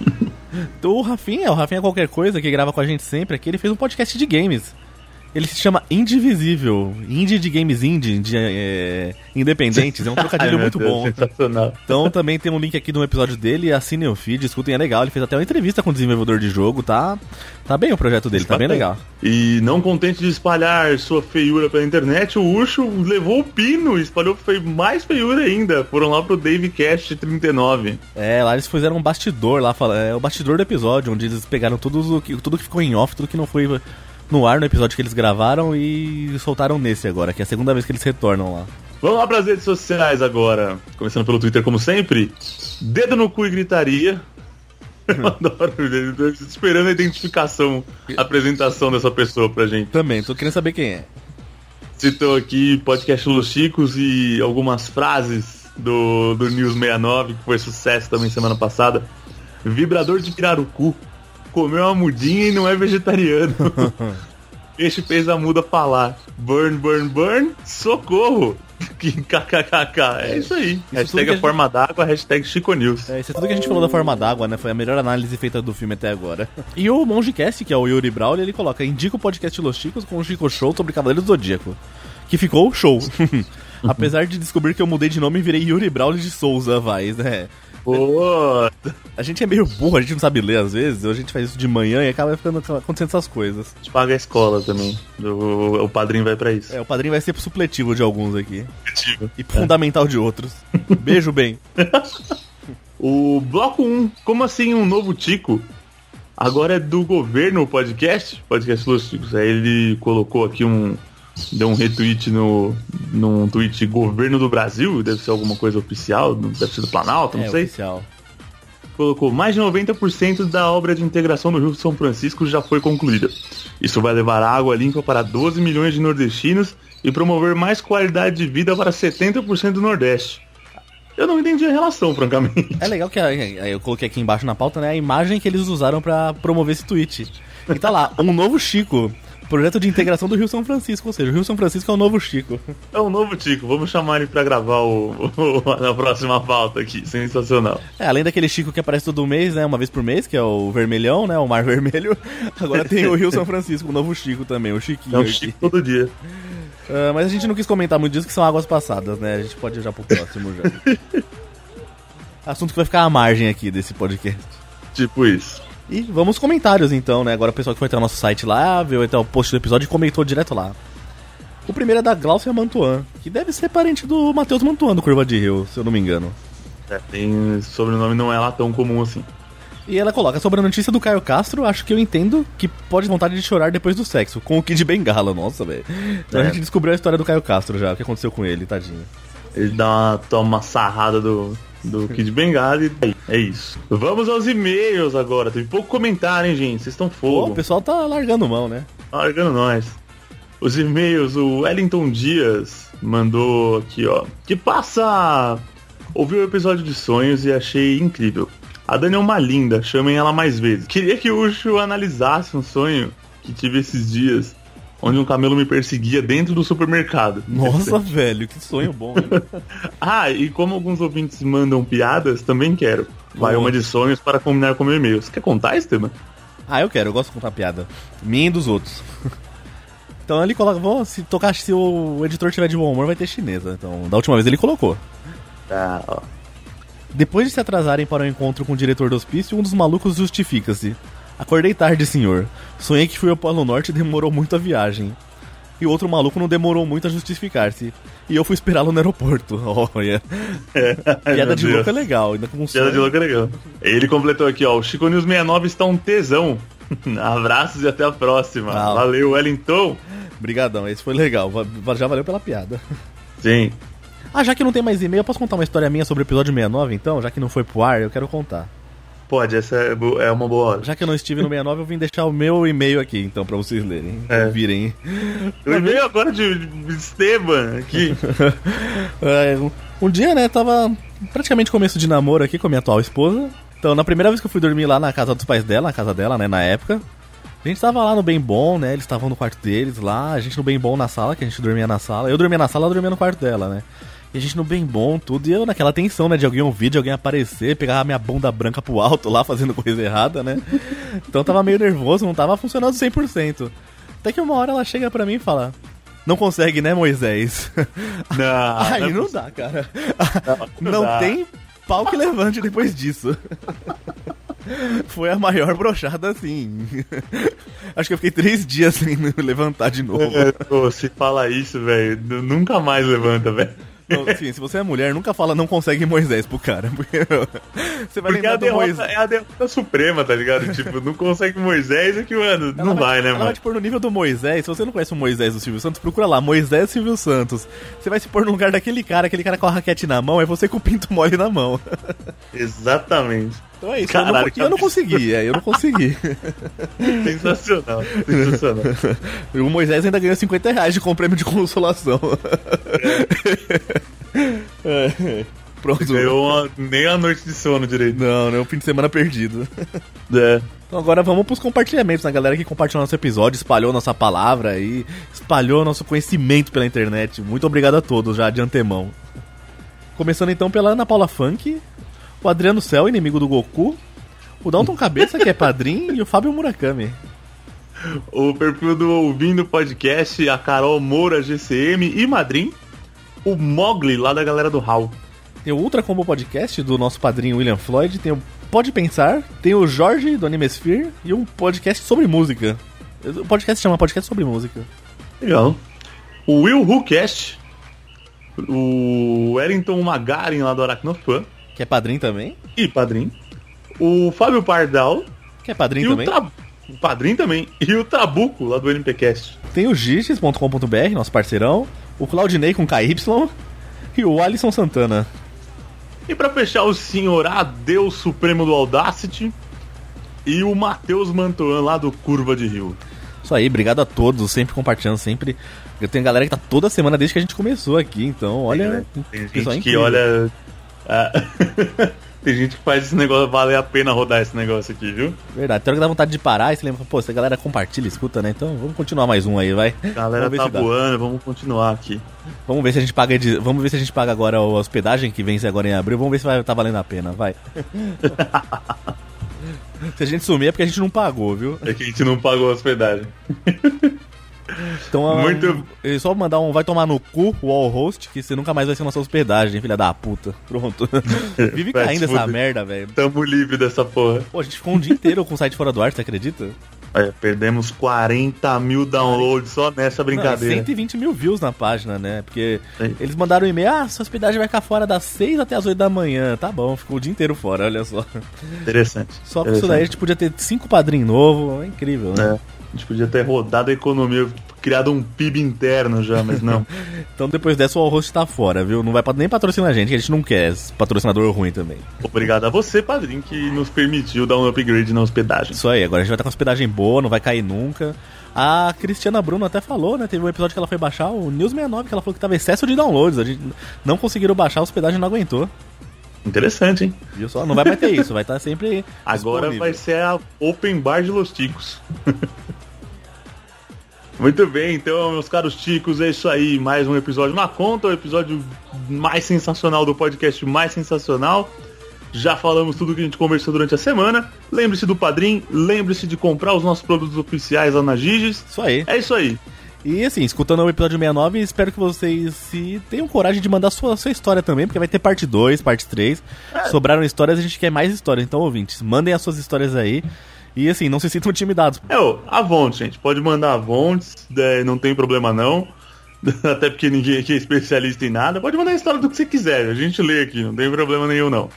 (laughs) então o Rafinha, o Rafinha Qualquer Coisa, que grava com a gente sempre aqui, ele fez um podcast de games. Ele se chama Indivisível. Indie de games indie, de, é, independentes. É um trocadilho (laughs) Ai, muito Deus, bom. Sensacional. Então também tem um link aqui de um episódio dele, assinem o feed, escutem, é legal. Ele fez até uma entrevista com o desenvolvedor de jogo, tá? Tá bem o projeto dele, tá bem legal. E não contente de espalhar sua feiura pela internet, o Ucho levou o pino e espalhou fe- mais feiura ainda. Foram lá pro Davecast 39. É, lá eles fizeram um bastidor lá, é o bastidor do episódio, onde eles pegaram tudo o que, tudo que ficou em off, tudo que não foi no ar no episódio que eles gravaram e soltaram nesse agora, que é a segunda vez que eles retornam lá. Vamos lá pras redes sociais agora. Começando pelo Twitter, como sempre. Dedo no cu e gritaria. (laughs) Eu adoro, tô esperando a identificação, a apresentação dessa pessoa pra gente. Também, tô querendo saber quem é. Citou aqui podcast Los Chicos e algumas frases do, do News 69, que foi sucesso também semana passada. Vibrador de pirarucu. Comeu uma mudinha e não é vegetariano. (laughs) Peixe fez a muda falar. Burn, burn, burn. Socorro. (laughs) Kkkk. É isso aí. tudo hashtag a forma d'água, hashtag Chico News. É, isso é tudo que a gente falou da forma d'água, né? Foi a melhor análise feita do filme até agora. E o Mongecast, que é o Yuri Brauli, ele coloca: indica o podcast Los Chicos com o Chico Show sobre Cavaleiro do Zodíaco. Que ficou show. (laughs) Apesar de descobrir que eu mudei de nome e virei Yuri Brauli de Souza, vai, né? Pô, A gente é meio burro, a gente não sabe ler às vezes, a gente faz isso de manhã e acaba ficando acontecendo essas coisas. a gente paga a escola também. O, o padrinho vai pra isso. É, o padrinho vai ser pro supletivo de alguns aqui. E pro fundamental de outros. (laughs) Beijo bem. O bloco 1, como assim um novo Tico? Agora é do governo o podcast, podcast Ticos. Aí ele colocou aqui um. Deu um retweet no, num tweet governo do Brasil, deve ser alguma coisa oficial, deve ser do Planalto, não é sei. oficial. Colocou mais de 90% da obra de integração do Rio São Francisco já foi concluída. Isso vai levar água limpa para 12 milhões de nordestinos e promover mais qualidade de vida para 70% do Nordeste. Eu não entendi a relação, francamente. É legal que a- eu coloquei aqui embaixo na pauta, né, a imagem que eles usaram pra promover esse tweet. E tá lá, um novo Chico. Projeto de integração do Rio São Francisco, ou seja, o Rio São Francisco é o novo Chico. É um novo Tico, vamos chamar ele pra gravar o, o- a próxima pauta aqui. Sensacional. É, além daquele Chico que aparece todo mês, né, uma vez por mês, que é o vermelhão, né, o mar vermelho. (laughs) Agora tem o Rio São Francisco, o novo Chico também, o Chiquinho. É aqui. Chico todo dia. Ah, mas a gente não quis comentar muito disso, que são águas passadas, né, a gente pode ir já pro próximo já. (laughs) Assunto que vai ficar à margem aqui desse podcast. Tipo isso. E vamos comentários então, né? Agora o pessoal que foi até o nosso site lá, viu até o post do episódio e comentou direto lá. O primeiro é da Glaucia Mantuan, que deve ser parente do Matheus Mantuan do Curva de Rio, se eu não me engano. É, tem sobrenome não é lá tão comum assim. E ela coloca sobre a notícia do Caio Castro, acho que eu entendo que pode vontade de chorar depois do sexo, com o Kid Bengala, nossa, velho. Então a É. gente descobriu a história do Caio Castro já, o que aconteceu com ele, tadinho. Ele dá uma, toma uma sarrada do, do Kid Bengala e é isso. Vamos aos e-mails agora. Teve pouco comentário, hein, gente? Vocês estão Pô, fogo. o pessoal tá largando mão, né? Largando nós. Os e-mails, o Wellington Dias mandou aqui, ó. Que passa! Ouvi o episódio de sonhos e achei incrível. A Dani é uma linda, chamem ela mais vezes. Queria que o Ucho analisasse um sonho que tive esses dias, onde um camelo me perseguia dentro do supermercado. Nossa, (laughs) velho, que sonho bom? (laughs) Ah, e como alguns ouvintes mandam piadas, também quero. Vai uma de sonhos para combinar com meu e-mail. Você quer contar, Esteban? Ah, eu quero, eu gosto de contar piada. Minha e dos outros. (laughs) Então ele coloca, vou, se tocar, se o editor tiver de bom humor, vai ter chinesa. Então, da última vez ele colocou. Tá, ó. Depois de se atrasarem para o encontro com o diretor do hospício, um dos malucos justifica-se. Acordei tarde, senhor. Sonhei que fui ao Polo Norte e demorou muito a viagem. E o outro maluco não demorou muito a justificar-se. E eu fui esperá-lo no aeroporto. (laughs) Olha. (laughs) Ai, Piada de Deus. louco é legal, ainda com um Piada de louco é legal. Ele completou aqui, ó. O Chico News 69 está um tesão. (laughs) Abraços e até a próxima. Ah. Valeu, Wellington. Brigadão, esse foi legal. Já valeu pela piada. Sim. Ah, já que não tem mais e-mail, eu posso contar uma história minha sobre o episódio 69, então? Já que não foi pro ar, eu quero contar. Pode, essa é, é uma boa hora. Já que eu não estive no 69, eu vim deixar o meu e-mail aqui, então, pra vocês lerem. É. Virem. O e-mail agora de Esteban aqui. (laughs) É, um- um dia, né, tava praticamente começo de namoro aqui com a minha atual esposa. Então, na primeira vez que eu fui dormir lá na casa dos pais dela, na casa dela, né, na época, a gente tava lá no bem bom, né, eles estavam no quarto deles lá, a gente no bem bom na sala, que a gente dormia na sala. Eu dormia na sala, ela dormia no quarto dela, né. E a gente no bem bom, tudo, e eu naquela tensão, né, de alguém ouvir, de alguém aparecer, pegar a minha bunda branca pro alto lá, (laughs) fazendo coisa errada, né. Então eu tava meio nervoso, não tava funcionando 100%. Até que uma hora ela chega pra mim e fala: Não consegue, né, Moisés? Não. (laughs) Aí não é não dá, cara. (laughs) Não, Não dá. tem pau que levante depois disso. Foi a maior brochada, assim. Acho que eu fiquei três dias sem levantar de novo. É, pô, se fala isso, velho, nu- nunca mais levanta, velho. Sim, se você é mulher, nunca fala não consegue Moisés pro cara. Porque (laughs) você vai Porque lembrar a derrota Moisés. é a derrota suprema, tá ligado? (laughs) tipo, não consegue Moisés, é que, mano, não vai, né, Ela vai mano? te pôr no nível do Moisés. Se você não conhece o Moisés do Silvio Santos, procura lá, Moisés Silvio Santos. Você vai se pôr no lugar daquele cara, aquele cara com a raquete na mão, é você com o pinto mole na mão. (laughs) Exatamente. Então é isso, Caralho, eu, não, que eu não consegui, é, eu não consegui. (laughs) Sensacional, sensacional. o Moisés ainda ganhou 50 reais de com prêmio de consolação. É. Pronto. Ganhou uma- nem a noite de sono direito. Não, é o fim de semana perdido. É. Então agora vamos pros compartilhamentos, né? Galera que compartilhou nosso episódio, espalhou nossa palavra aí, espalhou nosso conhecimento pela internet. Muito obrigado a todos já de antemão. Começando então pela Ana Paula Funk, o Adriano Cell, inimigo do Goku, o Dalton Cabeça, que é padrinho, e o Fábio Murakami. O perfil do Ouvindo Podcast, a Carol Moura, GCM e Madrim. O Mogli, lá da galera do HAL. Tem o Ultra Combo Podcast do nosso padrinho William Floyd, tem o Pode Pensar, tem o Jorge do Animesphere e um podcast sobre música. O podcast chama Podcast sobre Música. Legal. O Will Whocast. O Wellington Magarin, lá do Aracnofan. Que é padrinho também. E padrinho. O Fábio Pardal. Que é padrinho também. O, Tra... o padrinho também. E o Trabuco, lá do NPcast. Tem o giges.com.br, nosso parceirão, o Claudinei com KY e o Alisson Santana. E pra fechar, o senhor Adeus Supremo do Audacity. E o Matheus Mantoan, lá do Curva de Rio. Isso aí, obrigado a todos, sempre compartilhando, sempre. Eu tenho galera que tá toda semana desde que a gente começou aqui, então olha. Tem pessoal gente que olha. Ah, (laughs) Tem gente que faz esse negócio, vale a pena rodar esse negócio aqui, viu? Verdade, tem hora que dá vontade de parar e se lembra, pô, se a galera compartilha, escuta, né? Então vamos continuar mais um aí, vai. Galera tá voando, vamos continuar aqui. Vamos ver se a gente paga Vamos ver se a gente paga agora a hospedagem que vence agora em abril. Vamos ver se vai tá valendo a pena, vai. (laughs) se a gente sumir é porque a gente não pagou, viu? É que a gente não pagou a hospedagem. (laughs) Então, Muito- é só mandar um vai tomar no cu o all host, que você nunca mais vai ser nossa hospedagem, filha da puta. Pronto. (laughs) Vive caindo essa merda, velho. Tamo livre dessa porra. Pô, a gente ficou um dia inteiro com o site fora do ar, você acredita? É, perdemos 40 mil downloads só nessa Não, e brincadeira. 120 mil views na página, né? Porque eles mandaram um e-mail, ah, sua hospedagem vai ficar fora das 6 até as 8 da manhã. Tá bom, ficou o dia inteiro fora, olha só. Interessante. Só com isso daí a gente podia ter cinco padrinhos novos, é incrível, né? É, a gente podia ter rodado a economia, criado um PIB interno já, mas não. (laughs) Então depois dessa o all host tá fora, viu? Não vai nem patrocinar a gente, que a gente não quer patrocinador ruim também. Obrigado a você, padrinho, que nos permitiu dar um upgrade na hospedagem. Isso aí, agora a gente vai estar com hospedagem boa, não vai cair nunca. A Cristiana Bruno até falou, né? Teve um episódio que ela foi baixar, o News 69, que ela falou que tava excesso de downloads. A gente não conseguiram baixar, a hospedagem não aguentou. Interessante, hein? Viu só? Não vai mais ter isso, vai estar sempre. Agora disponível. vai ser a Open Bar de Los Ticos. (laughs) Muito bem, então, meus caros ticos, é isso aí. Mais um episódio na conta, o episódio mais sensacional do podcast mais sensacional. Já falamos tudo que a gente conversou durante a semana. Lembre-se do Padrim, lembre-se de comprar os nossos produtos oficiais lá na Giges. Isso aí. É isso aí. E assim, escutando o episódio 69, espero que vocês se tenham coragem de mandar sua, sua história também, porque vai ter parte 2, parte 3. Sobraram histórias, a gente quer mais histórias. Então, ouvintes, mandem as suas histórias aí. E assim, não se sintam intimidados. É, ô, Avontes, gente. Pode mandar Avontes, é, não tem problema não. (laughs) Até porque ninguém aqui é especialista em nada. Pode mandar a história do que você quiser, a gente lê aqui, não tem problema nenhum não.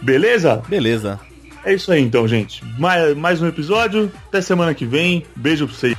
Beleza? Beleza. É isso aí então, gente. Mais, mais um episódio. Até semana que vem. Beijo pra vocês.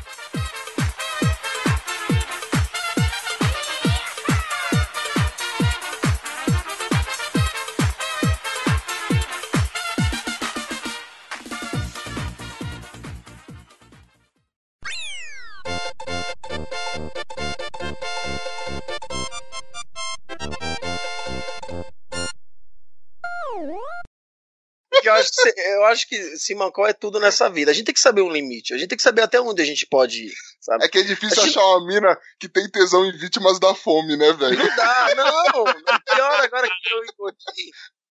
Eu acho, que, se- Simancol é tudo nessa vida. A gente tem que saber um limite. A gente tem que saber até onde a gente pode ir, sabe? É que é difícil achar uma mina que tem tesão em vítimas da fome, né, velho? Não dá, não. Pior agora que eu engordei.